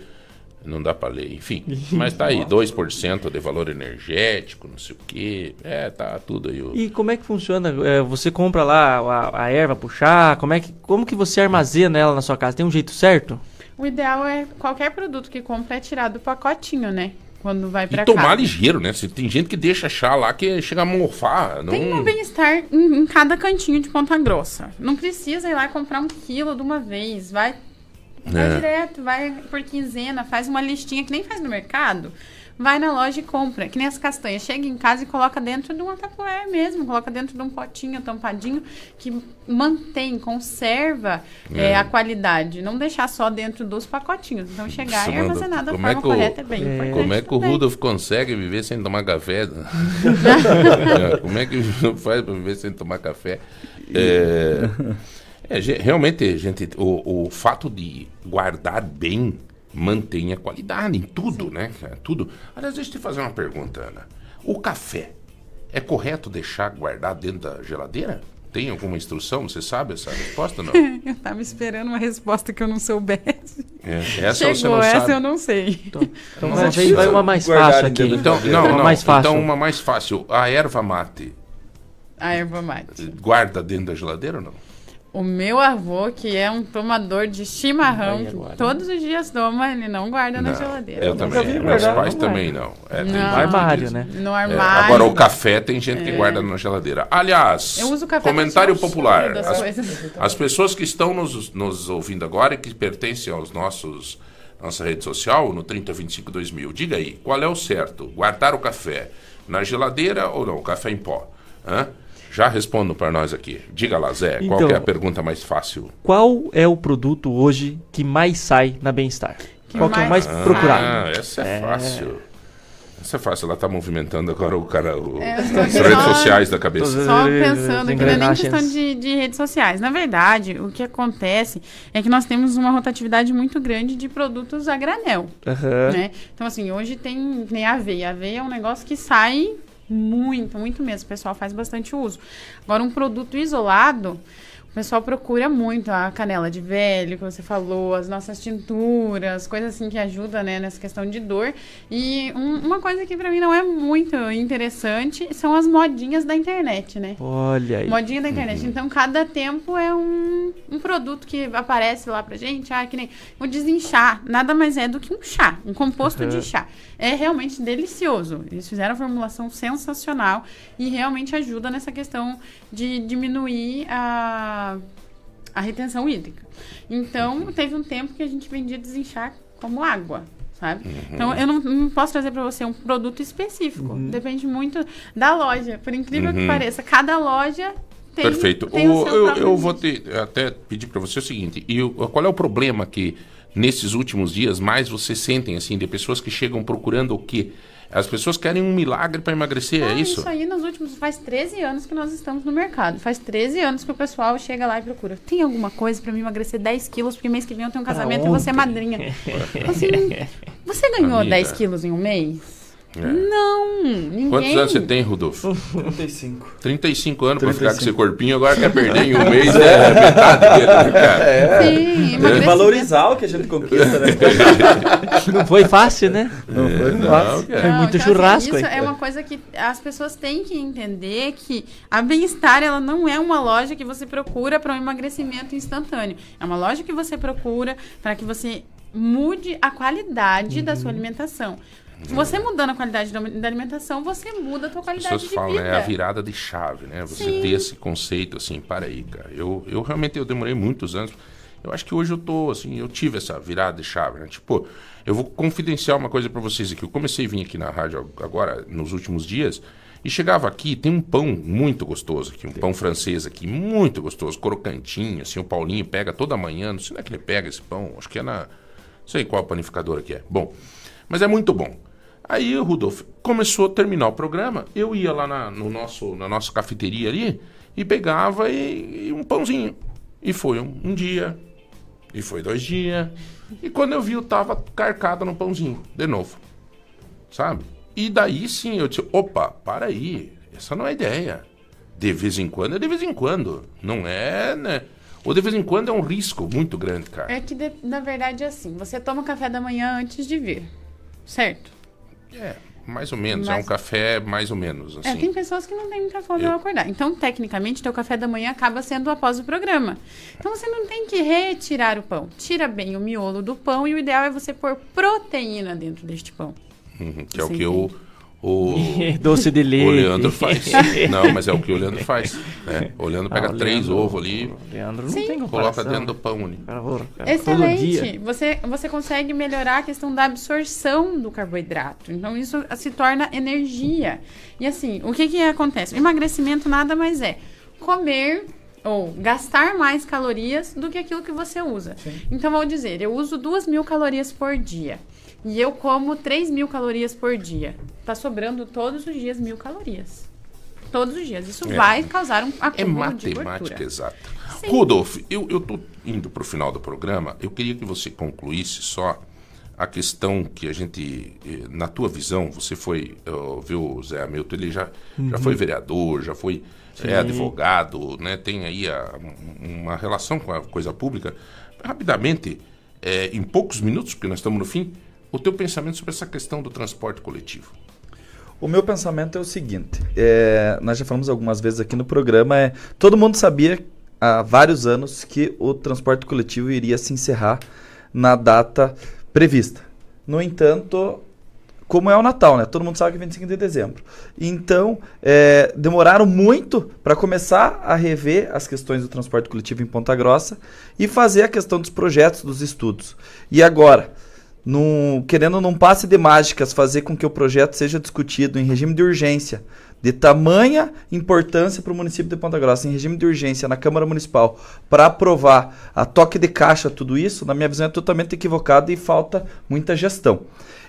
Não dá pra ler, enfim. Mas tá aí, 2% de valor energético, não sei o que. É, tá tudo aí. o- E como é que funciona? É, você compra lá a, a erva pro chá, como, é que, como que você armazena ela na sua casa? Tem um jeito certo? O ideal é qualquer produto que compra é tirar do pacotinho, né? Quando vai pra E tomar casa. ligeiro, né? Se tem gente que deixa chá lá que chega a mofar. Não... Tem um bem-estar em, em cada cantinho de Ponta Grossa. Não precisa ir lá comprar um quilo de uma vez. Vai, vai É. direto, vai por quinzena, faz uma listinha que nem faz no mercado. Vai na loja e compra. Que nem as castanhas. Chega em casa e coloca dentro de uma tapoé mesmo. Coloca dentro de um potinho tampadinho que mantém, conserva É. é, a qualidade. Não deixar só dentro dos pacotinhos. Então chegar Nossa, e armazenar da como forma é que o- correta é bem importante. Como é que o. Rudolf consegue viver sem tomar café? É, como é que faz para viver sem tomar café? É, é, realmente, gente, o, o fato de guardar bem mantém a qualidade em tudo, né? cara? Tudo. Aliás, deixa eu te fazer uma pergunta, Ana. O café, é correto deixar guardado dentro da geladeira? Tem alguma instrução? Você sabe essa resposta ou não? Eu tava esperando uma resposta que eu não soubesse. É, essa você Chegou, não essa sabe. eu não sei. Então Não vai, precisa vai uma mais guardar fácil aqui. Então, não, Uma não. mais fácil. Então, uma mais fácil. A erva mate A erva mate. guarda dentro da geladeira ou não? O meu avô, que é um tomador de chimarrão, que todos os dias toma, ele não guarda na Não, geladeira. Eu também. vi Meus pais não também não. É, Não. No armário, né? No É, armário. agora, o café tem gente que guarda na geladeira. Aliás, Eu uso café pra comentário popular. As, as pessoas que estão nos, nos ouvindo agora e que pertencem aos nossos nossa rede social, no 3025 2000, diga aí, qual é o certo? Guardar o café na geladeira ou não? Café em pó? Hã? Já respondo para nós aqui. Diga lá, Zé, qual Então- que é a pergunta mais fácil? Qual é o produto hoje que mais sai na Bem-Estar? Qual que é o mais mais procurado? Ah, essa é, É. fácil. Isso é fácil, ela tá movimentando agora o cara, o, É, as redes só- sociais da cabeça. Só pensando que não é nem questão de, de redes sociais. Na verdade, o que acontece é que nós temos uma rotatividade muito grande de produtos a granel. Aham. né? Então, assim, hoje tem, tem aveia. Aveia é um negócio que sai muito, muito mesmo. O pessoal faz bastante uso. Agora, um produto isolado, o pessoal procura muito a canela de velho, que você falou, as nossas tinturas, coisas assim que ajudam, né, nessa questão de dor. E um- uma coisa que pra mim não é muito interessante são as modinhas da internet, né? Olha aí. Modinha da internet. Então, cada tempo é um, um produto que aparece lá pra gente. Ah, que nem o desinchar. Nada mais é do que um chá, um composto Uhum. de chá. É realmente delicioso. Eles fizeram a formulação sensacional e realmente ajuda nessa questão de diminuir a, a retenção hídrica. Então, teve um tempo que a gente vendia desinchar como água. Sabe? Então, eu não, não posso trazer para você um produto específico. Depende muito da loja. Por incrível que Uhum. pareça, cada loja tem, Perfeito. tem o O- eu, eu vou te, até pedir para você o seguinte: e o- qual é o problema que nesses últimos dias mais vocês sentem assim de pessoas que chegam procurando o quê? As pessoas querem um milagre para emagrecer, é Ah, isso? Isso aí nos últimos. Faz 13 anos que nós estamos no mercado. Faz 13 anos que o pessoal chega lá e procura. Tem alguma coisa pra me emagrecer 10 quilos? Porque mês que vem eu tenho um casamento e você é madrinha. Assim, você ganhou Amiga. 10 quilos em um mês? É. Não, ninguém. Quantos anos você tem, Rodolfo? 35. 35 anos para ficar com 35. esse corpinho, agora quer perder em um mês, é metade dele, né, cara? É. Sim, Tem que emagrecimento. valorizar o que a gente conquista, né? Não foi fácil, né? Não foi Não, fácil. Foi Não, muito então, assim, churrasco, isso é uma coisa que as pessoas têm que entender que a Bem-Estar ela não é uma loja que você procura para um emagrecimento instantâneo. É uma loja que você procura para que você mude a qualidade da Uhum. sua alimentação. Você mudando a qualidade da alimentação, você muda a tua As qualidade pessoas de falam, vida. né? É a virada de chave, né? Você Sim. ter esse conceito assim, para aí, cara. Eu, eu realmente eu demorei muitos anos. Eu acho que hoje eu tô, assim, eu tive essa virada de chave, né? Tipo, eu vou confidenciar uma coisa para vocês aqui. Eu comecei a vir aqui na rádio agora, nos últimos dias, e chegava aqui, tem um pão muito gostoso aqui, um pão francês aqui, muito gostoso, crocantinho, assim, o Paulinho pega toda manhã, não sei onde é que ele pega esse pão, acho que é na, não sei qual panificadora que é. Bom, mas é muito bom. Aí Rudolf começou a terminar o programa, eu ia lá na, no nosso, na nossa cafeteria ali e pegava e, e um pãozinho. E foi um, um dia, e foi dois dias. E quando eu vi, eu tava carcado no pãozinho, de novo. Sabe? E daí sim eu disse: opa, para aí, essa não é ideia. De vez em quando é de vez em quando. Não é, né? Ou de vez em quando é um risco muito grande, cara. É que, de- na verdade, é assim. Você toma café da manhã antes de vir, certo? É, mais ou menos. É um café mais ou menos, assim. É, tem pessoas que não têm muita fome Eu- ao acordar. Então, tecnicamente, teu café da manhã acaba sendo após o programa. Então, você não tem que retirar o pão. Tira bem o miolo do pão e o ideal é você pôr proteína dentro deste pão. Uhum, que é o Você que o, o, Doce de leite. o Leandro faz. Não, mas é o que o Leandro faz. né? O Leandro pega Ah, o três Leandro- ovos ali, o Leandro não Sim. tem coloca dentro do pão ali. Excelente. Você, você consegue melhorar a questão da absorção do carboidrato. Então, isso se torna energia. E assim, o que que acontece? O emagrecimento nada mais é comer ou gastar mais calorias do que aquilo que você usa. Então, vou dizer, eu uso duas mil calorias por dia. E eu como 3 mil calorias por dia. Tá sobrando todos os dias mil calorias. Todos os dias. Isso É. vai causar um É acúmulo de matemática gordura. exata. Sim. Rudolf, eu, eu tô indo pro final do programa. Eu queria que você concluísse só a questão que a gente, eh, na tua visão, você foi, eh, viu, Zé Hamilton, ele já, já Uhum. foi vereador, já foi Sim. é, advogado, né? Tem aí a- um- uma relação com a coisa pública. Rapidamente, eh, em poucos minutos, porque nós estamos no fim, o teu pensamento sobre essa questão do transporte coletivo. O meu pensamento é o seguinte: é, nós já falamos algumas vezes aqui no programa, é, todo mundo sabia há vários anos que o transporte coletivo iria se encerrar na data prevista. No entanto, como é o Natal, né? Todo mundo sabe que é 25 de dezembro. Então, é, demoraram muito para começar a rever as questões do transporte coletivo em Ponta Grossa e fazer a questão dos projetos, dos estudos. E agora, num- querendo num passe de mágicas fazer com que o projeto seja discutido em regime de urgência de tamanha importância para o município de Ponta Grossa, em regime de urgência na Câmara Municipal, para aprovar a toque de caixa tudo isso, na minha visão é totalmente equivocado e falta muita gestão.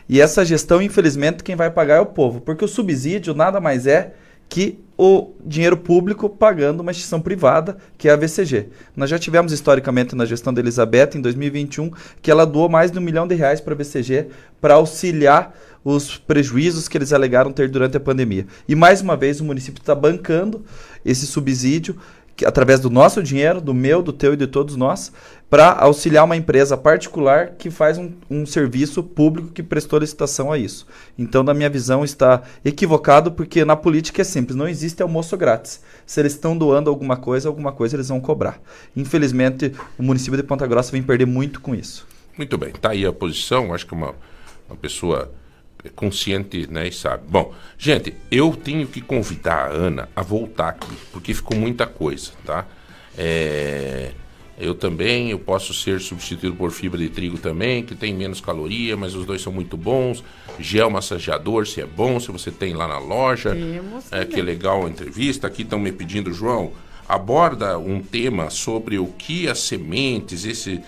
E essa gestão, infelizmente, quem vai pagar é o povo, porque o subsídio nada mais é que o dinheiro público pagando uma instituição privada, que é a VCG. Nós já tivemos historicamente na gestão da Elizabeth, em 2021, que ela doou mais de um milhão de reais para a VCG para auxiliar os prejuízos que eles alegaram ter durante a pandemia. E mais uma vez o município está bancando esse subsídio que, através do nosso dinheiro, do meu, do teu e de todos nós, para auxiliar uma empresa particular que faz um, um, serviço público que prestou licitação a isso. Então, na minha visão, está equivocado, porque na política é simples, não existe almoço grátis. Se eles estão doando alguma coisa, alguma coisa eles vão cobrar. Infelizmente, o município de Ponta Grossa vem perder muito com isso. Muito bem, está aí a posição, acho que uma, uma pessoa consciente, né, e sabe. Bom, gente, eu tenho que convidar a Ana a voltar aqui, porque ficou muita coisa, tá? É, eu também, eu posso ser substituído por fibra de trigo também, que tem menos caloria, mas os dois são muito bons. Gel massageador, se é bom, se você tem lá na loja. Temos é que legal a entrevista. Aqui estão me pedindo, João, aborda um tema sobre o que as sementes, esse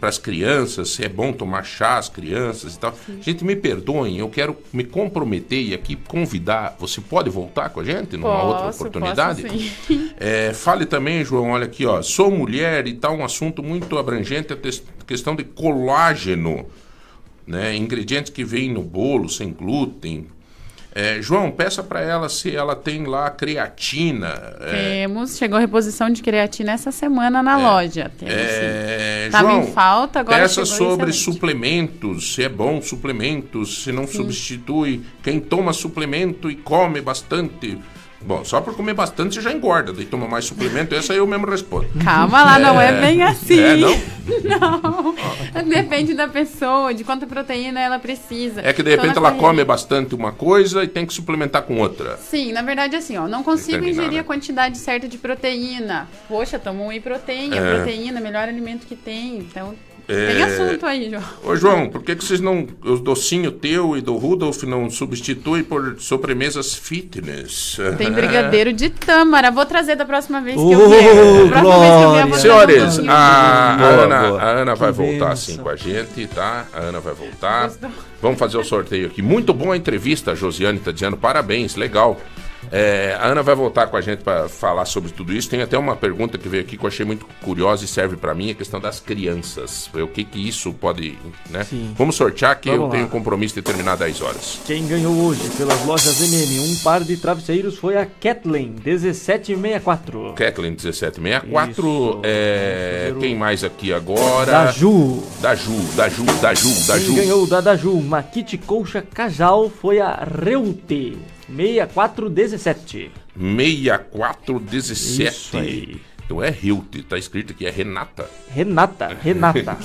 para as crianças, se é bom tomar chá às crianças e tal. Sim. Gente, me perdoem, eu quero me comprometer e aqui convidar. Você pode voltar com a gente numa posso, outra oportunidade? Posso, sim. É, fale também, João, olha aqui, ó. Sou mulher e tal, um assunto muito abrangente, a questão de colágeno. Né? Ingredientes que vêm no bolo, sem glúten, é, João, peça para ela se ela tem lá creatina. É... Temos, chegou a reposição de creatina essa semana na é, loja. Temos, é... Tava João, em falta, agora peça sobre excelente. suplementos, se é bom suplementos, se não Sim. substitui. Quem toma suplemento e come bastante Bom, só por comer bastante você já engorda, daí toma mais suplemento, essa aí eu mesmo respondo. Calma lá, é... não é bem assim. É, não? não. Depende da pessoa, de quanta proteína ela precisa. É que de repente então, ela come bastante uma coisa e tem que suplementar com outra. Sim, na verdade assim, ó, não consigo ingerir a quantidade certa de proteína. Poxa, toma um whey protein, é. proteína, melhor alimento que tem, então tem assunto aí, João. Ô, João, por que, que vocês não. O docinho teu e do Rudolf não substitui por sobremesas fitness? Tem brigadeiro de tâmara. Vou trazer da próxima vez que eu vier. Da próxima vez que eu vier, Senhores, um a, a, Ana, a Ana vai voltar assim com a gente, tá? A Ana vai voltar. Vamos fazer o sorteio aqui. Muito boa a entrevista, a Josiane tá dizendo parabéns, legal. É, a Ana vai voltar com a gente para falar sobre tudo isso. Tem até uma pergunta que veio aqui que eu achei muito curiosa e serve para mim, a questão das crianças. O que que isso pode, né? Sim. Vamos sortear que Vamos eu lá. tenho um compromisso de terminar 10 horas. Quem ganhou hoje pelas lojas MM um par de travesseiros foi a Kathleen 1764. Kathleen 1764. Isso. É... Quem mais aqui agora? Da Ju. Da Ju, da Ju, da Ju, da Ju. Quem ganhou da Da Ju uma kit colcha Cajal foi a Reute. 6417. 6417. Então é Hilt, tá escrito aqui, é Renata. Renata, Renata.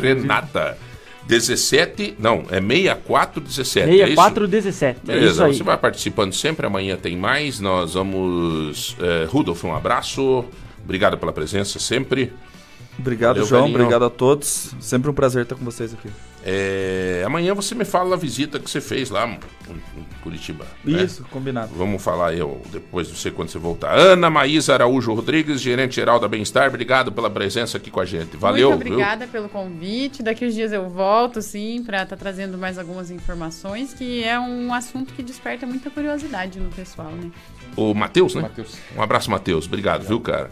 Renata. 17, não, é 6417. 6417. É Beleza, você vai participando sempre, amanhã tem mais. Nós vamos. É, Rudolf, um abraço. Obrigado pela presença sempre. Obrigado, Valeu, João. Velhinho. Obrigado a todos. Sempre um prazer estar com vocês aqui. É, amanhã você me fala a visita que você fez lá em Curitiba. Né? Isso, né? combinado. Vamos falar eu depois, não sei quando você voltar. Ana Maísa Araújo Rodrigues, gerente geral da Bem-Estar, obrigado pela presença aqui com a gente. Valeu. Muito obrigada viu? pelo convite. Daqui uns dias eu volto, sim, para estar tá trazendo mais algumas informações, que é um assunto que desperta muita curiosidade no pessoal, né? O Matheus, né? Mateus. Um abraço, Matheus. Obrigado, obrigado, viu, cara?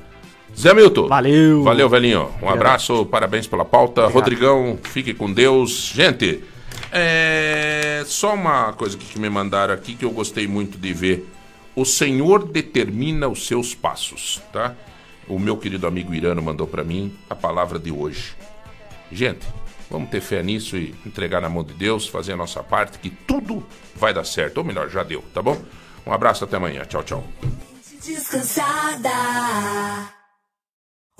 Zé Milton. Valeu. Valeu, velhinho. Um abraço, parabéns pela pauta. Obrigado. Rodrigão, fique com Deus. Gente, é só uma coisa que me mandaram aqui que eu gostei muito de ver. O Senhor determina os seus passos, tá? O meu querido amigo Irano mandou para mim a palavra de hoje. Gente, vamos ter fé nisso e entregar na mão de Deus, fazer a nossa parte, que tudo vai dar certo. Ou melhor, já deu, tá bom? Um abraço, até amanhã. Tchau, tchau. Descansada.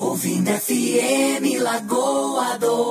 Ouvindo FM Lagoa Dourada.